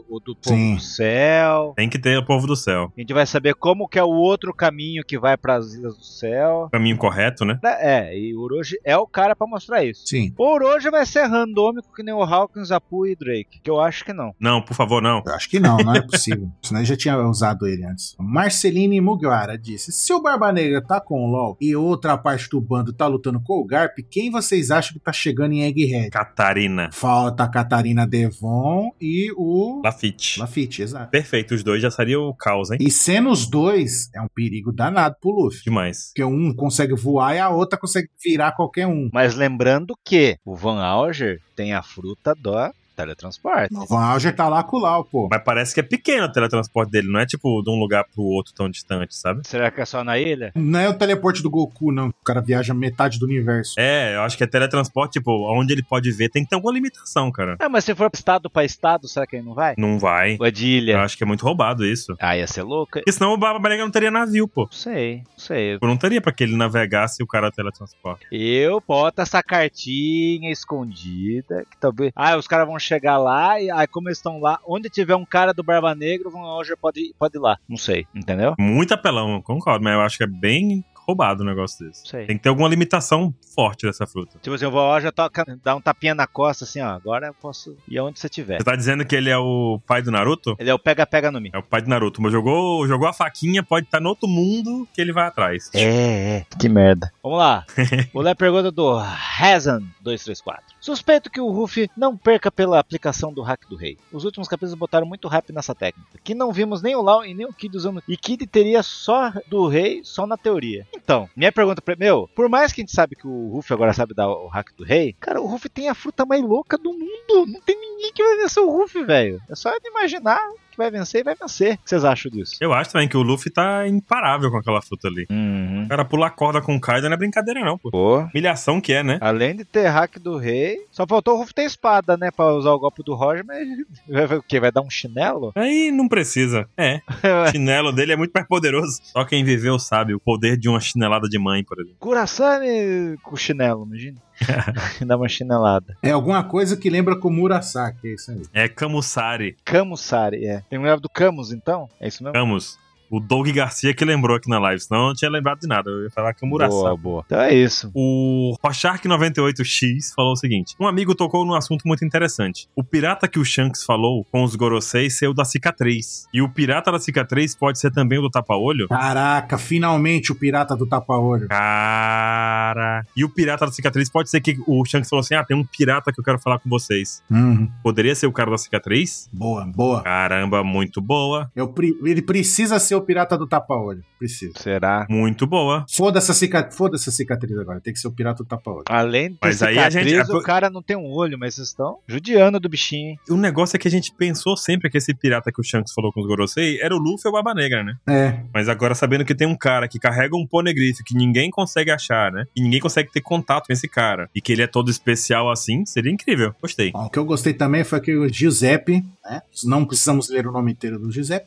o do povo Sim. do céu. Tem que ter o povo do céu. A gente vai saber como que é o outro caminho que vai para as Ilhas do Céu. Caminho correto, né? É, e o Orochi é o cara pra mostrar isso. Sim. O Orochi vai ser randômico que nem o Hawkins, Apu e Drake, que eu acho que não. Não, por favor, não. Eu acho que não, não é possível. (laughs) Senão eu já tinha usado ele antes. Marceline Mugiwara disse: Se o Barba Negra tá com o LOL e outra parte do bando tá lutando com o Garp, quem vocês acham que tá chegando em Egghead? Catarina. Falta a Catarina Devon e o Lafitte. Lafitte, exato. Perfeito, os dois já seria o caos, hein? E sendo os dois, é um perigo danado pro Luffy. Demais. Porque um consegue voar e a outra consegue virar qualquer um. Mas lembrando que o Van Alger tem a fruta do teletransporte. O Van Alger tá lá com o Lau, pô. Mas parece que é pequeno o teletransporte dele, não é tipo de um lugar pro outro tão distante, sabe? Será que é só na ilha? Não é o teleporte do Goku, não. O cara viaja metade do universo. É, eu acho que é teletransporte, tipo, onde ele pode ver tem que ter alguma limitação, cara. Ah, mas se for estado pra estado, será que ele não vai? Não vai. Ou é de Eu ilha? acho que é muito roubado isso. Ah, ia ser louca? Porque senão o Barba Negra não teria navio, pô. Não sei, não sei. Não teria pra que ele navegasse e o cara teletransporte. Eu boto essa cartinha escondida, que talvez... Ah, os caras vão chegar lá e aí como eles estão lá, onde tiver um cara do Barba Negra, o pode, pode ir lá. Não sei, entendeu? Muito apelão, concordo, mas eu acho que é bem roubado um negócio desse. Sei. Tem que ter alguma limitação forte dessa fruta. Tipo assim, o Van Alger toca, dá um tapinha na costa assim, ó, agora eu posso ir aonde você tiver. Você tá dizendo que ele é o pai do Naruto? Ele é o pega-pega no Mi. É o pai do Naruto, mas jogou, jogou a faquinha, pode estar no outro mundo que ele vai atrás. É, é. Que merda. Vamos lá. (laughs) Vou ler a pergunta do Hazan234. Suspeito que o Ruffy não perca pela aplicação do hack do rei. Os últimos capítulos botaram muito rap nessa técnica. Que não vimos nem o Lau e nem o Kid usando. E Kid teria só do rei, só na teoria. Então, minha pergunta pra. Meu, por mais que a gente sabe que o Ruffy agora sabe dar o hack do rei, cara, o Ruffy tem a fruta mais louca do mundo. Não tem ninguém que vai vencer o Ruffy, velho. É só imaginar que vai vencer e vai vencer. O que vocês acham disso? Eu acho também que o Luffy tá imparável com aquela fruta ali. Uhum. O cara pular corda com o Kaido não é brincadeira, não, pô. Pô, Humilhação que é, né? Além de ter hack do rei, só faltou o Ruff ter espada, né? Pra usar o golpe do Roger, mas (laughs) vai ver o quê? Vai dar um chinelo? Aí não precisa. É. O (laughs) chinelo dele é muito mais poderoso. Só quem viveu sabe o poder de uma chinelada de mãe, por exemplo. Kurasane com chinelo, imagina. (laughs) Dá uma chinelada. É alguma coisa que lembra com Murasaki, é isso aí. É Kamusari. Camusari, é. Tem um leva do Camus, então? É isso mesmo? Camus. O Doug Garcia que lembrou aqui na live, senão eu não tinha lembrado de nada. Eu ia falar que é o Boa, Muraçá. boa. Então é isso. O Rochark98X falou o seguinte: Um amigo tocou num assunto muito interessante. O pirata que o Shanks falou com os Goroseis ser o da cicatriz. E o pirata da cicatriz pode ser também o do tapa-olho? Caraca, finalmente o pirata do tapa-olho. Cara. E o pirata da cicatriz pode ser que o Shanks falou assim: Ah, tem um pirata que eu quero falar com vocês. Uhum. Poderia ser o cara da cicatriz? Boa, boa. Caramba, muito boa. Eu pre- Ele precisa ser o pirata do tapa-olho. Precisa. Será? Muito boa. Foda-se a, cica... Foda a cicatriz agora. Tem que ser o pirata do tapa-olho. Além de ter Mas aí a gente- o cara não tem um olho, mas vocês estão judiando do bichinho, hein? O negócio é que a gente pensou sempre que esse pirata que o Shanks falou com os Gorosei era o Luffy ou o Barba Negra, né? É. Mas agora sabendo que tem um cara que carrega um poneglyph que ninguém consegue achar, né? E ninguém consegue ter contato com esse cara. E que ele é todo especial assim, seria incrível. Gostei. Ó, o que eu gostei também foi que o Giuseppe, né? Não precisamos ler o nome inteiro do Giuseppe.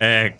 É, (laughs)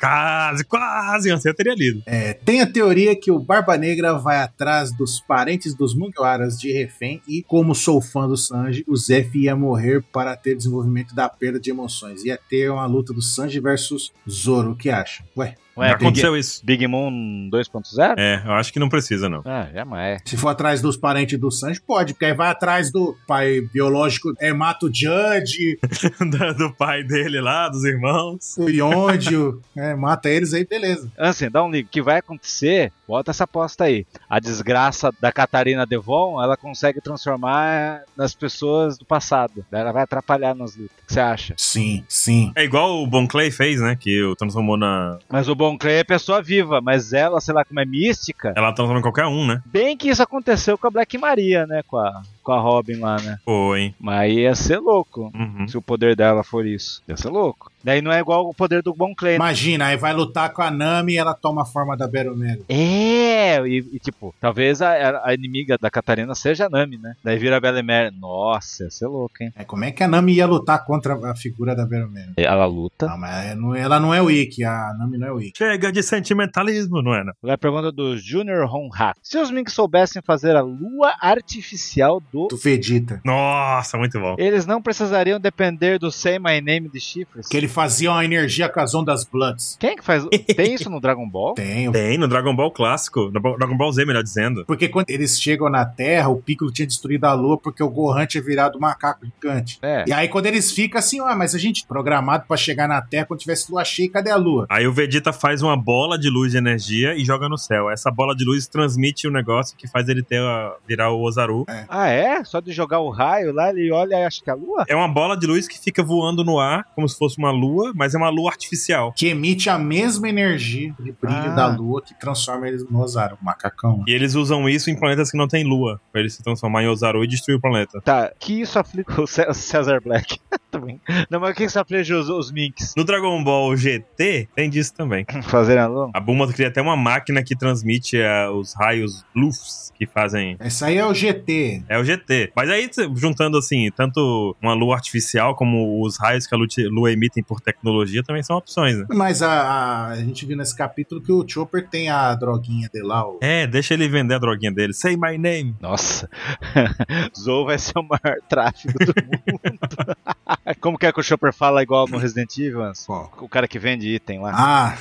quase, quase. Eu teria lido. É, tem a teoria que o Barba Negra vai atrás dos parentes dos Mugiwaras de refém e, como sou fã do Sanji, o Zef ia morrer para ter desenvolvimento da perda de emoções. Ia ter uma luta do Sanji versus Zoro. O que acha? Ué, Ué, Já Big, aconteceu isso. Big Moon 2.0? É, eu acho que não precisa, não. Ah, jamais. se for atrás dos parentes do Sanji, pode, porque aí vai atrás do pai biológico, é, mata o Judge, (laughs) do, do pai dele lá, dos irmãos. o Yondio, é, mata eles aí, beleza. Ansem, dá um ligo. O que vai acontecer? Bota essa aposta aí. A desgraça da Catarina Devon, ela consegue transformar nas pessoas do passado. Ela vai atrapalhar nas lutas. O que você acha? Sim, sim. É igual o Bon Clay fez, né? Que o transformou na. Mas o Bon Clay é pessoa viva, mas ela, sei lá como é mística. Ela transforma em qualquer um, né? Bem que isso aconteceu com a Black Maria, né? Com a, com a Robin lá, né? Hein? Mas ia ser louco. Uhum. Se o poder dela for isso. Ia ser louco. Daí não é igual o poder do Bon Clay. né? Imagina, aí vai lutar com a Nami e ela toma a forma da Beromero. É, e, e, tipo, talvez a, a inimiga da Catarina seja a Nami, né? Daí vira a Belemere. Nossa, ia ser louco, hein? É, como é que a Nami ia lutar contra a figura da Beromero? Ela luta. Não, mas é- não- ela não é o Ikki, a Nami não é o Ikki. Chega de sentimentalismo, não é? Não? Agora a pergunta do Junior Honha. Se os Minks soubessem fazer a lua artificial do. Do Vegeta. Nossa, muito bom. Eles não precisariam depender do Say My Name de chifres? Que ele fazia uma energia com as ondas Bloods. Quem é que faz. (laughs) Tem isso no Dragon Ball? Tem. Tem no Dragon Ball clássico, no Dragon Ball Z, melhor dizendo. Porque quando eles chegam na Terra, o Piccolo tinha destruído a Lua porque o Gohan tinha virado um macaco gigante. É. E aí quando eles ficam assim, ó, mas a gente programado pra chegar na Terra quando tivesse lua cheia, cadê a Lua? Aí o Vegeta faz uma bola de luz de energia e joga no céu. Essa bola de luz transmite o negócio que faz ele ter a- virar o Ozaru. Ah, é? Só de jogar o raio lá, ele olha e acha que é a lua? É uma bola de luz que fica voando no ar, como se fosse uma lua, mas é uma lua artificial. Que emite a mesma energia de brilho Ah. da Lua que transforma eles no Ozaru, o macacão. E eles usam isso em planetas que não tem lua, pra ele se transformar em Ozaru e destruir o planeta. Tá, que isso aflige o César Black. (laughs) Bem. Não, mas o que isso aflige os, os Minks? No Dragon Ball GT, tem disso também. (laughs) Fazerem a lua? A Bulma cria até uma máquina que transmite eh, os raios bluffs que fazem. Esse aí é o GT. É o GT. Mas aí, juntando assim, tanto uma lua artificial como os raios que a lua- lua emitem por tecnologia também são opções, né? Mas a, a, a gente viu nesse capítulo que o Chopper tem a droguinha dele lá. O... É, deixa ele vender a droguinha dele. Say my name. Nossa. (laughs) Zou vai ser o maior (laughs) tráfego do mundo. (laughs) Como que é que o Chopper fala igual no Resident Evil? Qual? O cara que vende item lá. Ah,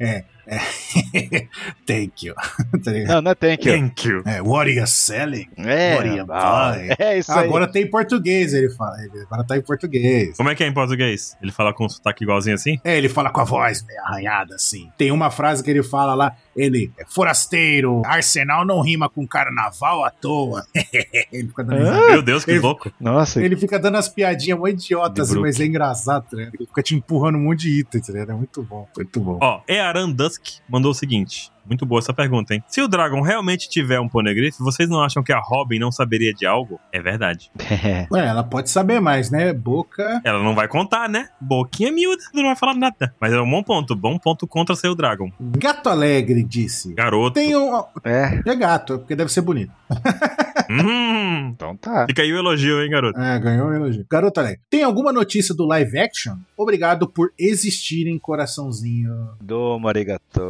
é. É. (laughs) Thank you. (laughs) Tá? Não, não é Thank you. Thank you. É, what are you selling? É, What are you buying? é isso aí. Agora tem em português, ele fala. Ele agora tá em português. Como é que é em português? Ele fala com um sotaque igualzinho assim? É, ele fala com a voz meio arranhada, assim. Tem uma frase que ele fala lá, ele é forasteiro, arsenal não rima com carnaval à toa. (laughs) ele, fica dando, risada. Meu Deus, que Ele- louco. Nossa, ele fica dando as piadinhas muito idiotas, assim, mas é engraçado, tá ligado? Ele fica te empurrando um monte de item, tá ligado? É muito bom, muito bom. Ó, Earan Dusk mandou o seguinte. Muito boa essa pergunta, hein? Se o Dragon realmente tiver um poneglyph, vocês não acham que a Robin não saberia de algo? É verdade. É. (laughs) Ué, ela pode saber mais, né? Boca. Ela não vai contar, né? Boquinha miúda, não vai falar nada. Mas é um bom ponto. Bom ponto contra ser o Dragon. Gato Alegre disse. Garoto. Tem um. É, É gato, porque deve ser bonito. (laughs) Hum, então tá. fica aí o elogio, hein, garoto? É, ganhou um elogio. Garoto Alegre. Tem alguma notícia do live action? Obrigado por existirem, coraçãozinho. Do Marigato.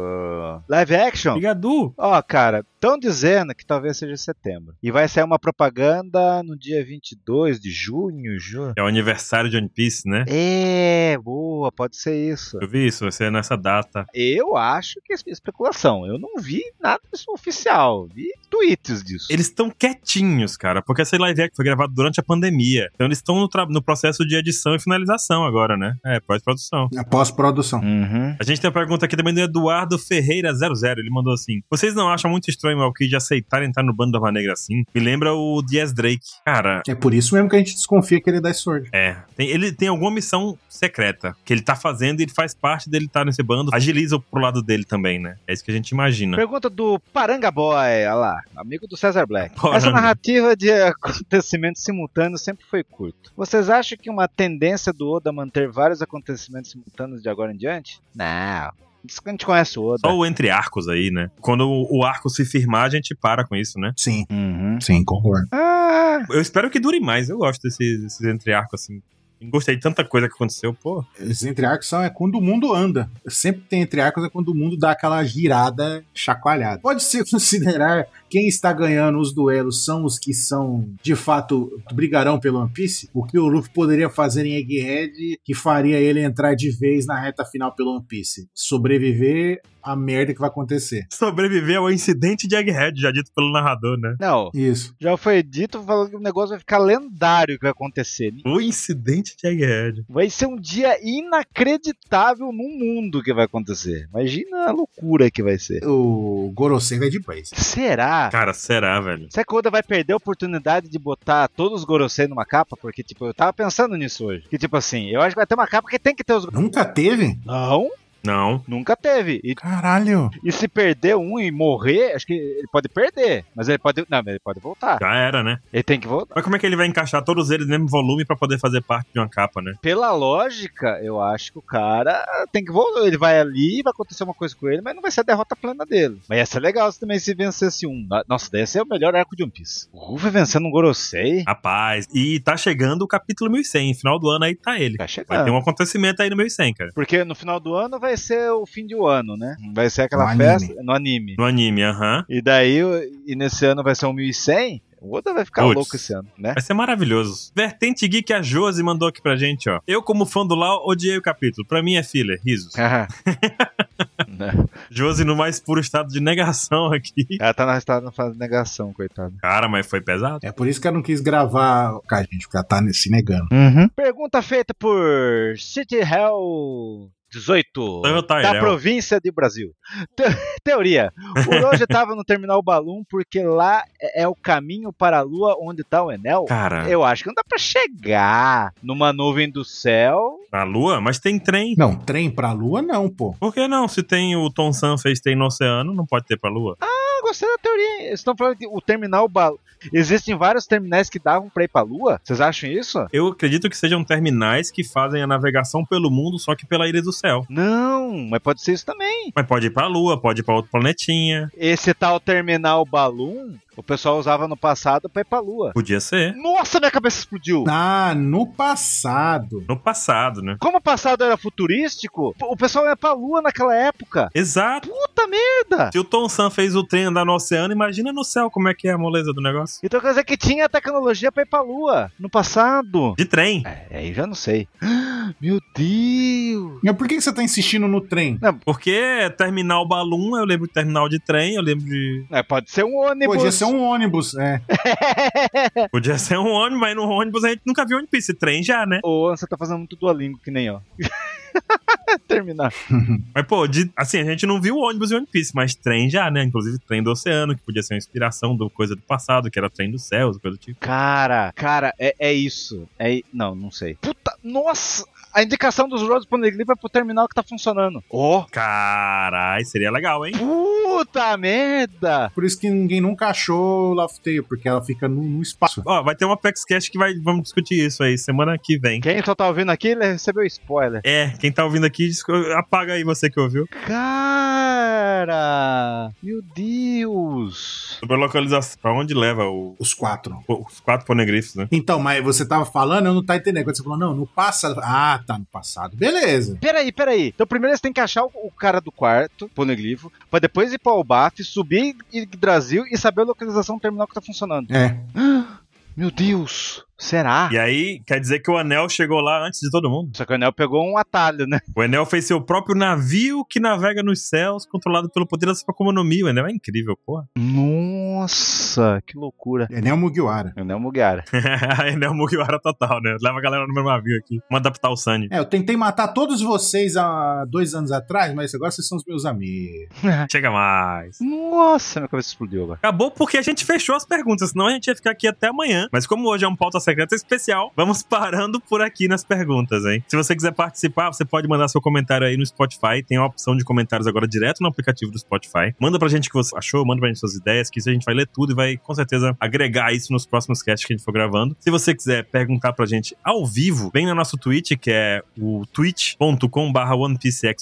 Live action? Obrigado. Ó, cara, Estão dizendo que talvez seja setembro. E vai sair uma propaganda no dia 22 de junho, julho. É o aniversário de One Piece, né? É, boa, pode ser isso. Eu vi isso, vai ser nessa data. Eu acho que é especulação. Eu não vi nada disso oficial. Vi tweets disso. Eles estão quietinhos, cara, porque essa live action foi gravada durante a pandemia. Então eles estão no, no processo de edição e finalização agora, né? É, pós-produção. É pós-produção. Uhum. A gente tem uma pergunta aqui também do Eduardo Ferreira 00. Ele mandou assim: Vocês não acham muito estranho o Alkid aceitar entrar no bando da Van Negra assim? Me lembra o Diaz Drake. Cara, É por isso mesmo que a gente desconfia que ele é da Sword. é. Tem- ele tem alguma missão secreta que ele tá fazendo e ele faz parte dele estar nesse bando. Agiliza pro lado dele também, né? É isso que a gente imagina. Pergunta do Paranga Boy, olha lá, amigo do César Black. Paranga. Essa narrativa de acontecimentos simultâneos sempre foi curto. Vocês acham que uma tendência do Oda manter vários acontecimentos simultâneos de agora em diante? Não. A gente conhece o Oda. Só o entre arcos aí, né? Quando o, arco se firmar, a gente para com isso, né? Sim, Uhum. sim, concordo. Ah, Eu espero que dure mais. Eu gosto desses, desses entre arcos assim. Gostei de tanta coisa que aconteceu, pô. Esses entre-arcos são é quando o mundo anda. Sempre tem entre-arcos é quando o mundo dá aquela girada chacoalhada. Pode-se considerar quem está ganhando os duelos são os que são, de fato, brigarão pelo One Piece? O que o Luffy poderia fazer em Egghead que faria ele entrar de vez na reta final pelo One Piece? Sobreviver à merda que vai acontecer. Sobreviver ao incidente de Egghead, já dito pelo narrador, né? não. Isso. Já foi dito falando que o negócio vai ficar lendário que vai acontecer. O incidente de Egghead. Vai ser um dia inacreditável no mundo que vai acontecer. Imagina a loucura que vai ser. O Gorosei vai de Blaze. Será? Cara, será, velho? Será que o Oda vai perder a oportunidade de botar todos os Gorosei numa capa? Porque, tipo, eu tava pensando nisso hoje. Que, tipo assim, eu acho que vai ter uma capa que tem que ter os. Nunca teve? Não, Não. nunca teve. E, Caralho. e se perder um e morrer, acho que ele pode perder. Mas ele pode. Não, mas ele pode voltar. Já era, né? Ele tem que voltar. Mas como é que ele vai encaixar todos eles no mesmo volume pra poder fazer parte de uma capa, né? Pela lógica, eu acho que o cara tem que voltar. Ele vai ali, vai acontecer uma coisa com ele, mas não vai ser a derrota plena dele. Mas ia ser legal se também se vencesse um. Nossa, daí ia ser o melhor arco de One Piece. O Ruffy vencendo um Gorosei. Rapaz, e tá chegando o capítulo 1100. Final do ano aí tá ele. Vai Vai chegar. ter um acontecimento aí no 1100, cara. Porque no final do ano vai ser o fim de um ano, né? Vai ser aquela No festa anime. no anime. No anime, aham. E daí, e nesse ano vai ser um 1100. O Oda vai ficar Puts. louco esse ano, né? Vai ser maravilhoso. Vertente Geek, a Josi mandou aqui pra gente, ó. Eu, como fã do Lau, odiei o capítulo. Pra mim é filler, risos. (laughs) Não. Josi no mais puro estado de negação aqui. (laughs) Ela tá na, na fase de negação, coitado. Cara, mas foi pesado. É por isso que eu não quis gravar com a gente, porque ela tá se negando. Pergunta feita por City Hell 18 Então, da Tyrell. província do Brasil. Te- teoria. O Roger tava no terminal Balloon porque lá é é o caminho para a lua onde tá o Enel. Cara, Eu acho que não dá pra chegar numa nuvem do céu. na lua? Mas tem trem. Não, trem pra lua não, pô. Por que não? Se tem o Tom San fez tem no oceano, não pode ter pra lua. Ah, gostei da teoria. Eles estão falando que o terminal Balloon. Existem vários terminais que davam pra ir pra lua? Vocês acham isso? Eu acredito que sejam terminais que fazem a navegação pelo mundo, só que pela ilha do céu. Não, mas pode ser isso também. Mas pode ir pra lua, pode ir pra outro planetinha. Esse tal terminal Balloon, o pessoal usava no passado pra ir pra lua. Podia ser. Nossa, minha cabeça explodiu. Ah, no passado. No passado, né? Como o passado era futurístico, o pessoal ia pra lua naquela época. Exato. Puta merda! Se o Tom San fez o trem andar no oceano, imagina no céu como é que é a moleza do negócio. Então quer dizer que tinha tecnologia pra ir pra lua no passado. De trem. É, aí já não sei. (gasps) Meu Deus! Mas por que você tá insistindo no trem? Porque terminal balloon, eu lembro de terminal de trem, eu lembro de. É, pode ser um ônibus. Podia ser um ônibus, é. (laughs) Podia ser um ônibus, mas no ônibus a gente nunca viu onde pisse. Trem já, né? Ou você tá fazendo muito Duolingo, que nem ó. (laughs) Terminar. (laughs) Mas, pô, de- assim, a gente não viu ônibus em One Piece, mas trem já, né? Inclusive trem do oceano, que podia ser uma inspiração do coisa do passado, que era trem dos céus, coisa do tipo. Cara, cara, é, é isso. É, não, não sei. Puta, nossa! A indicação dos Roads Poneglyph é pro terminal que tá funcionando. Ó! Carai, seria legal, hein? Puta merda! Por isso que ninguém nunca achou Laugh Tale, porque ela fica no, no espaço. Ó, vai ter uma PEXCast que vai, vamos discutir isso aí semana que vem. Quem só tá ouvindo aqui, ele recebeu spoiler. É, quem tá ouvindo aqui, apaga aí você que ouviu. Cara! Meu Deus! Sobre a localização, pra onde leva o- Os quatro. os quatro ponegrifos, né? Então, mas você tava falando, eu não tá entendendo. Quando você falou, não, no passado. Ah, tá no passado. Beleza. Peraí, peraí. Então primeiro eles têm que achar o, cara do quarto, poneglifo, pra depois ir pra, BAF, subir em Brasil e saber a localização do terminal que tá funcionando. É. Meu Deus! Será? E aí, quer dizer que o Anel chegou lá antes de todo mundo. Só que o Enel pegou um atalho, né? O Enel fez seu próprio navio que navega nos céus, controlado pelo poder da sua. O Enel é incrível, porra. Nossa, que loucura. Enel Mugiwara. Enel Mugiara. Enel (laughs) Mugiwara total, né? Leva a galera no meu navio aqui. Vamos adaptar o Sunny. É, eu tentei matar todos vocês há dois anos atrás, mas agora vocês são os meus amigos. (laughs) Chega mais. Nossa, minha cabeça explodiu agora. Acabou porque a gente fechou as perguntas, senão a gente ia ficar aqui até amanhã. Mas como hoje é um pauta secreta especial, vamos parando por aqui nas perguntas, hein? Se você quiser participar, você pode mandar seu comentário aí no Spotify. Tem a opção de comentários agora direto no aplicativo do Spotify. Manda pra gente o que você achou, manda pra gente suas ideias, que isso a gente vai ler tudo e vai com certeza agregar isso nos próximos casts que a gente for gravando. Se você quiser perguntar pra gente ao vivo, vem no nosso Twitch, que é o twitch.com/barra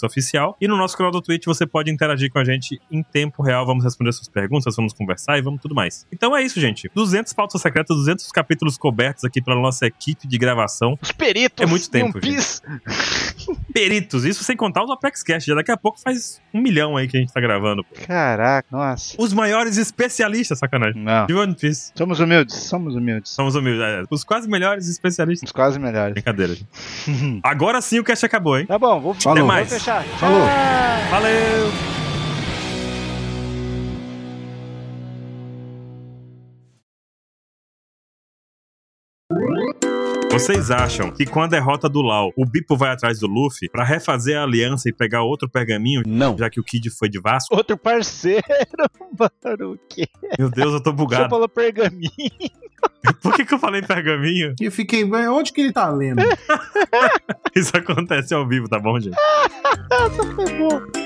oficial. E no nosso canal do Twitch você pode interagir com a gente em tempo real. Vamos responder suas perguntas, vamos conversar e vamos tudo mais. Então é isso, gente. 200 pautas secretas, 200 capítulos cobertos aqui pela nossa equipe de gravação. Os peritos É muito em tempo, um. (laughs) Peritos, isso sem contar os Apex Cash. Já daqui a pouco faz um milhão aí que a gente tá gravando. pô. Caraca, nossa. Os maiores especialistas, sacanagem. Não. De One Piece. Somos humildes, somos humildes. Somos humildes. é, os quase melhores especialistas. Somos quase melhores. Brincadeira. (laughs) Agora sim o cast acabou, hein? Tá bom, vou, Falou. vou mais. fechar. Falou. Tchau. Valeu! Vocês acham que com a derrota do Lau, o Bipo vai atrás do Luffy pra refazer a aliança e pegar outro pergaminho? Não. Já que o Kid foi de Vasco? Outro parceiro, (laughs) mano, o quê? Meu Deus, eu tô Você bugado. falou pergaminho. (laughs) Por que, que eu falei pergaminho? E eu fiquei, "Ué, onde que ele tá lendo? (laughs) Isso acontece ao vivo, tá bom, gente? Foi bom.